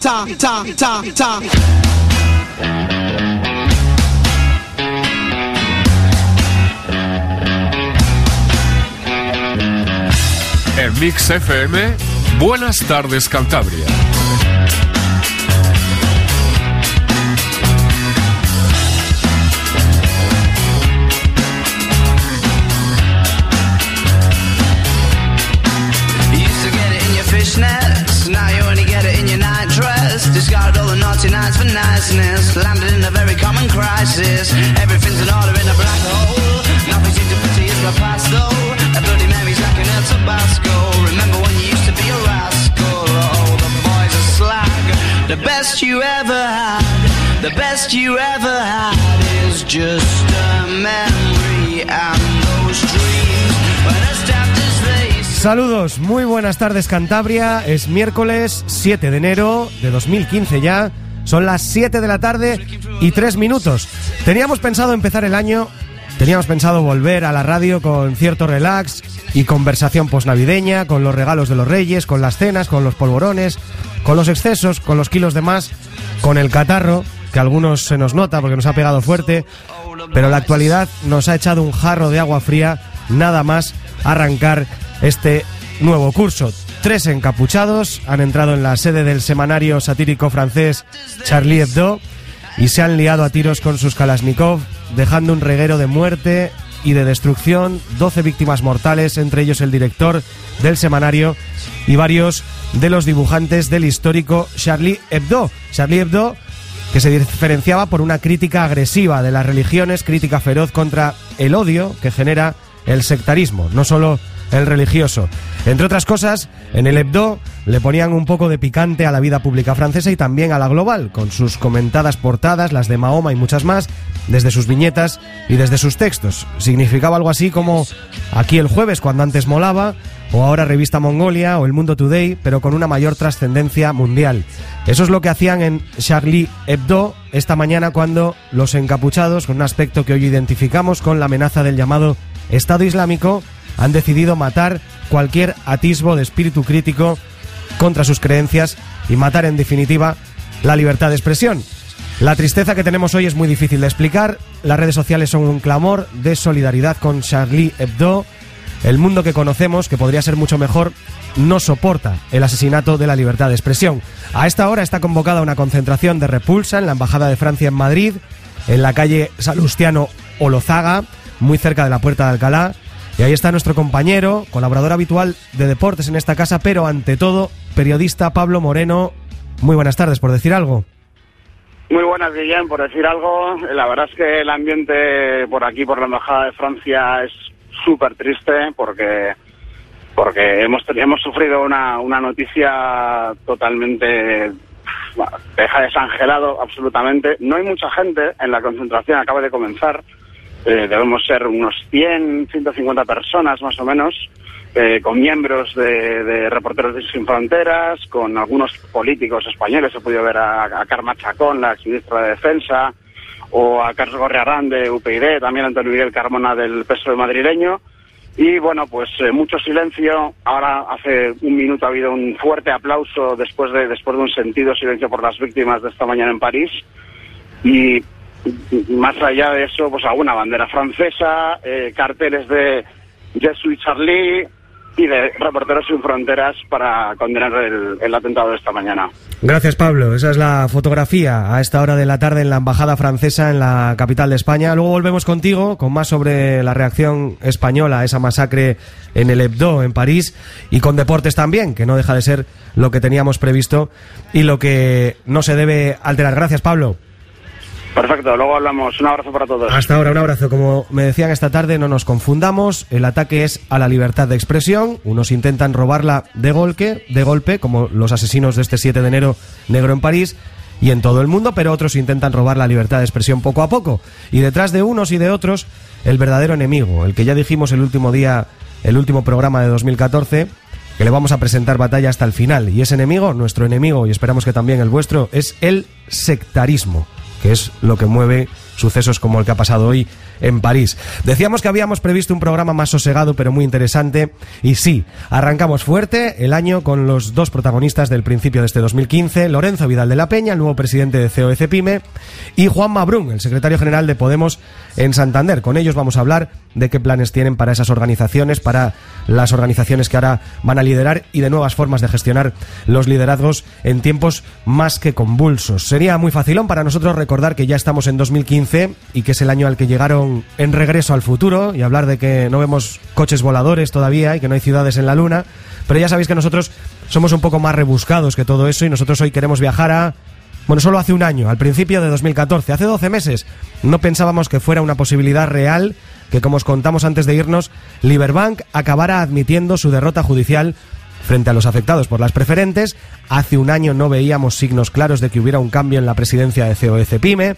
ta, ta, ta, ta. En Mix FM, Buenas tardes Cantabria. You Remember when you rascal? Oh, the best the best Saludos, muy buenas tardes Cantabria. Es miércoles 7 de enero de 2015 ya. Son las 7 de la tarde y 3 minutos. Teníamos pensado empezar el año, teníamos pensado volver a la radio con cierto relax y conversación posnavideña, con los regalos de los reyes, con las cenas, con los polvorones, con los excesos, con los kilos de más, con el catarro, que a algunos se nos nota porque nos ha pegado fuerte, pero la actualidad nos ha echado un jarro de agua fría nada más arrancar este nuevo curso. Tres encapuchados han entrado en la sede del semanario satírico francés Charlie Hebdo y se han liado a tiros con sus Kalashnikov, dejando un reguero de muerte y de destrucción, 12 víctimas mortales, entre ellos el director del semanario y varios de los dibujantes del histórico Charlie Hebdo. Charlie Hebdo que se diferenciaba por una crítica agresiva de las religiones, crítica feroz contra el odio que genera el sectarismo, no solo el religioso. Entre otras cosas, en el Hebdo le ponían un poco de picante a la vida pública francesa y también a la global, con sus comentadas portadas, las de Mahoma y muchas más, desde sus viñetas y desde sus textos. Significaba algo así como aquí el jueves cuando antes molaba, o ahora Revista Mongolia o El Mundo Today, pero con una mayor trascendencia mundial. Eso es lo que hacían en Charlie Hebdo esta mañana cuando los encapuchados, con un aspecto que hoy identificamos con la amenaza del llamado Estado Islámico, han decidido matar cualquier atisbo de espíritu crítico contra sus creencias y matar en definitiva la libertad de expresión. La tristeza que tenemos hoy es muy difícil de explicar, las redes sociales son un clamor de solidaridad con Charlie Hebdo, el mundo que conocemos, que podría ser mucho mejor, no soporta el asesinato de la libertad de expresión. A esta hora está convocada una concentración de repulsa en la Embajada de Francia en Madrid, en la calle Salustiano Olozaga, muy cerca de la Puerta de Alcalá. Y ahí está nuestro compañero, colaborador habitual de deportes en esta casa, pero ante todo, periodista Pablo Moreno. Muy buenas tardes, por decir algo. Muy buenas, Guillén, por decir algo. La verdad es que el ambiente por aquí, por la Embajada de Francia, es súper triste porque porque hemos hemos sufrido una, una noticia totalmente deja desangelado absolutamente. No hay mucha gente en la concentración, acaba de comenzar. Eh, debemos ser unos 100, 150 personas más o menos, eh, con miembros de, de Reporteros Sin Fronteras, con algunos políticos españoles. He podido ver a, a Carma Chacón, la exministra de Defensa, o a Carlos Gorriarán de UPyD, también Antonio Miguel Carmona del PSOE madrileño. Y bueno, pues eh, mucho silencio. Ahora hace un minuto ha habido un fuerte aplauso después de, después de un sentido silencio por las víctimas de esta mañana en París. Y más allá de eso, pues alguna bandera francesa, eh, carteles de Je suis Charlie y de Reporteros Sin Fronteras para condenar el, el atentado de esta mañana. Gracias, Pablo. Esa es la fotografía a esta hora de la tarde en la Embajada Francesa en la capital de España. Luego volvemos contigo con más sobre la reacción española a esa masacre en el Hebdo, en París, y con deportes también, que no deja de ser lo que teníamos previsto y lo que no se debe alterar. Gracias, Pablo. Perfecto, luego hablamos. Un abrazo para todos. Hasta ahora, un abrazo. Como me decían esta tarde, no nos confundamos. El ataque es a la libertad de expresión. Unos intentan robarla de golpe, de golpe, como los asesinos de este 7 de enero negro en París y en todo el mundo, pero otros intentan robar la libertad de expresión poco a poco. Y detrás de unos y de otros, el verdadero enemigo, el que ya dijimos el último día, el último programa de 2014, que le vamos a presentar batalla hasta el final. Y ese enemigo, nuestro enemigo, y esperamos que también el vuestro, es el sectarismo. Que es lo que mueve sucesos como el que ha pasado hoy en París. Decíamos que habíamos previsto un programa más sosegado pero muy interesante y sí, arrancamos fuerte el año con los dos protagonistas del principio de este 2015, Lorenzo Vidal de la Peña, el nuevo presidente de COEC Pyme, y Juan Mabrún, el secretario general de Podemos en Santander. Con ellos vamos a hablar de qué planes tienen para esas organizaciones, para las organizaciones que ahora van a liderar y de nuevas formas de gestionar los liderazgos en tiempos más que convulsos. Sería muy facilón para nosotros recordar que ya estamos en 2015 y que es el año al que llegaron en regreso al futuro y hablar de que no vemos coches voladores todavía y que no hay ciudades en la luna, pero ya sabéis que nosotros somos un poco más rebuscados que todo eso y nosotros hoy queremos viajar a bueno, solo hace un año, al principio de 2014, hace 12 meses, no pensábamos que fuera una posibilidad real que, como os contamos antes de irnos, Liberbank acabara admitiendo su derrota judicial frente a los afectados por las preferentes. Hace un año no veíamos signos claros de que hubiera un cambio en la presidencia de COEC Pyme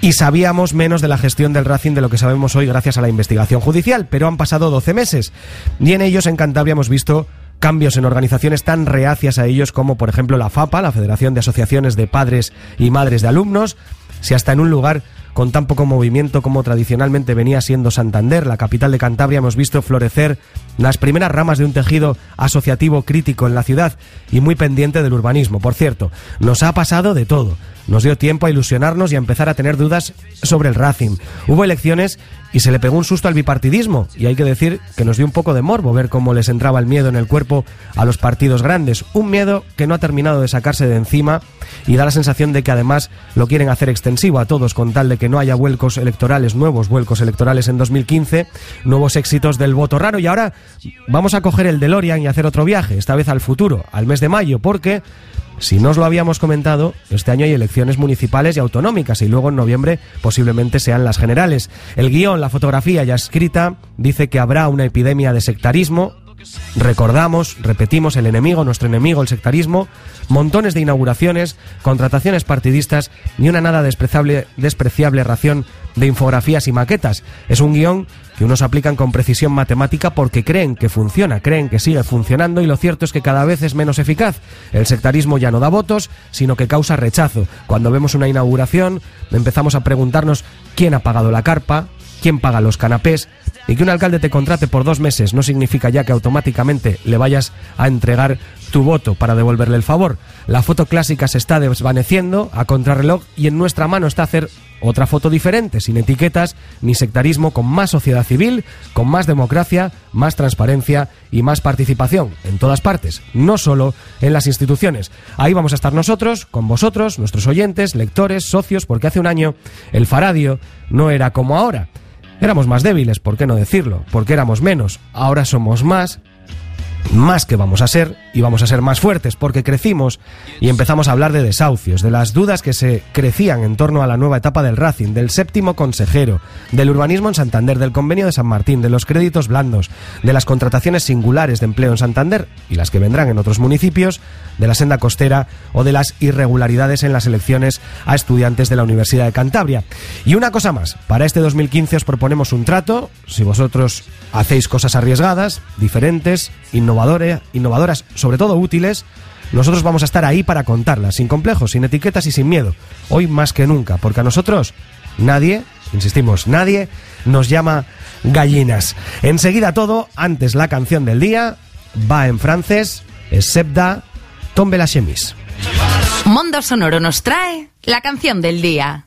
y sabíamos menos de la gestión del Racing de lo que sabemos hoy gracias a la investigación judicial, pero han pasado 12 meses y en ellos en Cantabria hemos visto cambios en organizaciones tan reacias a ellos como por ejemplo la FAPA, la Federación de Asociaciones de Padres y Madres de Alumnos, si hasta en un lugar con tan poco movimiento como tradicionalmente venía siendo Santander, la capital de Cantabria, hemos visto florecer las primeras ramas de un tejido asociativo crítico en la ciudad y muy pendiente del urbanismo. Por cierto, nos ha pasado de todo. Nos dio tiempo a ilusionarnos y a empezar a tener dudas sobre el Racing. Hubo elecciones y se le pegó un susto al bipartidismo y hay que decir que nos dio un poco de morbo ver cómo les entraba el miedo en el cuerpo a los partidos grandes. Un miedo que no ha terminado de sacarse de encima y da la sensación de que además lo quieren hacer extensivo a todos con tal de que no haya vuelcos electorales, nuevos vuelcos electorales en 2015, nuevos éxitos del voto raro y ahora vamos a coger el DeLorean y hacer otro viaje, esta vez al futuro, al mes de mayo, porque si no os lo habíamos comentado, este año hay elecciones municipales y autonómicas y luego en noviembre posiblemente sean las generales. El guion, la fotografía ya escrita, dice que habrá una epidemia de sectarismo. Recordamos, repetimos, el enemigo, nuestro enemigo, el sectarismo, montones de inauguraciones, contrataciones partidistas y una nada despreciable, despreciable ración de infografías y maquetas. Es un guion que unos aplican con precisión matemática porque creen que funciona, creen que sigue funcionando y lo cierto es que cada vez es menos eficaz. El sectarismo ya no da votos, sino que causa rechazo. Cuando vemos una inauguración empezamos a preguntarnos quién ha pagado la carpa, quién paga los canapés, y que un alcalde te contrate por dos meses no significa ya que automáticamente le vayas a entregar tu voto para devolverle el favor. La foto clásica se está desvaneciendo a contrarreloj y en nuestra mano está hacer otra foto diferente, sin etiquetas ni sectarismo, con más sociedad civil, con más democracia, más transparencia y más participación en todas partes, no solo en las instituciones. Ahí vamos a estar nosotros, con vosotros, nuestros oyentes, lectores, socios, porque hace un año el Faradio no era como ahora. Éramos más débiles, ¿por qué no decirlo? Porque éramos menos. Ahora somos más más que vamos a ser y vamos a ser más fuertes porque crecimos y empezamos a hablar de desahucios, de las dudas que se crecían en torno a la nueva etapa del Racing, del séptimo consejero, del urbanismo en Santander, del convenio de San Martín, de los créditos blandos, de las contrataciones singulares de empleo en Santander y las que vendrán en otros municipios, de la senda costera o de las irregularidades en las elecciones a estudiantes de la Universidad de Cantabria. Y una cosa más, para este 2015 os proponemos un trato, si vosotros hacéis cosas arriesgadas, diferentes, innovadoras, innovadoras, sobre todo útiles, nosotros vamos a estar ahí para contarlas, sin complejos, sin etiquetas y sin miedo. Hoy más que nunca, porque a nosotros nadie, insistimos, nadie nos llama gallinas. Enseguida todo, antes la canción del día, va en francés, excepta Tombe la chemise. Mondo Sonoro nos trae la canción del día.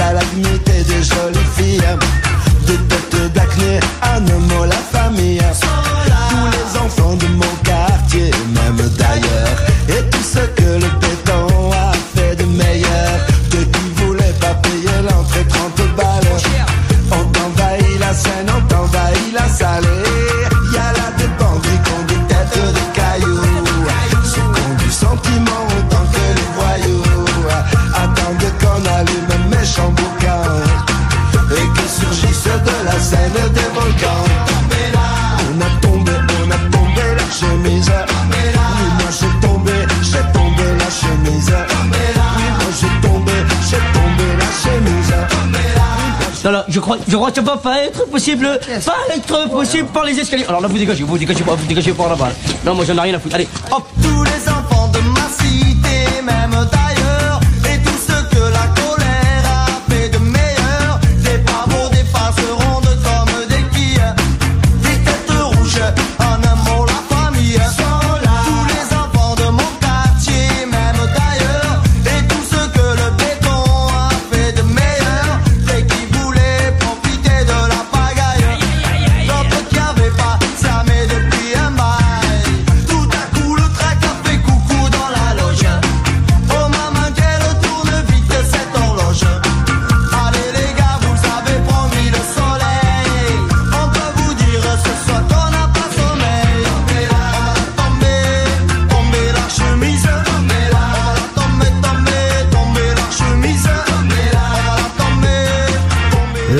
à la dignité des jolies filles, de tête d'acné, un homme, la famille. Je crois, je crois que ça va pas être possible, pas être possible par les escaliers. Alors là, vous dégagez, vous dégagez pas, vous dégagez pas là-bas. Non, moi j'en ai rien à foutre. Allez, hop. Tous les enfants de ma cité, même d'ailleurs,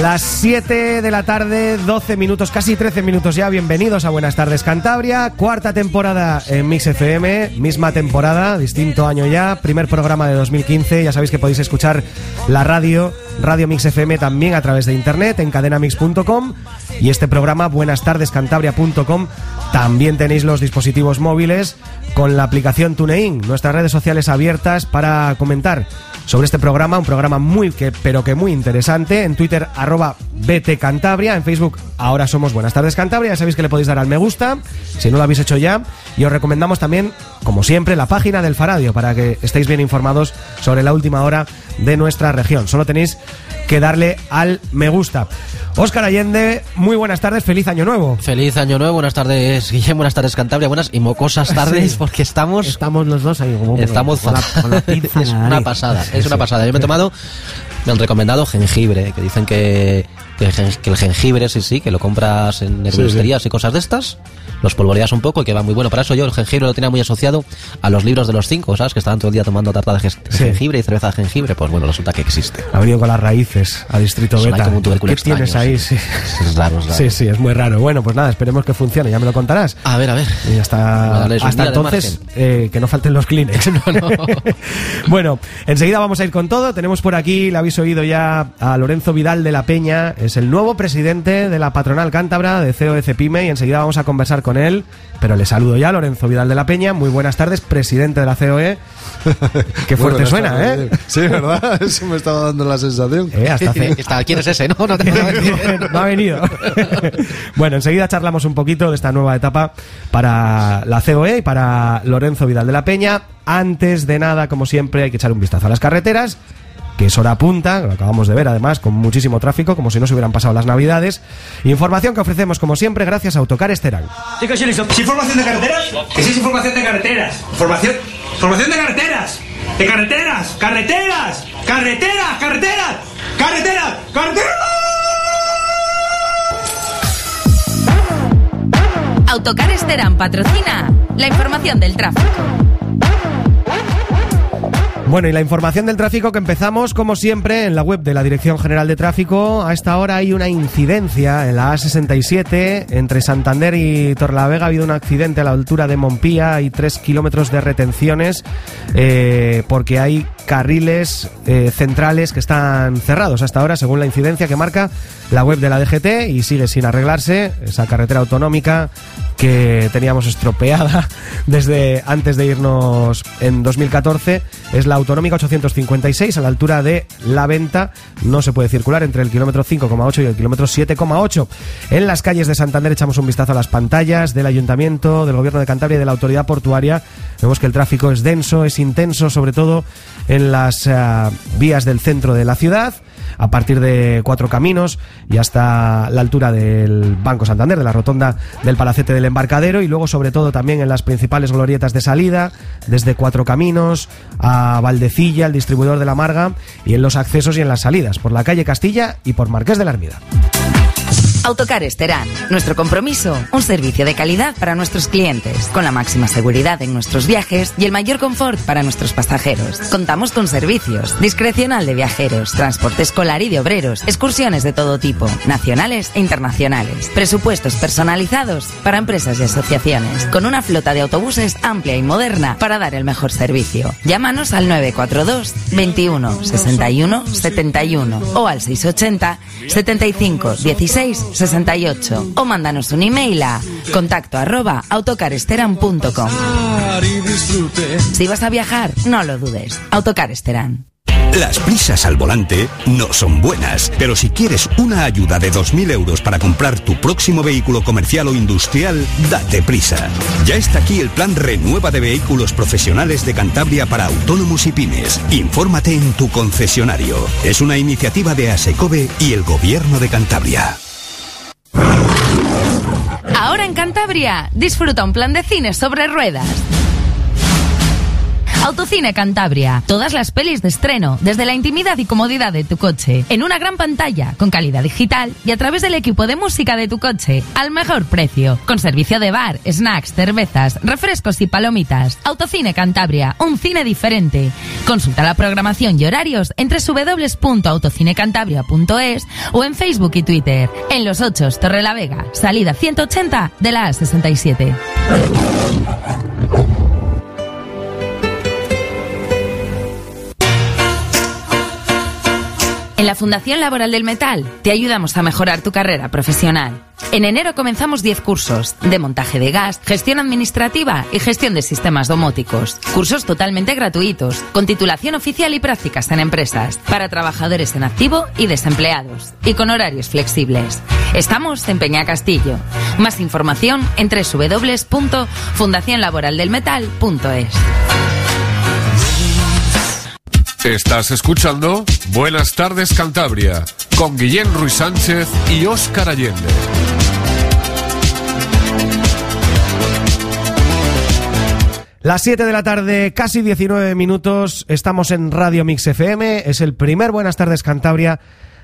Las 7 de la tarde, 12 minutos, casi 13 minutos ya. Bienvenidos a Buenas tardes Cantabria. Cuarta temporada en Mix FM, misma temporada, distinto año ya. Primer programa de 2015. Ya sabéis que podéis escuchar la radio, Radio Mix FM también a través de internet en cadenamix.com. Y este programa, buenas tardes Cantabria.com. También tenéis los dispositivos móviles con la aplicación TuneIn, nuestras redes sociales abiertas para comentar sobre este programa, un programa muy que, pero que muy interesante. En Twitter, arroba BT Cantabria, en Facebook, ahora somos Buenas tardes Cantabria, ya sabéis que le podéis dar al me gusta, si no lo habéis hecho ya, y os recomendamos también, como siempre, la página del Faradio para que estéis bien informados sobre la última hora de nuestra región. Solo tenéis que darle al me gusta. Óscar Allende, muy buenas tardes, feliz año nuevo. Feliz año nuevo, buenas tardes Guillem, buenas tardes Cantabria, buenas y mocosas tardes Sí. porque estamos Estamos los dos ahí como estamos con la, con la es una pasada, es una pasada. Yo me he tomado me han recomendado jengibre, que dicen que, que, el gen- que el jengibre sí sí, que lo compras en herboristerías y cosas de estas, los polvoreas un poco y que va muy bueno. Para eso yo el jengibre lo tenía muy asociado a los libros de los cinco, ¿sabes? Que estaban todo el día tomando tarta de Sí. jengibre y cerveza de jengibre, pues bueno, resulta que existe. Ha venido con las raíces a Distrito Suena Beta. como un tubérculo ¿Qué tienes ahí? sí. Sí. Es raro, es raro. sí, sí, es muy raro. Bueno, pues nada, esperemos que funcione, ya me lo contarás. A ver, a ver. Y hasta, hasta entonces, eh, que no falten los Kleenex. bueno, enseguida vamos a ir con todo. Tenemos por aquí, le habéis oído ya a Lorenzo Vidal de la Peña. Es el nuevo presidente de la patronal cántabra de COE Pyme y enseguida vamos a conversar con él. Pero le saludo ya, Lorenzo Vidal de la Peña. Muy buenas tardes, presidente de la COE. Qué fuerte suena, tardes, ¿eh? Guillem. Sí, ¿verdad? Eso me estaba dando la sensación. Eh, hasta hace- Está- ¿Quién es ese? No, no te no ha venido. bueno, enseguida charlamos un poquito de esta nueva etapa para la COE y para Lorenzo Vidal de la Peña. Antes de nada, como siempre, hay que echar un vistazo a las carreteras, que es hora punta, lo acabamos de ver además, con muchísimo tráfico, como si no se hubieran pasado las navidades. Información que ofrecemos, como siempre, gracias a Autocar hommes. ¿Es información de carreteras? ¿Qué es información de carreteras? Información. Información de carreteras. De carreteras. Carreteras. Carreteras. Carreteras. Carreteras. Carreteras. Autocar Esteran patrocina la información del tráfico. Bueno, y la información del tráfico que empezamos, como siempre, en la web de la Dirección General de Tráfico. A esta hora hay una incidencia en la A67 entre Santander y Torlavega. Ha habido un accidente a la altura de Montpía. Hay tres kilómetros de retenciones eh, porque hay carriles eh, centrales que están cerrados hasta ahora, según la incidencia que marca la web de la DGT y sigue sin arreglarse esa carretera autonómica que teníamos estropeada desde antes de irnos en 2014. Es la autonómica 856 a la altura de La Venta. No se puede circular entre el kilómetro 5,8 y el kilómetro 7,8. En las calles de Santander echamos un vistazo a las pantallas del Ayuntamiento, del Gobierno de Cantabria y de la Autoridad Portuaria. Vemos que el tráfico es denso, es intenso, sobre todo en las eh, vías del centro de la ciudad a partir de Cuatro Caminos y hasta la altura del Banco Santander, de la rotonda del Palacete del Embarcadero y luego sobre todo también en las principales glorietas de salida, desde Cuatro Caminos a Valdecilla, el distribuidor de la Marga y en los accesos y en las salidas, por la calle Castilla y por Marqués de la Ermida. Autocares Terán. Nuestro compromiso, un servicio de calidad para nuestros clientes, con la máxima seguridad en nuestros viajes y el mayor confort para nuestros pasajeros. Contamos con servicios, discrecional de viajeros, transporte escolar y de obreros, excursiones de todo tipo, nacionales e internacionales, presupuestos personalizados para empresas y asociaciones, con una flota de autobuses amplia y moderna para dar el mejor servicio. Llámanos al 942 21 61 71 o al 680 75 16 68 o mándanos un email a contacto arroba autocaresteran.com. Si vas a viajar, no lo dudes. Autocaresteran. Las prisas al volante no son buenas, pero si quieres una ayuda de 2.000 euros para comprar tu próximo vehículo comercial o industrial, date prisa. Ya está aquí el plan Renueva de Vehículos Profesionales de Cantabria para autónomos y pymes. Infórmate en tu concesionario. Es una iniciativa de ASECOBE y el Gobierno de Cantabria. Ahora en Cantabria, disfruta un plan de cine sobre ruedas. Autocine Cantabria. Todas las pelis de estreno, desde la intimidad y comodidad de tu coche, en una gran pantalla, con calidad digital y a través del equipo de música de tu coche, al mejor precio, con servicio de bar, snacks, cervezas, refrescos y palomitas. Autocine Cantabria, un cine diferente. Consulta la programación y horarios en www.autocinecantabria.es o en Facebook y Twitter. En Los Ochos, Torrelavega, salida 180 de la A67. En la Fundación Laboral del Metal te ayudamos a mejorar tu carrera profesional. En enero comenzamos 10 cursos de montaje de gas, gestión administrativa y gestión de sistemas domóticos. Cursos totalmente gratuitos, con titulación oficial y prácticas en empresas, para trabajadores en activo y desempleados, y con horarios flexibles. Estamos en Peña Castillo. Más información en www.fundacionlaboraldelmetal.es. Estás escuchando Buenas tardes Cantabria con Guillén Ruiz Sánchez y Óscar Allende. Las 7 de la tarde, casi 19 minutos, estamos en Radio Mix FM, es el primer Buenas tardes Cantabria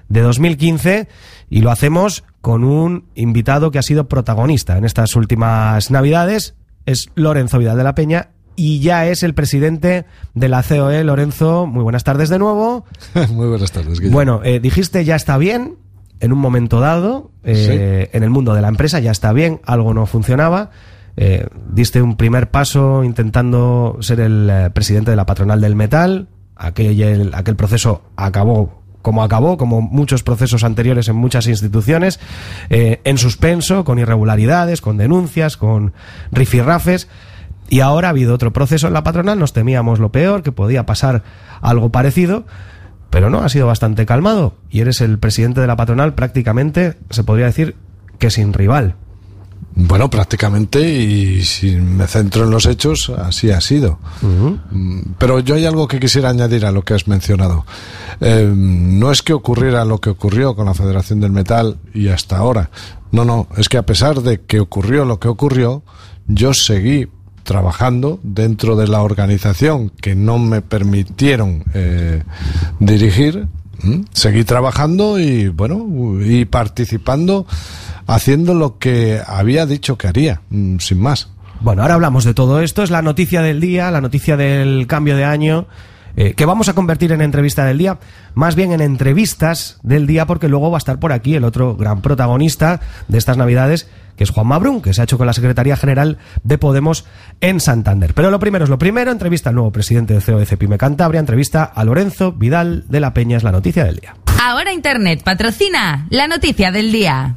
de 2015 y lo hacemos con un invitado que ha sido protagonista en estas últimas navidades, es Lorenzo Vidal de la Peña y ya es el presidente de la COE. Lorenzo, muy buenas tardes de nuevo. Muy buenas tardes, Guillermo. Bueno, eh, dijiste ya está bien en un momento dado, eh, en el mundo de la empresa ya está bien, algo no funcionaba. Eh, diste un primer paso intentando ser el eh, presidente de la patronal del metal. Aquel, aquel proceso acabó como acabó, como muchos procesos anteriores en muchas instituciones, en suspenso, con irregularidades, con denuncias, con rifirrafes. Y ahora ha habido otro proceso en la patronal, nos temíamos lo peor, que podía pasar algo parecido, pero no, ha sido bastante calmado. Y eres el presidente de la patronal prácticamente, se podría decir, que sin rival. Bueno, prácticamente, y si me centro en los hechos, así ha sido. Mm, Pero yo hay algo que quisiera añadir a lo que has mencionado. Eh, no es que ocurriera lo que ocurrió con la Federación del Metal y hasta ahora. No, no, es que a pesar de que ocurrió lo que ocurrió, yo seguí trabajando dentro de la organización que no me permitieron eh, dirigir. Seguí trabajando y bueno, y participando, haciendo lo que había dicho que haría, sin más. Bueno, ahora hablamos de todo esto. Es la noticia del día, la noticia del cambio de año, eh, que vamos a convertir en entrevista del día, más bien en entrevistas del día, porque luego va a estar por aquí el otro gran protagonista de estas Navidades, que es Juan Mabrún, que se ha hecho con la Secretaría General de Podemos en Santander. Pero lo primero es lo primero, entrevista al nuevo presidente de COEC Pyme Cantabria, entrevista a Lorenzo Vidal de la Peña, es la noticia del día. Ahora Internet patrocina la noticia del día.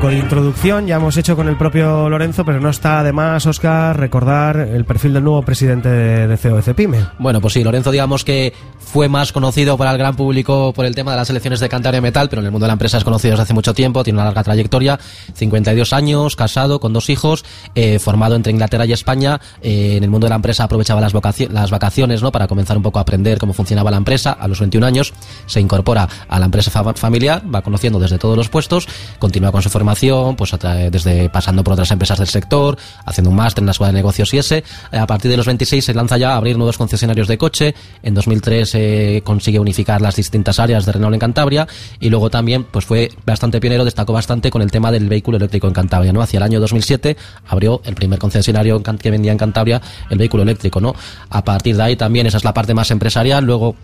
Poco de introducción ya hemos hecho con el propio Lorenzo, pero no está de más, Oscar, recordar el perfil del nuevo presidente de, COEC Pyme. Bueno, pues sí, Lorenzo, digamos que fue más conocido para el gran público por el tema de las elecciones de Cantabria Metal, pero en el mundo de la empresa es conocido desde hace mucho tiempo, tiene una larga trayectoria, 52 años, casado, con dos hijos, eh, formado entre Inglaterra y España. eh, en el mundo de la empresa aprovechaba las, las vacaciones ¿no? para comenzar un poco a aprender cómo funcionaba la empresa. A los 21 años se incorpora a la empresa fa- familiar, va conociendo desde todos los puestos, continúa con su formación formación, pues desde pasando por otras empresas del sector, haciendo un máster en la escuela de negocios y ese. A partir de los 26 se lanza ya a abrir nuevos concesionarios de coche. En 2003 eh, consigue unificar las distintas áreas de Renault en Cantabria y luego también pues fue bastante pionero, destacó bastante con el tema del vehículo eléctrico en Cantabria, ¿no? Hacia el año 2007 abrió el primer concesionario que vendía en Cantabria el vehículo eléctrico, ¿no? A partir de ahí también esa es la parte más empresarial, luego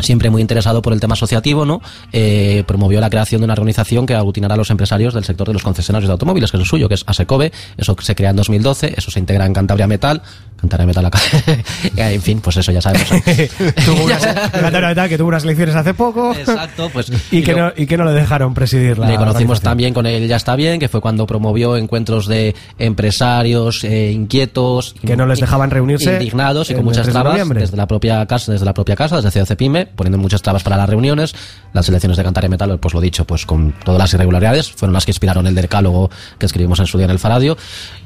siempre muy interesado por el tema asociativo, ¿no? Eh, promovió la creación de una organización que aglutinará a los empresarios del sector de los concesionarios de automóviles, que es el suyo, que es ASECOBE. Eso se crea en 2012, eso se integra en Cantabria Metal. Cantabria Metal acá. en fin, pues eso ya sabemos. Tuvo unas, Cantabria Metal, que tuvo unas elecciones hace poco. Exacto, pues. y, que no, y que no le dejaron presidir la Le conocimos también con él Ya está bien, que fue cuando promovió encuentros de empresarios eh, inquietos. Que no les dejaban reunirse Indignados y con muchas 3 de trabas desde la propia casa, desde la propia casa, desde COC Poniendo muchas trabas para las reuniones. Las elecciones de Cantabria Metal, pues lo dicho, pues con todas las irregularidades, fueron las que inspiraron el decálogo que escribimos en su día en el Faradio.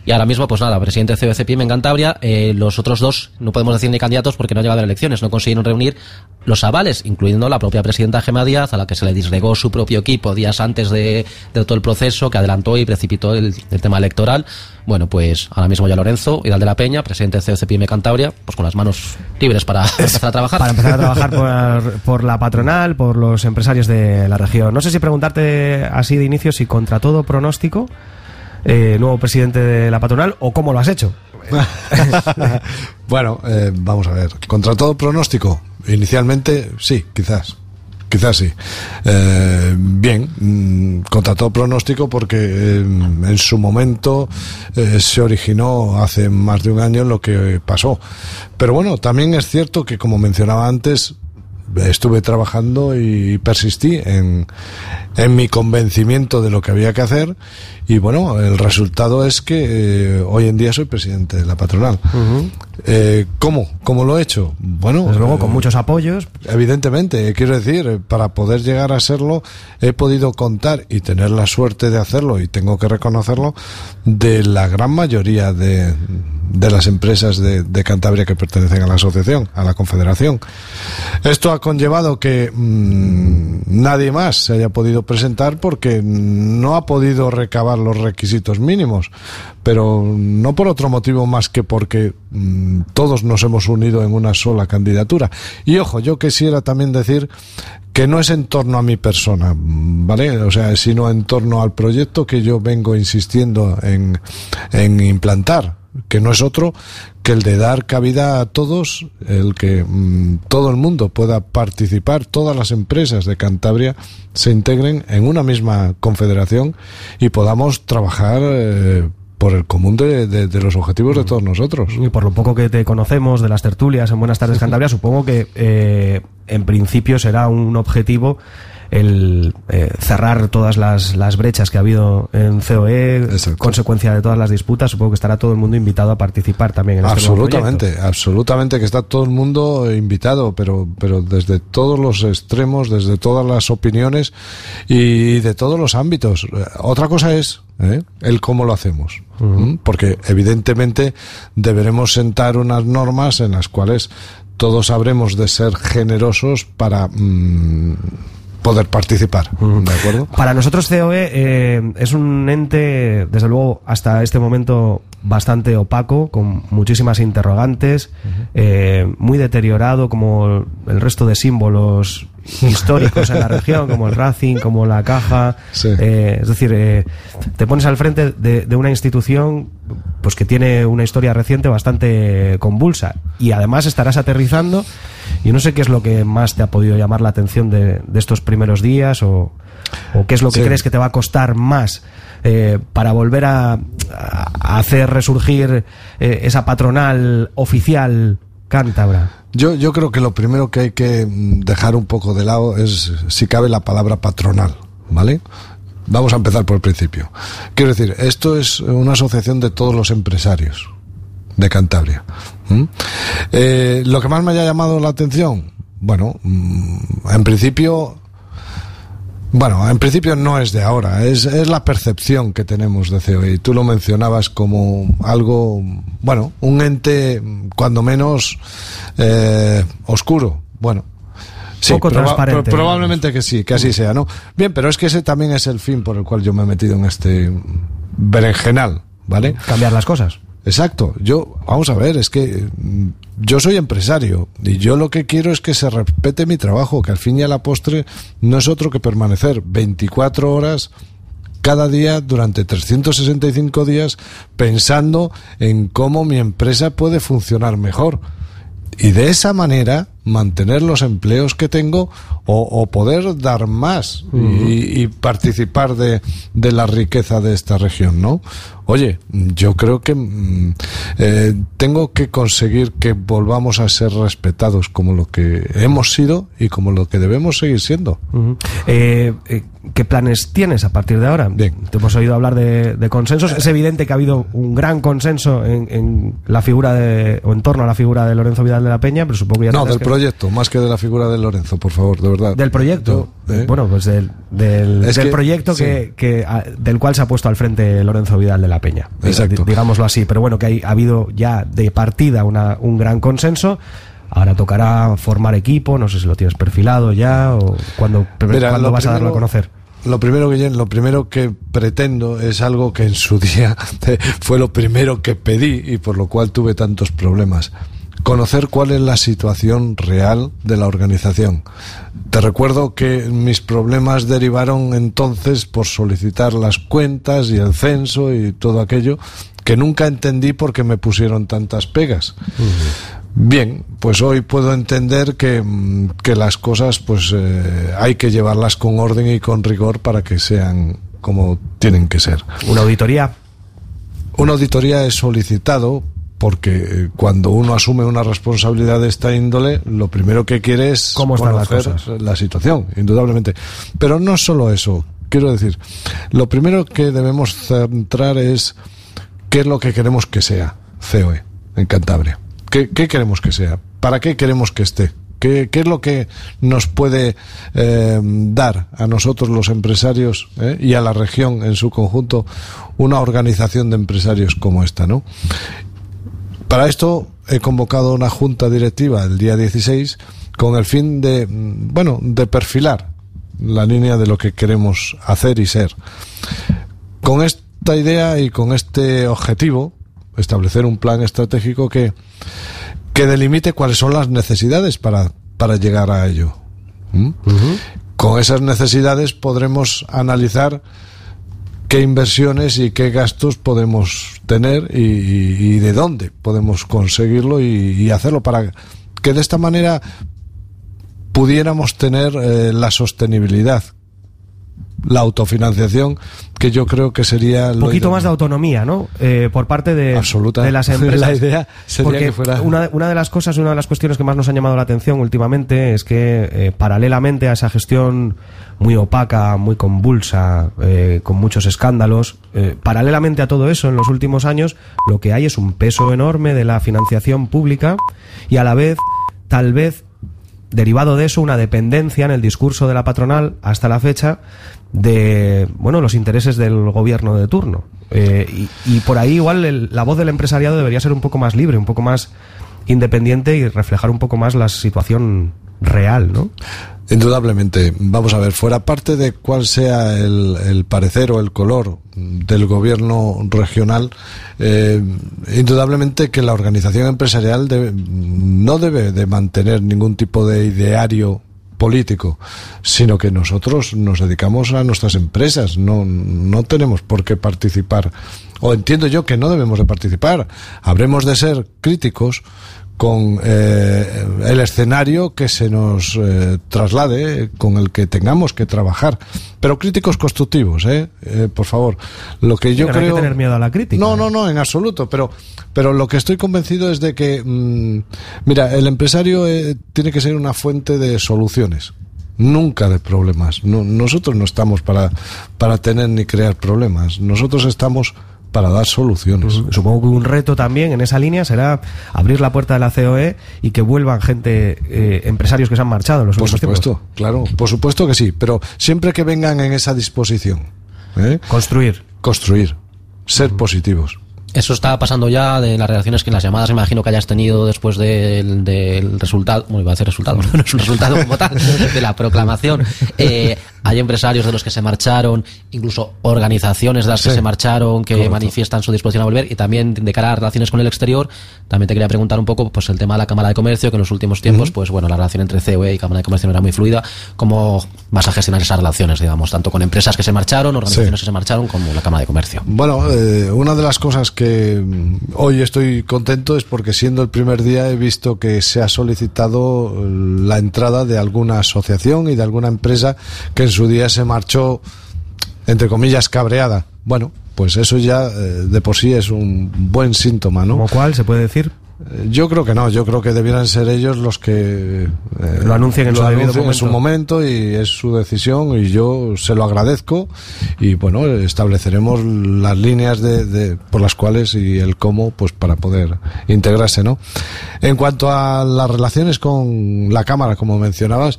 Y ahora mismo, pues nada, presidente de Pyme en Cantabria, eh, los otros dos no podemos decir ni candidatos porque no ha llegado a elecciones, no consiguieron reunir los avales, incluyendo la propia presidenta Gemma Díaz, a la que se le disregó su propio equipo días antes de, de todo el proceso, que adelantó y precipitó el, el tema electoral. Bueno, pues ahora mismo ya Lorenzo, Hidal de la Peña, presidente de COC Pyme Cantabria, pues con las manos libres para empezar a trabajar. Para empezar a trabajar por, por la patronal, por los empresarios de la región. No sé si preguntarte así de inicio si contra todo pronóstico, eh, nuevo presidente de la patronal, o cómo lo has hecho. bueno, eh, vamos a ver. Contra todo pronóstico, inicialmente sí, quizás. Quizás sí. Eh, bien, mm, contra todo pronóstico porque en su momento se originó hace más de un año lo que pasó. Pero bueno, también es cierto que como mencionaba antes, estuve trabajando y persistí en, en mi convencimiento de lo que había que hacer y bueno, el resultado es que eh, hoy en día soy presidente de la patronal. Eh, ¿Cómo? ¿Cómo lo he hecho? Bueno, Desde luego, con eh, muchos apoyos. Evidentemente, quiero decir, eh, para poder llegar a serlo, he podido contar y tener la suerte de hacerlo, y tengo que reconocerlo, de la gran mayoría de, de las empresas de, de Cantabria que pertenecen a la asociación, a la confederación. Esto ha conllevado que mm, nadie más se haya podido presentar porque no ha podido recabar los requisitos mínimos, pero no por otro motivo más que porque mm, todos nos hemos unido en una sola candidatura. Y ojo, yo quisiera también decir que no es en torno a mi persona, ¿vale? O sea, sino en torno al proyecto que yo vengo insistiendo en, en implantar, que no es otro que el de dar cabida a todos, el que mm, todo el mundo pueda participar, todas las empresas de Cantabria se integren en una misma confederación y podamos trabajar eh, por el común de, de- de los objetivos de todos nosotros. Y por lo poco que te conocemos de las tertulias en Buenas tardes Cantabria, supongo que eh, en principio será un objetivo el eh, cerrar todas las, las brechas que ha habido en COE, consecuencia de todas las disputas. Supongo que estará todo el mundo invitado a participar también en este Absolutamente, proyecto. absolutamente que está todo el mundo invitado, pero, pero desde todos los extremos, desde todas las opiniones y de todos los ámbitos. Eh, Otra cosa es ¿eh? el cómo lo hacemos, porque evidentemente deberemos sentar unas normas en las cuales todos habremos de ser generosos para mm, poder participar, ¿de acuerdo? Para nosotros COE eh, es un ente, desde luego, hasta este momento bastante opaco, con muchísimas interrogantes, eh, muy deteriorado como el resto de símbolos históricos en la región, como el Racing, como la Caja. Eh, es decir, eh, te pones al frente de, de una institución pues que tiene una historia reciente bastante convulsa y además estarás aterrizando y no sé qué es lo que más te ha podido llamar la atención de, de estos primeros días o, o qué es lo que Sí. crees que te va a costar más eh, para volver a, a hacer resurgir eh, esa patronal oficial cántabra. Yo, yo creo que lo primero que hay que mm, dejar un poco de lado es, si cabe, la palabra patronal, ¿vale? Vamos a empezar por el principio. Quiero decir, esto es una asociación de todos los empresarios de Cantabria. Eh, lo que más me haya llamado la atención, bueno, mm, en principio, bueno, en principio no es de ahora, es, es la percepción que tenemos de COE. Y tú lo mencionabas como algo, bueno, un ente cuando menos eh, oscuro. Bueno, Sí, poco proba- transparente. pro- probablemente que sí, que así sea, ¿no? Bien, pero es que ese también es el fin por el cual yo me he metido en este berenjenal, ¿vale? Cambiar las cosas. Exacto. Yo, vamos a ver, es que yo soy empresario y yo lo que quiero es que se respete mi trabajo, que al fin y a la postre no es otro que permanecer 24 horas cada día durante 365 días pensando en cómo mi empresa puede funcionar mejor. Y de esa manera mantener los empleos que tengo o, o poder dar más y, y participar de, de la riqueza de esta región, ¿no? Oye, yo creo que mm, eh, tengo que conseguir que volvamos a ser respetados como lo que hemos sido y como lo que debemos seguir siendo. Eh, eh, ¿Qué planes tienes a partir de ahora? Bien. Te hemos oído hablar de, de consensos. Es evidente que ha habido un gran consenso en, en la figura de, o en torno a la figura de Lorenzo Vidal de la Peña, pero supongo que ya No, del que- proyecto, más que de la figura de Lorenzo, por favor, de verdad. Del proyecto. Yo, ¿eh? Bueno, pues del, del, Es del que- proyecto sí. que, que, a- del cual se ha puesto al frente Lorenzo Vidal de la Peña. Exacto. Di- Digámoslo así. Pero bueno, que hay, ha habido ya de partida una, un gran consenso. Ahora tocará formar equipo, no sé si lo tienes perfilado ya o cuándo, Mira, cuándo vas a darlo a conocer. Lo primero, Guillén, lo primero que pretendo es algo que en su día fue lo primero que pedí y por lo cual tuve tantos problemas. Conocer cuál es la situación real de la organización. Te recuerdo que mis problemas derivaron entonces por solicitar las cuentas y el censo y todo aquello que nunca entendí por qué me pusieron tantas pegas. Bien, pues hoy puedo entender que, mm, que las cosas pues eh, hay que llevarlas con orden y con rigor para que sean como tienen que ser. Una auditoría. Una auditoría es solicitado porque eh, cuando uno asume una responsabilidad de esta índole, lo primero que quiere es ¿Cómo están las cosas? la situación, indudablemente. Pero no solo eso. Quiero decir, lo primero que debemos centrar es qué es lo que queremos que sea COE en Cantabria. ¿Qué, qué queremos que sea? ¿Para qué queremos que esté? ¿Qué, qué es lo que nos puede eh, dar a nosotros los empresarios eh, y a la región en su conjunto una organización de empresarios como esta, ¿no? Para esto he convocado una junta directiva el día 16 con el fin de, mm, bueno, de perfilar la línea de lo que queremos hacer y ser. Con esta idea y con este objetivo, establecer un plan estratégico que, que delimite cuáles son las necesidades para, para llegar a ello. ¿Mm? Con esas necesidades podremos analizar qué inversiones y qué gastos podemos tener y, de dónde podemos conseguirlo y, y hacerlo para que de esta manera pudiéramos tener eh, la sostenibilidad, la autofinanciación, que yo creo que sería Un lo poquito más de autonomía, ¿no? Eh, por parte de, Absoluta. de las empresas. La idea sería Porque que fuera- Una, una de las cosas, una de las cuestiones que más nos han llamado la atención últimamente es que, eh, paralelamente a esa gestión muy opaca, muy convulsa, eh, con muchos escándalos, eh, paralelamente a todo eso, en los últimos años, lo que hay es un peso enorme de la financiación pública y a la vez, tal vez, derivado de eso, una dependencia en el discurso de la patronal hasta la fecha de bueno los intereses del gobierno de turno. Eh, y, y por ahí igual el- la voz del empresariado debería ser un poco más libre, un poco más independiente y reflejar un poco más la situación real, ¿no? Indudablemente, vamos a ver, fuera parte de cuál sea el, el parecer o el color del gobierno regional, eh, indudablemente que la organización empresarial debe- no debe de mantener ningún tipo de ideario político, sino que nosotros nos dedicamos a nuestras empresas, no, no tenemos por qué participar, o entiendo yo que no debemos de participar, habremos de ser críticos con eh, el escenario que se nos eh, traslade, con el que tengamos que trabajar. Pero críticos constructivos, ¿eh? Eh, por favor. Lo que yo Pero no hay creo. que tener miedo a la crítica. No, no, no, en absoluto. Pero, pero lo que estoy convencido es de que, mm, mira, el empresario tiene que ser una fuente de soluciones. Nunca de problemas. No- nosotros no estamos para, para tener ni crear problemas. Nosotros estamos para dar soluciones. Supongo que un reto también en esa línea será abrir la puerta de la COE y que vuelvan gente, eh, empresarios que se han marchado en los Por últimos tiempos. supuesto, claro, por supuesto que sí, pero siempre que vengan en esa disposición. ¿eh? Construir. Construir, ser positivos. Eso está pasando ya de las relaciones que las llamadas, imagino que hayas tenido después del, del resultado, bueno, iba a decir resultado, no es un resultado como tal, de la proclamación. Eh, hay empresarios de los que se marcharon, incluso organizaciones de las que se marcharon, que Correcto. manifiestan su disposición a volver, y también de cara a relaciones con el exterior, también te quería preguntar un poco pues el tema de la Cámara de Comercio, que en los últimos tiempos, pues bueno, la relación entre COE y Cámara de Comercio no era muy fluida. ¿Cómo vas a gestionar esas relaciones, digamos, tanto con empresas que se marcharon, organizaciones Sí. que se marcharon, como la Cámara de Comercio? Bueno, eh, una de las cosas que mm, hoy estoy contento es porque siendo el primer día he visto que se ha solicitado eh, la entrada de alguna asociación y de alguna empresa que en su día se marchó, entre comillas, cabreada. Bueno, pues eso ya eh, de por sí es un buen síntoma, ¿no? ¿Como cuál se puede decir? Yo creo que no, yo creo que debieran ser ellos los que eh, Lo anuncien en anuncien en su momento. y es su decisión y yo se lo agradezco y bueno, estableceremos las líneas de, de- por las cuales y el cómo pues para poder integrarse, ¿no? En cuanto a las relaciones con la Cámara, como mencionabas,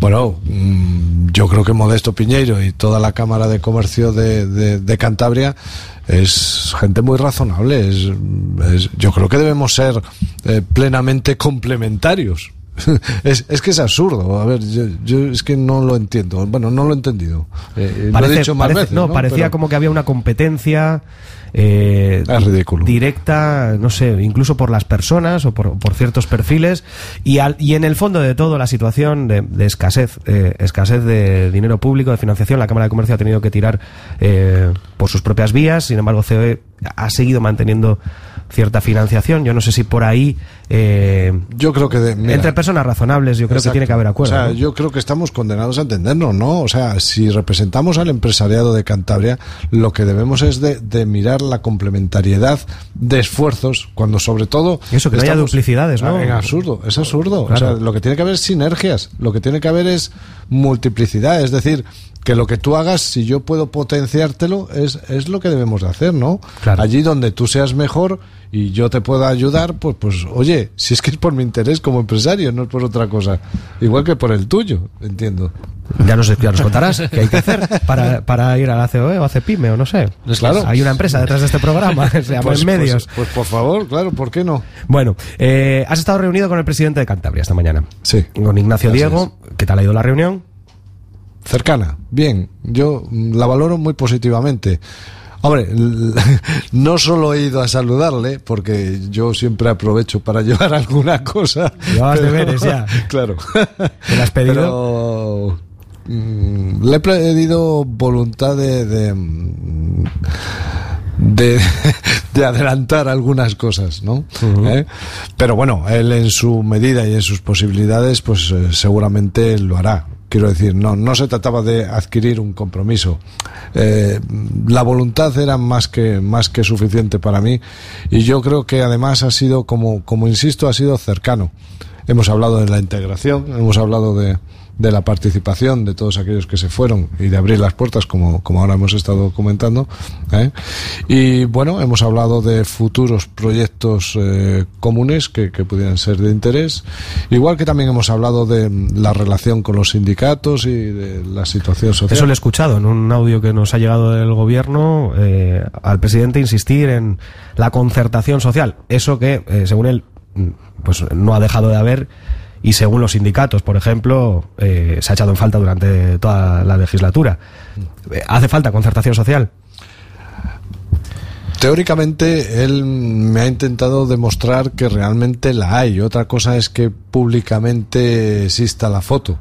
bueno, mm, yo creo que Modesto Piñeiro y toda la Cámara de Comercio de, de- de Cantabria es gente muy razonable. Es, yo creo que debemos ser eh, plenamente complementarios. es, es que es absurdo. A ver, yo, yo es que no lo entiendo. Bueno, no lo he entendido. Eh, lo he dicho más parece- veces, no, ¿no? parecía Pero- como que había una competencia eh, Es ridículo. directa, no sé, incluso por las personas o por, por ciertos perfiles y, al- y en el fondo de todo la situación de, de escasez, eh, escasez de dinero público, de financiación, la Cámara de Comercio ha tenido que tirar eh, por sus propias vías, sin embargo COE ha seguido manteniendo cierta financiación, yo no sé si por ahí eh, Yo creo que de- mira, entre personas razonables yo creo que tiene que haber acuerdo. O sea, ¿no? yo creo que estamos condenados a entendernos, ¿no? O sea, si representamos al empresariado de Cantabria, lo que debemos es de, de mirar la complementariedad de esfuerzos, cuando sobre todo... Eso, que no haya duplicidades, ¿no? En absurdo, es absurdo. Claro. O sea, lo que tiene que haber es sinergias, lo que tiene que haber es multiplicidad, es decir, que lo que tú hagas, si yo puedo potenciártelo, es, es lo que debemos de hacer, ¿no? Claro. Allí donde tú seas mejor y yo te pueda ayudar, pues, pues, oye, si es que es por mi interés como empresario, no es por otra cosa. Igual que por el tuyo, entiendo. Ya nos, ya nos contarás qué hay que hacer para, para ir a la COE o a CEPIME o no sé. Claro. Hay una empresa detrás de este programa, se llama Pues, En Medios. Pues, pues, por favor, claro, ¿por qué no? Bueno, eh, has estado reunido con el presidente de Cantabria esta mañana. Sí. Con Ignacio Diego. ¿Qué tal ha ido la reunión? Cercana, bien, yo mm, la valoro muy positivamente. Hombre, no solo he ido a saludarle, porque yo siempre aprovecho para llevar alguna cosa. Llevabas pero- deberes ya. Claro. ¿Te has pedido? Pero, mm, le he pedido voluntad de, de, mm, de, de adelantar algunas cosas, ¿no? ¿Eh? Pero bueno, él en su medida y en sus posibilidades, pues eh, seguramente lo hará. Quiero decir, no, no se trataba de adquirir un compromiso. Eh, la voluntad era más que, más que suficiente para mí y yo creo que además ha sido, como, como insisto, ha sido cercano. Hemos hablado de la integración, hemos hablado de, de la participación de todos aquellos que se fueron y de abrir las puertas, como, como ahora hemos estado comentando. ¿eh? Y bueno, hemos hablado de futuros proyectos eh, comunes que, que pudieran ser de interés. Igual que también hemos hablado de la relación con los sindicatos y de la situación social. Eso lo he escuchado en un audio que nos ha llegado del gobierno eh, al presidente insistir en la concertación social. Eso que, eh, según él, mm, pues no ha dejado de haber y según los sindicatos, por ejemplo, eh, se ha echado en falta durante toda la legislatura. Eh, ¿Hace falta concertación social? Teóricamente, él me ha intentado demostrar que realmente la hay. Otra cosa es que públicamente exista la foto.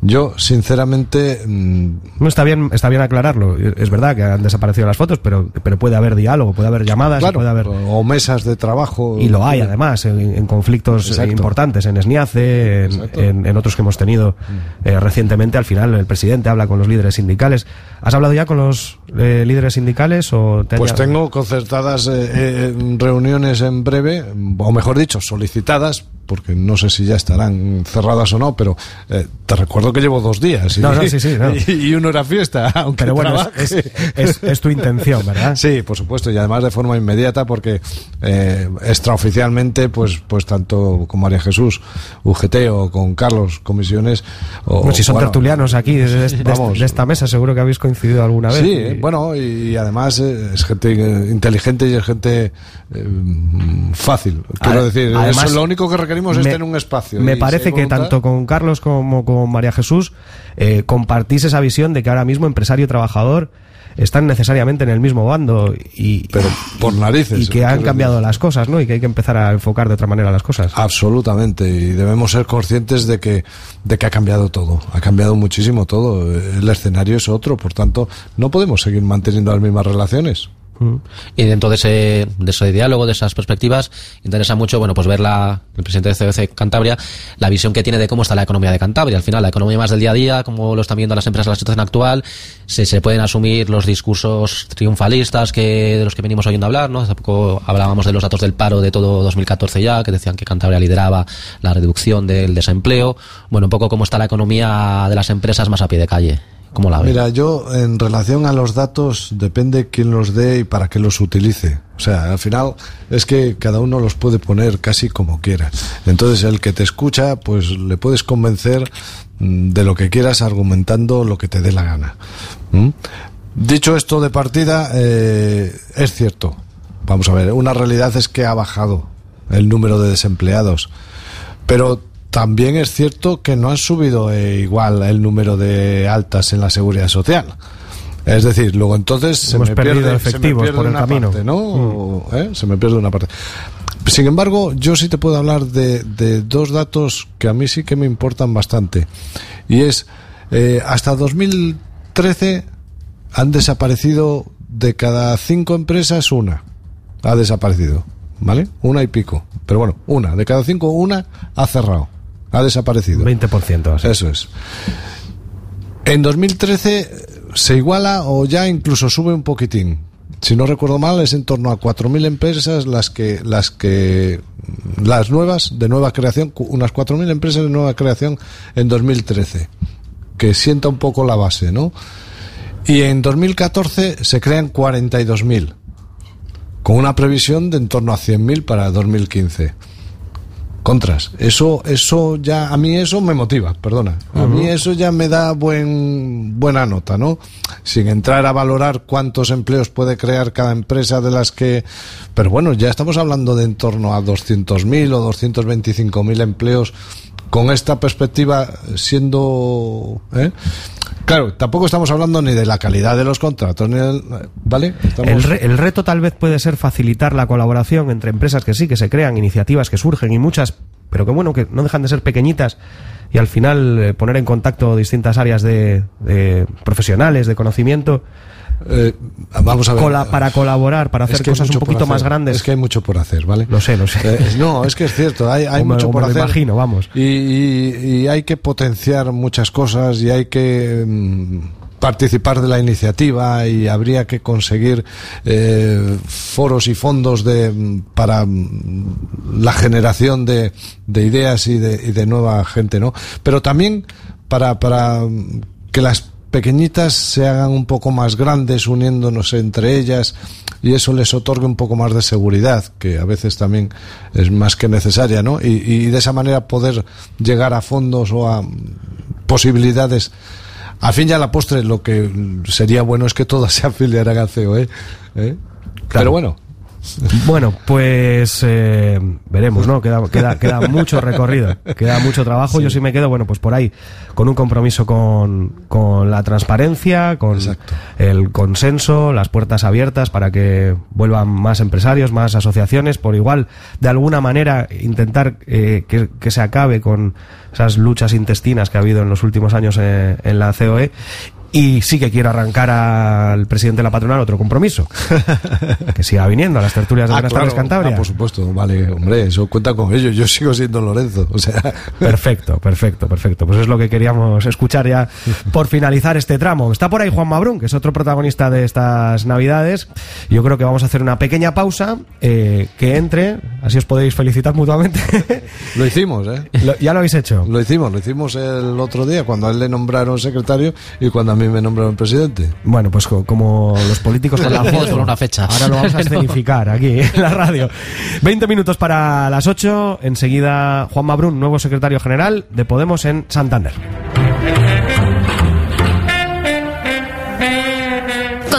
Yo, sinceramente, mm, No está bien, está bien aclararlo. Es verdad que han desaparecido las fotos, pero, pero puede haber diálogo, puede haber llamadas, claro, puede haber o mesas de trabajo. Y lo hay además en, en conflictos Exacto. importantes, en Esniace, en, Exacto. en- en otros que hemos tenido eh, recientemente. Al final el presidente habla con los líderes sindicales. ¿Has hablado ya con los eh, líderes sindicales o te Pues tengo concertadas eh, eh, reuniones en breve, o mejor dicho, solicitadas porque no sé si ya estarán cerradas o no, pero eh, te recuerdo que llevo dos días y, No, no, sí, sí, no. y, y uno era fiesta, aunque Pero bueno, es, es- es- es tu intención, ¿verdad? Sí, por supuesto, y además de forma inmediata porque eh, extraoficialmente, pues, pues tanto con María Jesús, UGT o con Carlos, comisiones... O, Pues si son bueno, tertulianos aquí de, de- de- esta mesa, seguro que habéis coincidido alguna vez. Sí, Y- eh, bueno, y, además eh, es gente eh, inteligente y es gente eh, fácil. Quiero A- decir, además, eso, lo único que requerimos es me- tener un espacio. Me si parece que tanto con Carlos como con María Jesús eh, compartís esa visión de que ahora mismo empresario y trabajador están necesariamente en el mismo bando y, Pero por narices. y que han cambiado las cosas, ¿no? Y que hay que empezar a enfocar de otra manera las cosas. Absolutamente, y debemos ser conscientes de que, de que ha cambiado todo, ha cambiado muchísimo todo, el escenario es otro, por tanto, no podemos seguir manteniendo las mismas relaciones. Y dentro de ese, de ese diálogo, de esas perspectivas, interesa mucho, bueno, pues ver la, el presidente de CBC Cantabria, la visión que tiene de cómo está la economía de Cantabria. Al final, la economía más del día a día, cómo lo están viendo las empresas en la situación actual, se pueden asumir los discursos triunfalistas que, de los que venimos oyendo hablar, ¿no? Hace poco hablábamos de los datos del paro de todo 2014 ya, que decían que Cantabria lideraba la reducción del desempleo. Bueno, un poco cómo está la economía de las empresas más a pie de calle. Mira, yo en relación a los datos depende quién los dé y para qué los utilice. O sea, al final es que cada uno los puede poner casi como quiera. Entonces el que te escucha, pues le puedes convencer mm, de lo que quieras argumentando lo que te dé la gana. ¿Mm? Dicho esto de partida, eh, es cierto. Vamos a ver, una realidad es que ha bajado el número de desempleados. Pero también es cierto que no ha subido eh, igual el número de altas en la seguridad social. Es decir, luego entonces se me, pierde, se me efectivos pierde por el una camino. Mm. parte, ¿no? ¿Eh? Se me pierde una parte. Sin embargo, yo sí te puedo hablar de, de dos datos que a mí sí que me importan bastante. Y es, eh, hasta 2013 han desaparecido de cada cinco empresas una. Ha desaparecido. ¿Vale? Una y pico. Pero bueno, una. De cada cinco, una ha cerrado. Ha desaparecido. 20% así. Eso es. En 2013 eh, se iguala o ya incluso sube un poquitín. Si no recuerdo mal, es en torno a 4.000 empresas las que, las que, las nuevas, de nueva creación, unas 4.000 empresas de nueva creación en 2013, que sienta un poco la base, ¿no? Y en 2014 se crean 42.000, con una previsión de en torno a 100.000 para 2015 contras. Eso, eso ya, a mí eso me motiva, perdona. A mí eso ya me da buen, buena nota, ¿no? Sin entrar a valorar cuántos empleos puede crear cada empresa de las que, pero bueno, ya estamos hablando de en torno a 200.000 o 225.000 empleos con esta perspectiva siendo, ¿eh? Claro, tampoco estamos hablando ni de la calidad de los contratos, ni del- ¿vale? Estamos- El, re- el reto tal vez puede ser facilitar la colaboración entre empresas que sí, que se crean, iniciativas que surgen y muchas, pero que bueno, que no dejan de ser pequeñitas y al final eh, poner en contacto distintas áreas de, de profesionales, de conocimiento, Eh, vamos a ver. cola- para colaborar, para Es hacer que cosas un poquito más hacer. grandes. Es que hay mucho por hacer, ¿vale? Lo sé, lo sé. Eh, no, es que es cierto, hay, hay O mucho por me lo hacer. imagino, vamos. Y, y- y hay que potenciar muchas cosas y hay que mm, participar de la iniciativa y habría que conseguir eh, foros y fondos de, para mm, la generación de, de ideas y de, de nueva gente, ¿no? Pero también para, para mm, que las pequeñitas se hagan un poco más grandes uniéndonos entre ellas y eso les otorgue un poco más de seguridad que a veces también es más que necesaria ¿no? y, y de esa manera poder llegar a fondos o a mm, posibilidades al fin y a la postre lo que sería bueno es que todas se afiliaran al COE ¿eh? pero bueno Bueno, pues eh, veremos, ¿no? Queda, queda, queda mucho recorrido, queda mucho trabajo. Yo sí me quedo, bueno, pues por ahí, con un compromiso con, con la transparencia, con el consenso, las puertas abiertas para que vuelvan más empresarios, más asociaciones, por igual, de alguna manera, intentar eh, que, que se acabe con esas luchas intestinas que ha habido en los últimos años eh, en la COE Y sí que quiero arrancar al presidente de la patronal otro compromiso. que siga viniendo a las tertulias de Ah, Buenas claro. tardes Cantabria. Ah, por supuesto, vale, hombre, eso cuenta con ello. Yo sigo siendo Lorenzo, o sea. Perfecto, perfecto, perfecto. Pues es lo que queríamos escuchar ya por finalizar este tramo. Está por ahí Juan Mabrún, que es otro protagonista de estas navidades. Yo creo que vamos a hacer una pequeña pausa, eh, que entre, así os podéis felicitar mutuamente. Lo hicimos, ¿eh? Lo- ya lo habéis hecho. Lo hicimos, lo hicimos el otro día cuando a él le nombraron secretario y cuando a mí me nombraron presidente. Bueno, pues co- como los políticos con la foto. por una fecha. Ahora lo vamos a escenificar aquí en la radio. 20 minutos para las 8. Enseguida Juan Mabrún, nuevo secretario general de Podemos en Santander.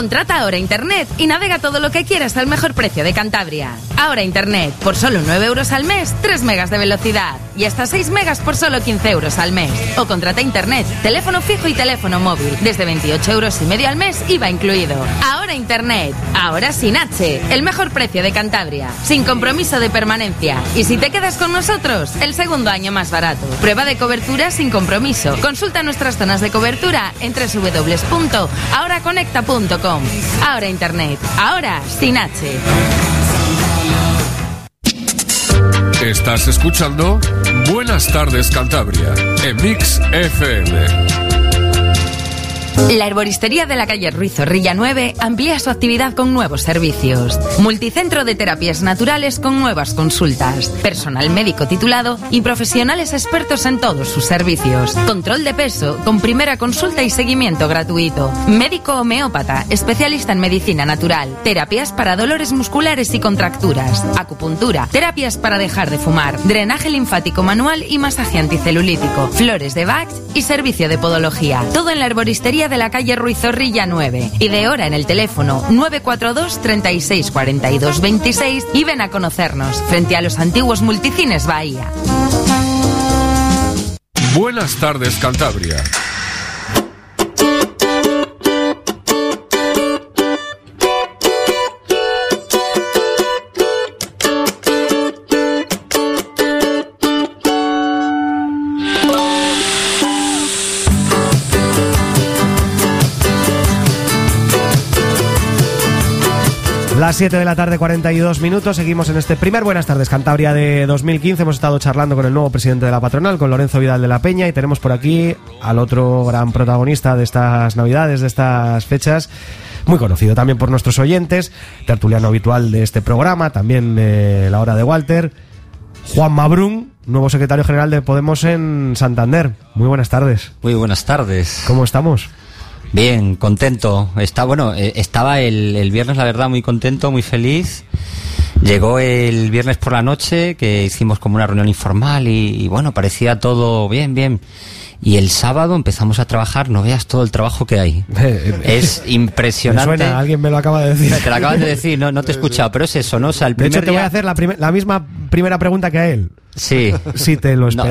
Contrata ahora Internet y navega todo lo que quieras al mejor precio de Cantabria. Ahora Internet, por solo 9 euros al mes, 3 megas de velocidad. Y hasta 6 megas por solo 15 euros al mes. O contrata Internet, teléfono fijo y teléfono móvil. Desde 28 euros y medio al mes, IVA incluido. Ahora Internet, ahora sin H. El mejor precio de Cantabria. Sin compromiso de permanencia. Y si te quedas con nosotros, el segundo año más barato. Prueba de cobertura sin compromiso. Consulta nuestras zonas de cobertura en www.ahoraconecta.com. Ahora Internet, ahora sin H. Estás escuchando Buenas tardes Cantabria en Mix FM. La herboristería de la calle Ruiz Zorrilla 9 amplía su actividad con nuevos servicios. Multicentro de terapias naturales con nuevas consultas. Personal médico titulado y profesionales expertos en todos sus servicios. Control de peso con primera consulta y seguimiento gratuito. Médico homeópata, especialista en medicina natural. Terapias para dolores musculares y contracturas. Acupuntura. Terapias para dejar de fumar. Drenaje linfático manual y masaje anticelulítico. Flores de Bach y servicio de podología. Todo en la herboristería de la calle Ruiz Zorrilla 9. Y de hora en el teléfono 942 36 42 26 y ven a conocernos frente a los antiguos multicines Bahía. Buenas tardes Cantabria. 7 de la tarde, 42 minutos. Seguimos en este primer Buenas tardes Cantabria de 2015. Hemos estado charlando con el nuevo presidente de la patronal, con Lorenzo Vidal de la Peña, y tenemos por aquí al otro gran protagonista de estas navidades, de estas fechas. Muy conocido también por nuestros oyentes, tertuliano habitual de este programa, también de la hora de Walter, Juan Mabrún, nuevo secretario general de Podemos en Santander. Muy buenas tardes. Muy buenas tardes. ¿Cómo estamos? Bien, contento. Está bueno, eh, estaba el, el viernes, la verdad, muy contento, muy feliz. Llegó el viernes por la noche, que hicimos como una reunión informal y, y bueno, parecía todo bien, bien. Y el sábado empezamos a trabajar, no veas todo el trabajo que hay. Es Me impresionante. suena, alguien me lo acaba de decir. Te lo acabas de decir, no, no te he escuchado, pero es eso, ¿no? O sea, el De hecho, primer te voy a hacer la, misma primera pregunta que a él. Sí. Si te lo No.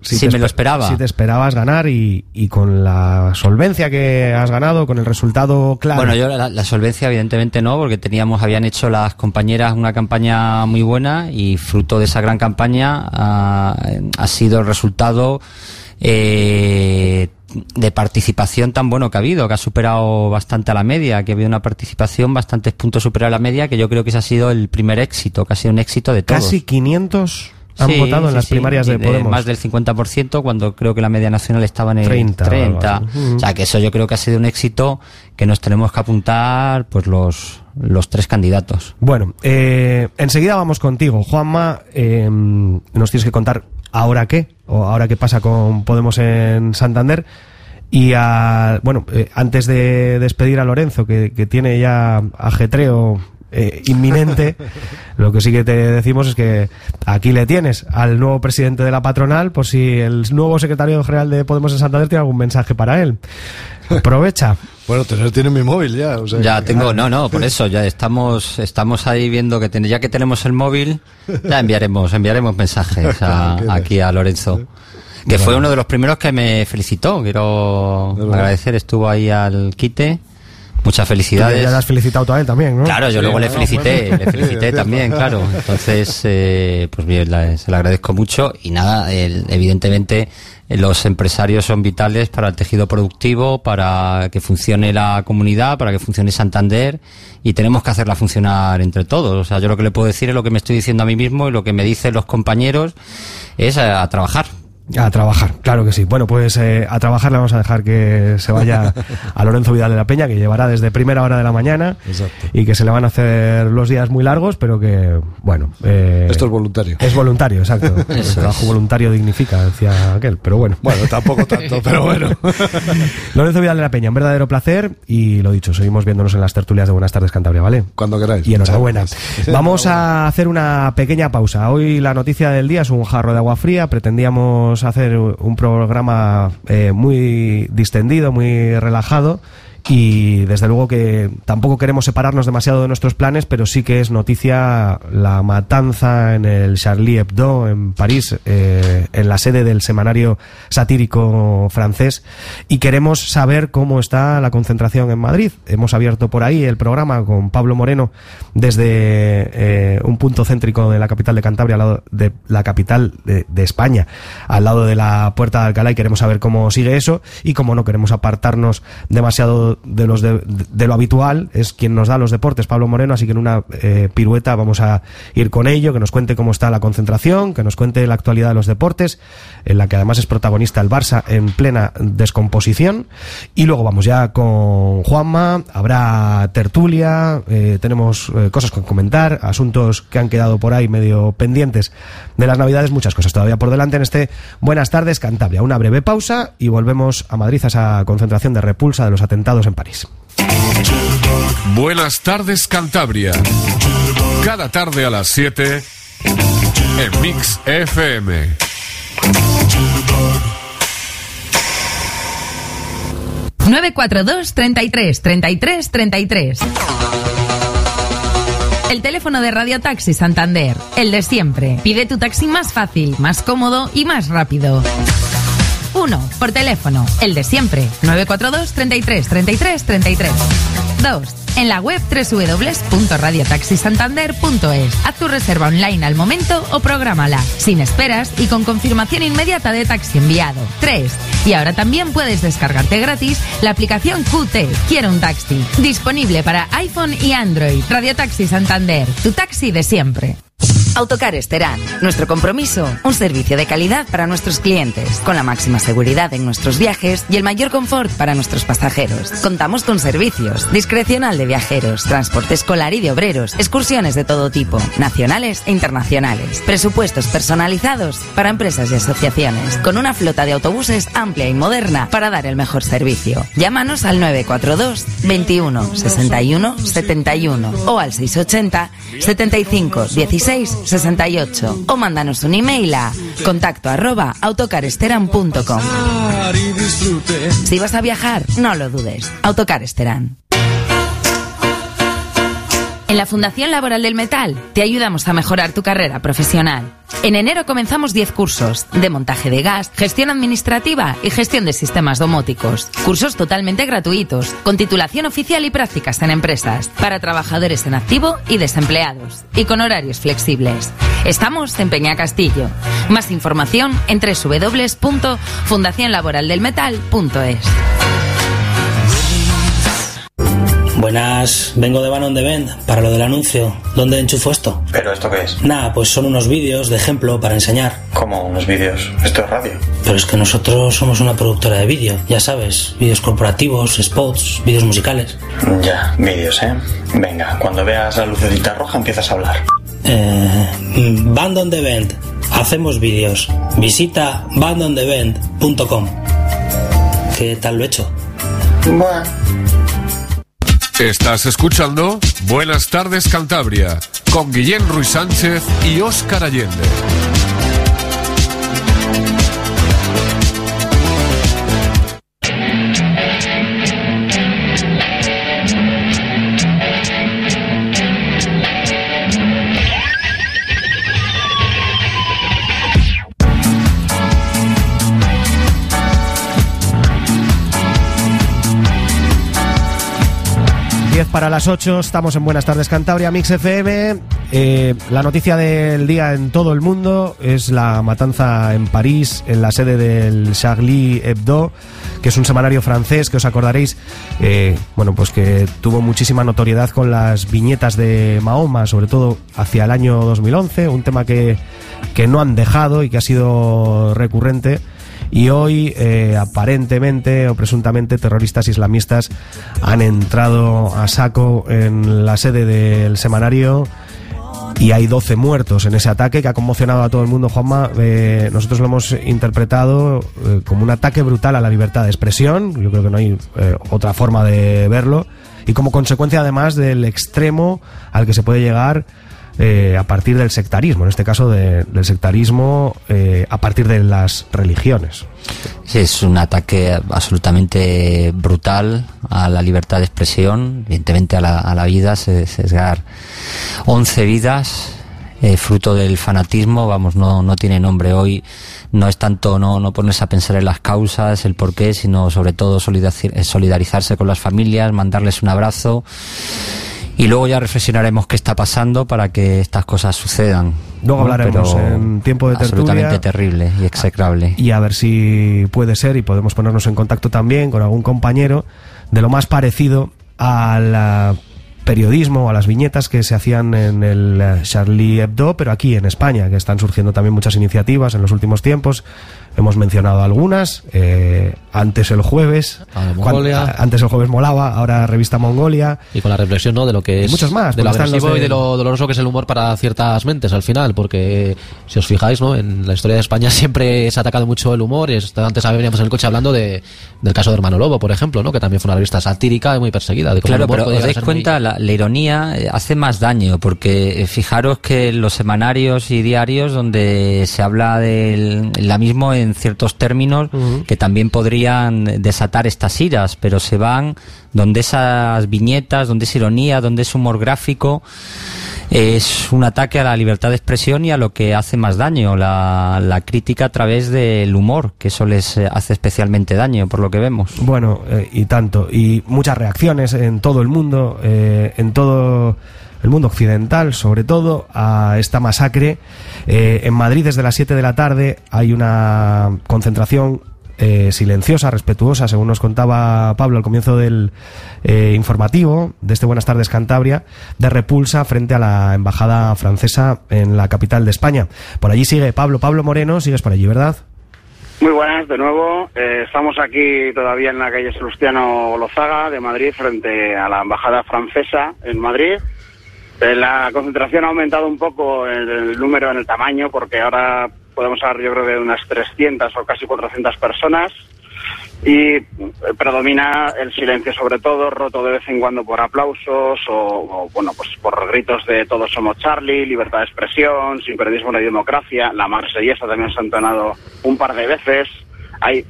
Si te me lo espe- esperaba. Si te esperabas ganar y, y con la solvencia que has ganado, con el resultado claro. Bueno, yo la, la solvencia evidentemente no, porque teníamos, habían hecho las compañeras una campaña muy buena y fruto de esa gran campaña ah, ha sido el resultado eh, de participación tan bueno que ha habido, que ha superado bastante a la media, que ha habido una participación bastantes puntos superior a la media, que yo creo que ese ha sido el primer éxito, que ha sido un éxito de todos. Casi 500 han Sí, votado en sí, las sí, primarias de Podemos. Más del 50%, cuando creo que la media nacional estaba en el 30 o 30. algo así. O sea, que eso yo creo que ha sido un éxito que nos tenemos que apuntar pues los, los tres candidatos. Bueno, eh, enseguida vamos contigo. Juanma, eh, nos tienes que contar ahora qué, o ahora qué pasa con Podemos en Santander. Y a- bueno, eh, antes de despedir a Lorenzo, que, que tiene ya ajetreo eh, inminente, lo que sí que te decimos es que aquí le tienes al nuevo presidente de la patronal, por si el nuevo secretario general de Podemos en Santander tiene algún mensaje para él. Aprovecha. Bueno, tener tiene mi móvil ya. o sea Ya que- tengo, no, no, por eso ya estamos, estamos ahí viendo que ten- ya que tenemos el móvil, ya enviaremos, enviaremos mensajes a- aquí a Lorenzo. Que fue uno de los primeros que me felicitó. Quiero agradecer, estuvo ahí al quite. Muchas felicidades. Ya le has felicitado tú a él también, ¿no? Claro, yo Sí, luego le felicité, bueno. le felicité también, claro. Entonces, eh, pues bien, la- se lo agradezco mucho y nada, el- evidentemente los empresarios son vitales para el tejido productivo, para que funcione la comunidad, para que funcione Santander y tenemos que hacerla funcionar entre todos. O sea, yo lo que le puedo decir es lo que me estoy diciendo a mí mismo y lo que me dicen los compañeros es a, a trabajar. A trabajar, claro que sí. Bueno, pues eh, a trabajar le vamos a dejar que se vaya a Lorenzo Vidal de la Peña, que llevará desde primera hora de la mañana Exacto. y que se le van a hacer los días muy largos, pero que, bueno. eh, Esto es voluntario. Es voluntario, exacto. El trabajo voluntario dignifica, decía aquel, pero bueno. Bueno, tampoco tanto, pero bueno. Lorenzo Vidal de la Peña, un verdadero placer y lo dicho, seguimos viéndonos en las tertulias de Buenas tardes Cantabria, ¿vale? Cuando queráis. Y enhorabuena. Vamos a hacer una pequeña pausa. Hoy la noticia del día es un jarro de agua fría. Pretendíamos hacer un programa eh, muy distendido, muy relajado. Y desde luego que tampoco queremos separarnos demasiado de nuestros planes, pero sí que es noticia la matanza en el Charlie Hebdo en París, eh, en la sede del semanario satírico francés. Y queremos saber cómo está la concentración en Madrid. Hemos abierto por ahí el programa con Pablo Moreno desde eh, un punto céntrico de la capital de Cantabria, al lado de la capital de, de España, al lado de la Puerta de Alcalá, y queremos saber cómo sigue eso. Y como no queremos apartarnos demasiado de lo habitual, es quien nos da los deportes, Pablo Moreno, así que en una eh, pirueta vamos a ir con ello, que nos cuente cómo está la concentración, que nos cuente la actualidad de los deportes, en la que además es protagonista el Barça en plena descomposición. Y luego vamos ya con Juanma, habrá tertulia, eh, tenemos eh, cosas que comentar, asuntos que han quedado por ahí medio pendientes de las navidades, muchas cosas todavía por delante en este Buenas tardes Cantabria. Una breve pausa y volvemos a Madrid a esa concentración de repulsa de los atentados en París. Buenas tardes Cantabria. Cada tarde a las 7 en Mix FM. Juggernaut 942 33 33 33. El teléfono de Radio Taxi Santander, el de siempre. Pide tu taxi más fácil, más cómodo y más rápido. 1. Por teléfono, el de siempre. 942 33 33 33. 2. En la web www.radiotaxisantander.es. Haz tu reserva online al momento o prográmala, sin esperas y con confirmación inmediata de taxi enviado. 3. Y ahora también puedes descargarte gratis la aplicación QT, Quiero un taxi. Disponible para iPhone y Android. Radio Taxi Santander, tu taxi de siempre. Autocar Esterán. Nuestro compromiso, un servicio de calidad para nuestros clientes, con la máxima seguridad en nuestros viajes y el mayor confort para nuestros pasajeros. Contamos con servicios, discrecional de viajeros, transporte escolar y de obreros, excursiones de todo tipo, nacionales e internacionales, presupuestos personalizados para empresas y asociaciones, con una flota de autobuses amplia y moderna para dar el mejor servicio. Llámanos al 942 21 61 71 o al 680 75 16 68 o mándanos un email a contacto arroba autocaresteran.com. Si vas a viajar, no lo dudes. Autocar Esteran. En la Fundación Laboral del Metal te ayudamos a mejorar tu carrera profesional. En enero comenzamos 10 cursos de montaje de gas, gestión administrativa y gestión de sistemas domóticos. Cursos totalmente gratuitos, con titulación oficial y prácticas en empresas, para trabajadores en activo y desempleados, y con horarios flexibles. Estamos en Peña Castillo. Más información en www.fundacionlaboraldelmetal.es. Buenas, vengo de Banon de Vent para lo del anuncio. ¿Dónde enchufo esto? ¿Pero esto qué es? Nada, pues son unos vídeos de ejemplo para enseñar. ¿Cómo unos vídeos? Esto es radio. Pero es que nosotros somos una productora de vídeo, ya sabes, vídeos corporativos, spots, vídeos musicales. Ya, vídeos, ¿eh? Venga, cuando veas la lucecita roja empiezas a hablar. Eh, Bandon de Vent, hacemos vídeos. Visita bandondevent.com. ¿Qué tal lo he hecho? Bueno. Estás escuchando Buenas tardes Cantabria con Guillén Ruiz Sánchez y Óscar Allende. 10 para las 8, estamos en Buenas tardes Cantabria, Mix FM. Eh, la noticia del día en todo el mundo es la matanza en París, en la sede del Charlie Hebdo, que es un semanario francés que os acordaréis, eh, bueno, pues que tuvo muchísima notoriedad con las viñetas de Mahoma, sobre todo hacia el año 2011, un tema que, que no han dejado y que ha sido recurrente y hoy eh, aparentemente o presuntamente terroristas islamistas han entrado a saco en la sede del semanario y hay 12 muertos en ese ataque que ha conmocionado a todo el mundo, Juanma. Eh, nosotros lo hemos interpretado eh, como un ataque brutal a la libertad de expresión, yo creo que no hay otra forma de verlo, y como consecuencia además del extremo al que se puede llegar eh, a partir del sectarismo, en este caso de- del sectarismo eh, a partir de las religiones. Sí, es un ataque absolutamente brutal a la libertad de expresión, evidentemente a la, vida, se- sesgar 11 vidas, eh, fruto del fanatismo, vamos, no, no tiene nombre hoy. No es tanto no, no ponerse a pensar en las causas, el porqué, sino sobre todo eh, solidarizarse con las familias, mandarles un abrazo. Y luego ya reflexionaremos qué está pasando para que estas cosas sucedan. Luego ¿no? hablaremos Pero en tiempo de tertulia. Absolutamente terrible y execrable. y a ver si puede ser y podemos ponernos en contacto también con algún compañero de lo más parecido al ah, periodismo a las viñetas que se hacían en el eh, Charlie Hebdo, pero aquí en España, que están surgiendo también muchas iniciativas en los últimos tiempos. Hemos mencionado algunas. eh, antes el jueves. Ah, de cuan- Mongolia. a- antes el jueves molaba, ahora revista Mongolia. Y con la reflexión, ¿no? De lo que Y es. muchos más, De lo agresivo de- y de lo doloroso que es el humor para ciertas mentes al final. Porque, si os fijáis, ¿no? En la historia de España siempre se ha atacado mucho el humor. Y antes veníamos en el coche hablando de, del caso de Hermano Lobo, por ejemplo, ¿no? Que también fue una revista satírica y muy perseguida. De cómo el Claro, humor pero os dais muy- cuenta, la, la ironía eh, hace más daño, porque eh, fijaros que los semanarios y diarios donde se habla del la mismo en ciertos términos que también podrían desatar estas iras, pero se van donde esas viñetas, donde esa ironía, donde ese humor gráfico es un ataque a la libertad de expresión y a lo que hace más daño, la, la crítica a través del humor, que eso les eh, hace especialmente daño, por lo que vemos. Bueno, eh, y tanto. Y muchas reacciones en todo el mundo, eh, en todo el mundo occidental, sobre todo, a esta masacre. Eh, en Madrid, desde las 7 de la tarde, hay una concentración eh, silenciosa, respetuosa, según nos contaba Pablo al comienzo del eh, informativo de este Buenas tardes Cantabria, de repulsa frente a la embajada francesa en la capital de España. Por allí sigue Pablo, Pablo Moreno, sigues por allí, ¿verdad? Muy buenas de nuevo. Eh, estamos aquí todavía en la calle Salustiano Lozaga de Madrid frente a la embajada francesa en Madrid. Eh, la concentración ha aumentado un poco en el número, en el tamaño, porque ahora podemos hablar yo creo de unas 300 o casi 400 personas. Y eh, predomina el silencio sobre todo, roto de vez en cuando por aplausos o, bueno, pues por gritos de todos somos Charlie, libertad de expresión, sin periodismo hay democracia. La marsellesa también se ha entonado un par de veces. Hay eh,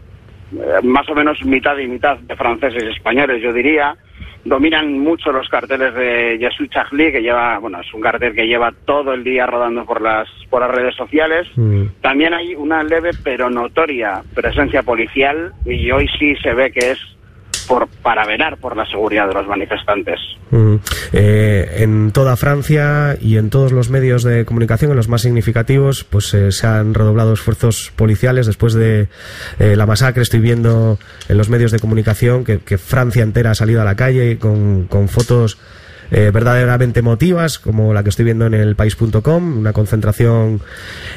más o menos mitad y mitad de franceses y españoles, yo diría. Dominan mucho los carteles de Jesús Charlie, que lleva, bueno, es un cartel que lleva todo el día rodando por las, por las redes sociales. También hay una leve pero notoria presencia policial y hoy sí se ve que es por, para velar por la seguridad de los manifestantes. Mm. Eh, en toda Francia y en todos los medios de comunicación, en los más significativos, pues eh, se han redoblado esfuerzos policiales después de eh, la masacre. Estoy viendo en los medios de comunicación que, Francia entera ha salido a la calle con, con fotos verdaderamente emotivas, como la que estoy viendo en el país.com, una concentración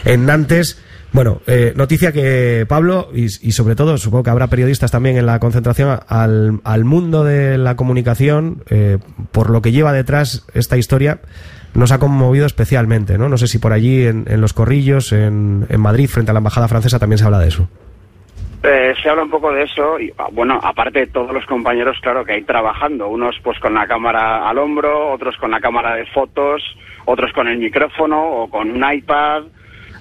en Nantes. Bueno, eh, noticia que Pablo, y, sobre todo supongo que habrá periodistas también en la concentración, al, mundo de la comunicación, eh, por lo que lleva detrás esta historia, nos ha conmovido especialmente, ¿no? No sé si por allí, en, Los Corrillos, en, en Madrid, frente a la Embajada Francesa, también se habla de eso. Eh, se habla un poco de eso y ah, bueno, aparte de todos los compañeros, claro que hay trabajando, unos pues con la cámara al hombro, otros con la cámara de fotos, otros con el micrófono o con un iPad,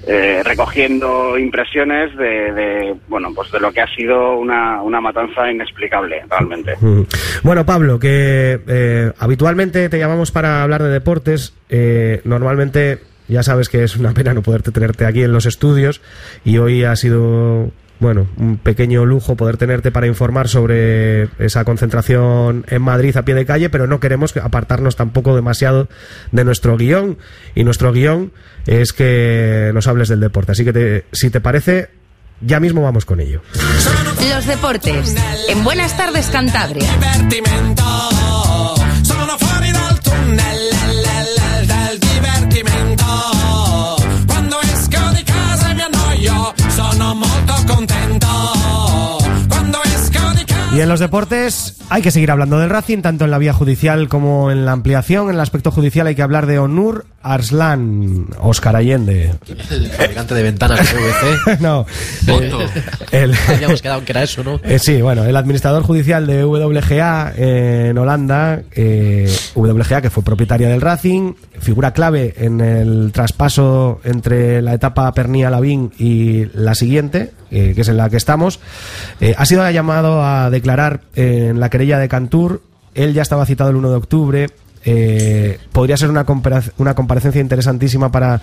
eh, recogiendo impresiones de, bueno pues de lo que ha sido una, una matanza inexplicable realmente. Mm. Bueno, Pablo, que eh, habitualmente te llamamos para hablar de deportes. eh, normalmente ya sabes que es una pena no poderte tenerte aquí en los estudios y hoy ha sido bueno, un pequeño lujo poder tenerte para informar sobre esa concentración en Madrid a pie de calle, pero no queremos apartarnos tampoco demasiado de nuestro guion. Y nuestro guion es que nos hables del deporte. Así que, te- si te parece, ya mismo vamos con ello. Los deportes. En Buenas tardes, Cantabria. sono molto Y en los deportes hay que seguir hablando del Racing, tanto en la vía judicial como en la ampliación. En el aspecto judicial hay que hablar de Onur Arslan, Oscar Allende. El fabricante de ventanas PVC. no. El- Habíamos quedado que era eso, ¿no? Eh, sí, bueno, el administrador judicial de WGA eh, en Holanda, eh, WGA, que fue propietaria del Racing, figura clave en el traspaso entre la etapa Pernía-Lavín y la siguiente, eh, que es en la que estamos, eh, ha sido llamado a declarar en la querella de Cantur. Él ya estaba citado el 1 de octubre. Eh, podría ser una, una comparecencia interesantísima para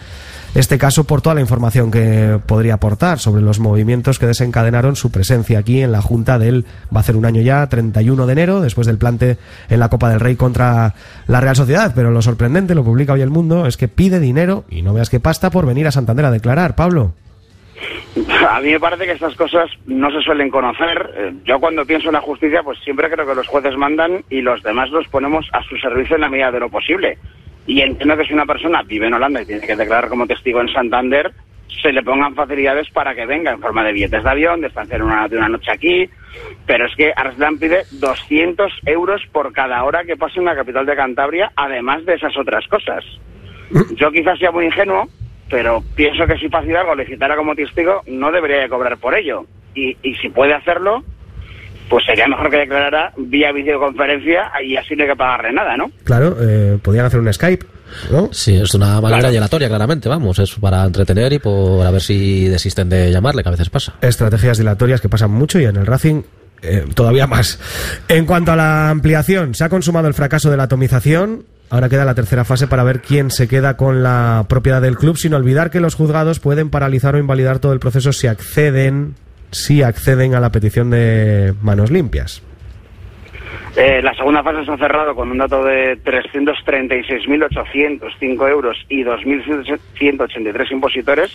este caso por toda la información que podría aportar sobre los movimientos que desencadenaron su presencia aquí en la Junta del, va a ser un año ya, 31 de enero, después del plante en la Copa del Rey contra la Real Sociedad. Pero lo sorprendente, lo publica hoy el mundo, es que pide dinero, y no veas qué pasta, por venir a Santander a declarar, Pablo. A mí me parece que estas cosas no se suelen conocer. Eh, Yo cuando pienso en la justicia, pues siempre creo que los jueces mandan y los demás los ponemos a su servicio en la medida de lo posible. Y entiendo que si una persona vive en Holanda y tiene que declarar como testigo en Santander, se le pongan facilidades para que venga en forma de billetes de avión, de estancia una, de una noche aquí. Pero es que Arslan pide 200 euros por cada hora que pase en la capital de Cantabria, además de esas otras cosas. Yo quizás sea muy ingenuo, pero pienso que si Paz Hidalgo le citara como testigo, no debería de cobrar por ello. Y, y si puede hacerlo, pues sería mejor que declarara vía videoconferencia y así no hay que pagarle nada, ¿no? Claro, eh, podían hacer un Skype, ¿no? Sí, es una manera Claro. dilatoria, claramente, vamos. Es para entretener y por a ver si desisten de llamarle, que a veces pasa. estrategias dilatorias que pasan mucho y en el Racing eh, todavía más. En cuanto a la ampliación, se ha consumado el fracaso de la atomización. Ahora queda la tercera fase para ver quién se queda con la propiedad del club, sin olvidar que los juzgados pueden paralizar o invalidar todo el proceso si acceden, si acceden a la petición de manos limpias. Eh, la segunda fase se ha cerrado con un dato de 336.805 euros y 2.183 impositores,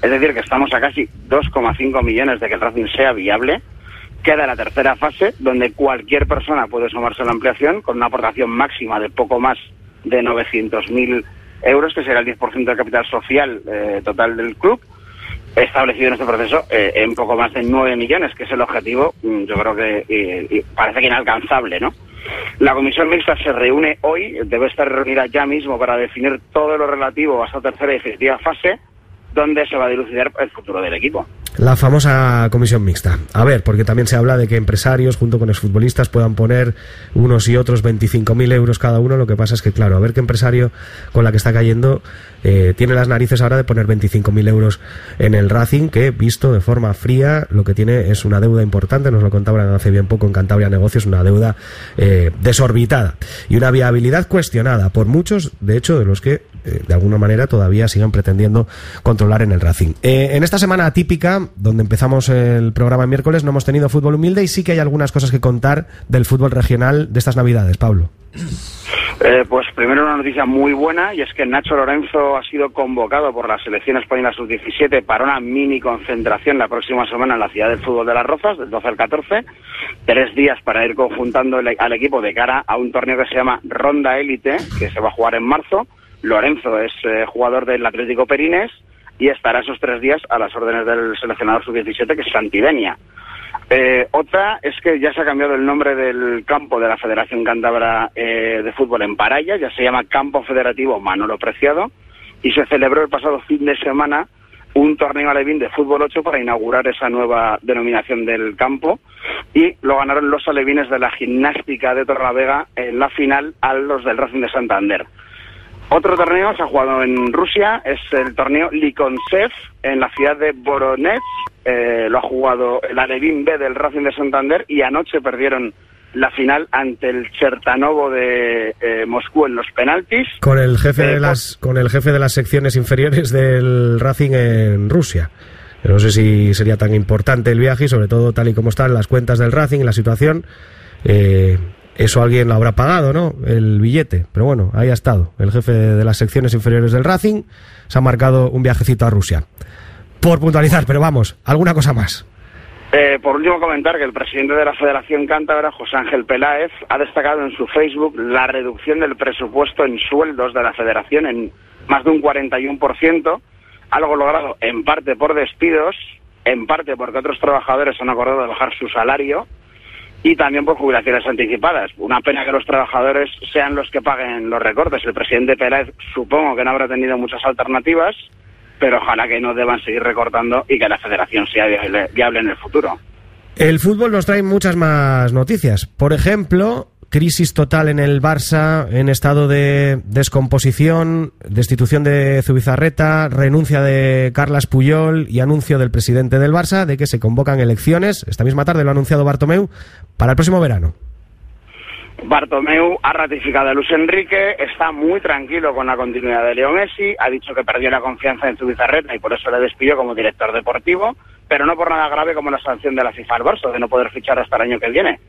es decir, que estamos a casi 2,5 millones de que el Racing sea viable. Queda la tercera fase, donde cualquier persona puede sumarse a la ampliación con una aportación máxima de poco más de 900.000 euros, que será el 10% del capital social eh, total del club establecido en este proceso eh, en poco más de 9 millones, que es el objetivo, mm, yo creo que eh, parece que inalcanzable, ¿no? La comisión mixta se reúne hoy, debe estar reunida ya mismo para definir todo lo relativo a esta tercera y definitiva fase, donde se va a dilucidar el futuro del equipo. La famosa comisión mixta. A ver, porque también se habla de que empresarios junto con exfutbolistas puedan poner unos y otros 25.000 euros cada uno. Lo que pasa es que, claro, a ver qué empresario con la que está cayendo eh, tiene las narices ahora de poner 25.000 euros en el Racing, que visto de forma fría, lo que tiene es una deuda importante. Nos lo contaban hace bien poco en Cantabria Negocios, una deuda eh, desorbitada y una viabilidad cuestionada por muchos, de hecho, de los que eh, de alguna manera todavía sigan pretendiendo controlar en el Racing. Eh, en esta semana atípica, donde empezamos el programa miércoles, no hemos tenido fútbol humilde y sí que hay algunas cosas que contar del fútbol regional de estas Navidades, Pablo. Eh, pues primero una noticia muy buena y es que Nacho Lorenzo ha sido convocado por la selección española sub-17 para una mini concentración la próxima semana en la ciudad del fútbol de las Rozas, del 12 al 14. Tres días para ir conjuntando al equipo de cara a un torneo que se llama Ronda Élite, que se va a jugar en marzo. Lorenzo es eh, jugador del Atlético Perines y estará esos tres días a las órdenes del seleccionador sub-17, que es Santidenia. Eh, otra es que ya se ha cambiado el nombre del campo de la Federación Cántabra eh, de Fútbol en Paraya, ya se llama Campo Federativo Manolo Preciado, y se celebró el pasado fin de semana un torneo alevín de fútbol 8 para inaugurar esa nueva denominación del campo y lo ganaron los alevines de la gimnástica de Torlavega en la final a los del Racing de Santander. Otro torneo se ha jugado en Rusia, es el torneo Likonsev en la ciudad de Voronezh. Eh, lo ha jugado el Alevín B del Racing de Santander y anoche perdieron la final ante el Chertanovo de eh, Moscú en los penaltis. Con el jefe Eh, de las con el jefe de las secciones inferiores del Racing en Rusia. No sé si sería tan importante el viaje y sobre todo tal y como están las cuentas del Racing y la situación, eh, eso alguien lo habrá pagado, ¿no? El billete. Pero bueno, ahí ha estado. El jefe de las secciones inferiores del Racing se ha marcado un viajecito a Rusia. Por puntualizar, pero vamos, alguna cosa más. Eh, por último, comentar que el presidente de la Federación Cántabra, José Ángel Peláez, ha destacado en su Facebook la reducción del presupuesto en sueldos de la Federación en más de un 41%, algo logrado en parte por despidos, en parte porque otros trabajadores han acordado bajar su salario y también por jubilaciones anticipadas. Una pena que los trabajadores sean los que paguen los recortes. El presidente Peláez supongo que no habrá tenido muchas alternativas, pero ojalá que no deban seguir recortando y que la federación sea viable en el futuro. El fútbol nos trae muchas más noticias. Por ejemplo, crisis total en el Barça, en estado de descomposición, destitución de Zubizarreta, renuncia de Carlas Puyol y anuncio del presidente del Barça de que se convocan elecciones. Esta misma tarde lo ha anunciado Bartomeu para el próximo verano. Bartomeu ha ratificado a Luis Enrique, está muy tranquilo con la continuidad de Leo Messi, ha dicho que perdió la confianza en Zubizarreta y por eso le despidió como director deportivo, pero no por nada grave como la sanción de la FIFA al Barça de no poder fichar hasta el año que viene.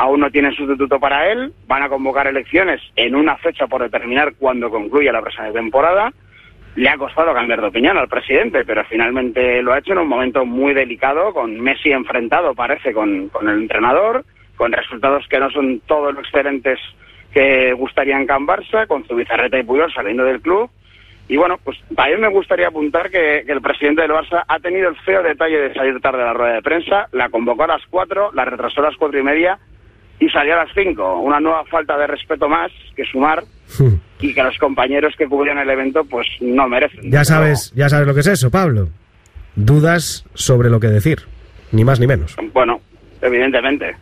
Aún no tienen sustituto para él, van a convocar elecciones en una fecha por determinar cuándo concluya la presente temporada. Le ha costado cambiar de opinión al presidente, pero finalmente lo ha hecho en un momento muy delicado, con Messi enfrentado, parece, con, el entrenador, con resultados que no son todos los excelentes que gustarían Can Barça, con Zubizarreta y Puyol saliendo del club. Y bueno, pues también me gustaría apuntar que, el presidente del Barça ha tenido el feo detalle de salir tarde a la rueda de prensa, la convocó a las cuatro, la retrasó a las cuatro y media y salió a las cinco. Una nueva falta de respeto más que sumar y que los compañeros que cubrían el evento pues no merecen. Ya sabes, ya sabes lo que es eso, Pablo. Dudas sobre lo que decir, ni más ni menos. Bueno, evidentemente.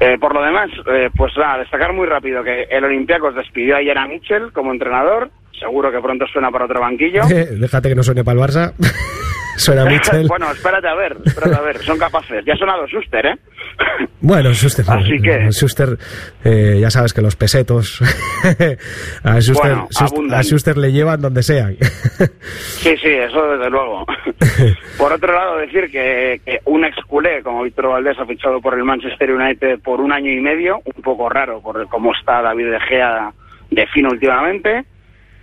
Eh, por lo demás, eh, pues nada, destacar muy rápido que el Olympiacos despidió ayer a Mitchell como entrenador. Seguro que pronto suena para otro banquillo. Déjate que no suene para el Barça. suena Mitchell. bueno, espérate a ver, espérate a ver. Son capaces. Ya ha sonado Schuster, ¿eh? Bueno, Schuster. Así que... Schuster, eh, ya sabes que los pesetos a, Schuster, Bueno, Schuster- abundan. a Schuster le llevan donde sean. Sí, sí, eso desde luego. por otro lado, decir que, que un ex culé como Víctor Valdés ha fichado por el Manchester United por un año y medio, un poco raro por cómo está David De Gea de fino últimamente.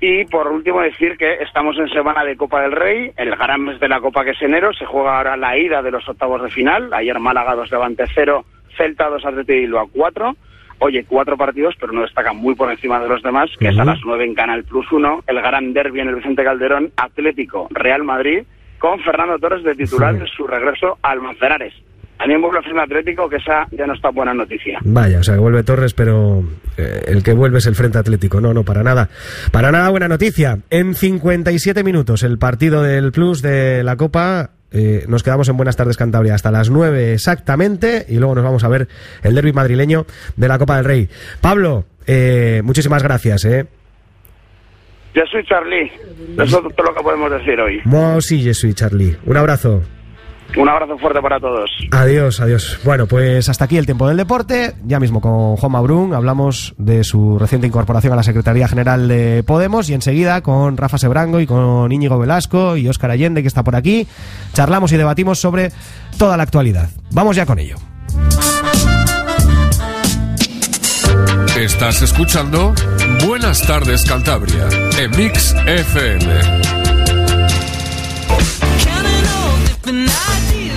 Y por último decir que estamos en semana de Copa del Rey, el gran mes de la Copa que es enero, se juega ahora la ida de los octavos de final, ayer Málaga 2 Levante 0, Celta 2 Atlético de Bilbao 4, oye, cuatro partidos, pero no destacan muy por encima de los demás, que es a las 9 en Canal Plus 1, el gran derbi en el Vicente Calderón, Atlético, Real Madrid, con Fernando Torres de titular en su regreso al Manzanares. También vuelve a firma Atlético, que esa ya no está buena noticia. Vaya, o sea, que vuelve Torres, pero eh, el que vuelve es el Frente Atlético. No, no, para nada. Para nada buena noticia. En 57 minutos, el partido del Plus de la Copa. eh, nos quedamos en Buenas tardes Cantabria hasta las 9 exactamente y luego nos vamos a ver el derby madrileño de la Copa del Rey. Pablo, eh, muchísimas gracias. Eh. Yo soy Charlie, eso es todo lo que podemos decir hoy. Moi aussi, je suis Charlie. Un abrazo. Un abrazo fuerte para todos. Adiós, adiós. Bueno, pues hasta aquí el tiempo del deporte. Ya mismo con Juan Mabrún hablamos de su reciente incorporación a la Secretaría General de Podemos y enseguida con Rafa Sebrango y con Íñigo Velasco y Óscar Allende que está por aquí. Charlamos y debatimos sobre toda la actualidad. Vamos ya con ello. Estás escuchando Buenas tardes Cantabria en Mix FM.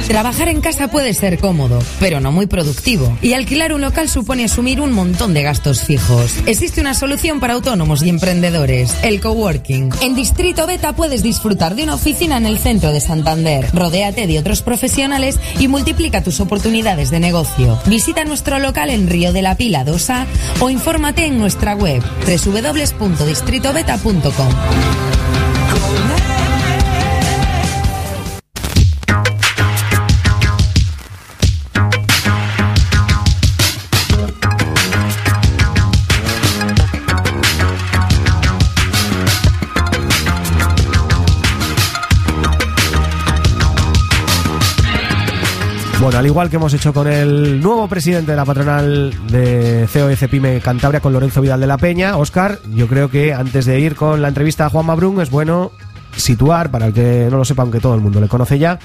Trabajar en casa puede ser cómodo, pero no muy productivo. Y alquilar un local supone asumir un montón de gastos fijos. Existe una solución para autónomos y emprendedores, el coworking. En Distrito Beta puedes disfrutar de una oficina en el centro de Santander. Rodéate de otros profesionales y multiplica tus oportunidades de negocio. Visita nuestro local en Río de la Pila 2A o infórmate en nuestra web www.distritobeta.com. Bueno, al igual que hemos hecho con el nuevo presidente de la patronal de COEC Pyme Cantabria, con Lorenzo Vidal de la Peña, Óscar, yo creo que antes de ir con la entrevista a Juan Mabrún es bueno situar, para el que no lo sepa, aunque todo el mundo le conoce ya,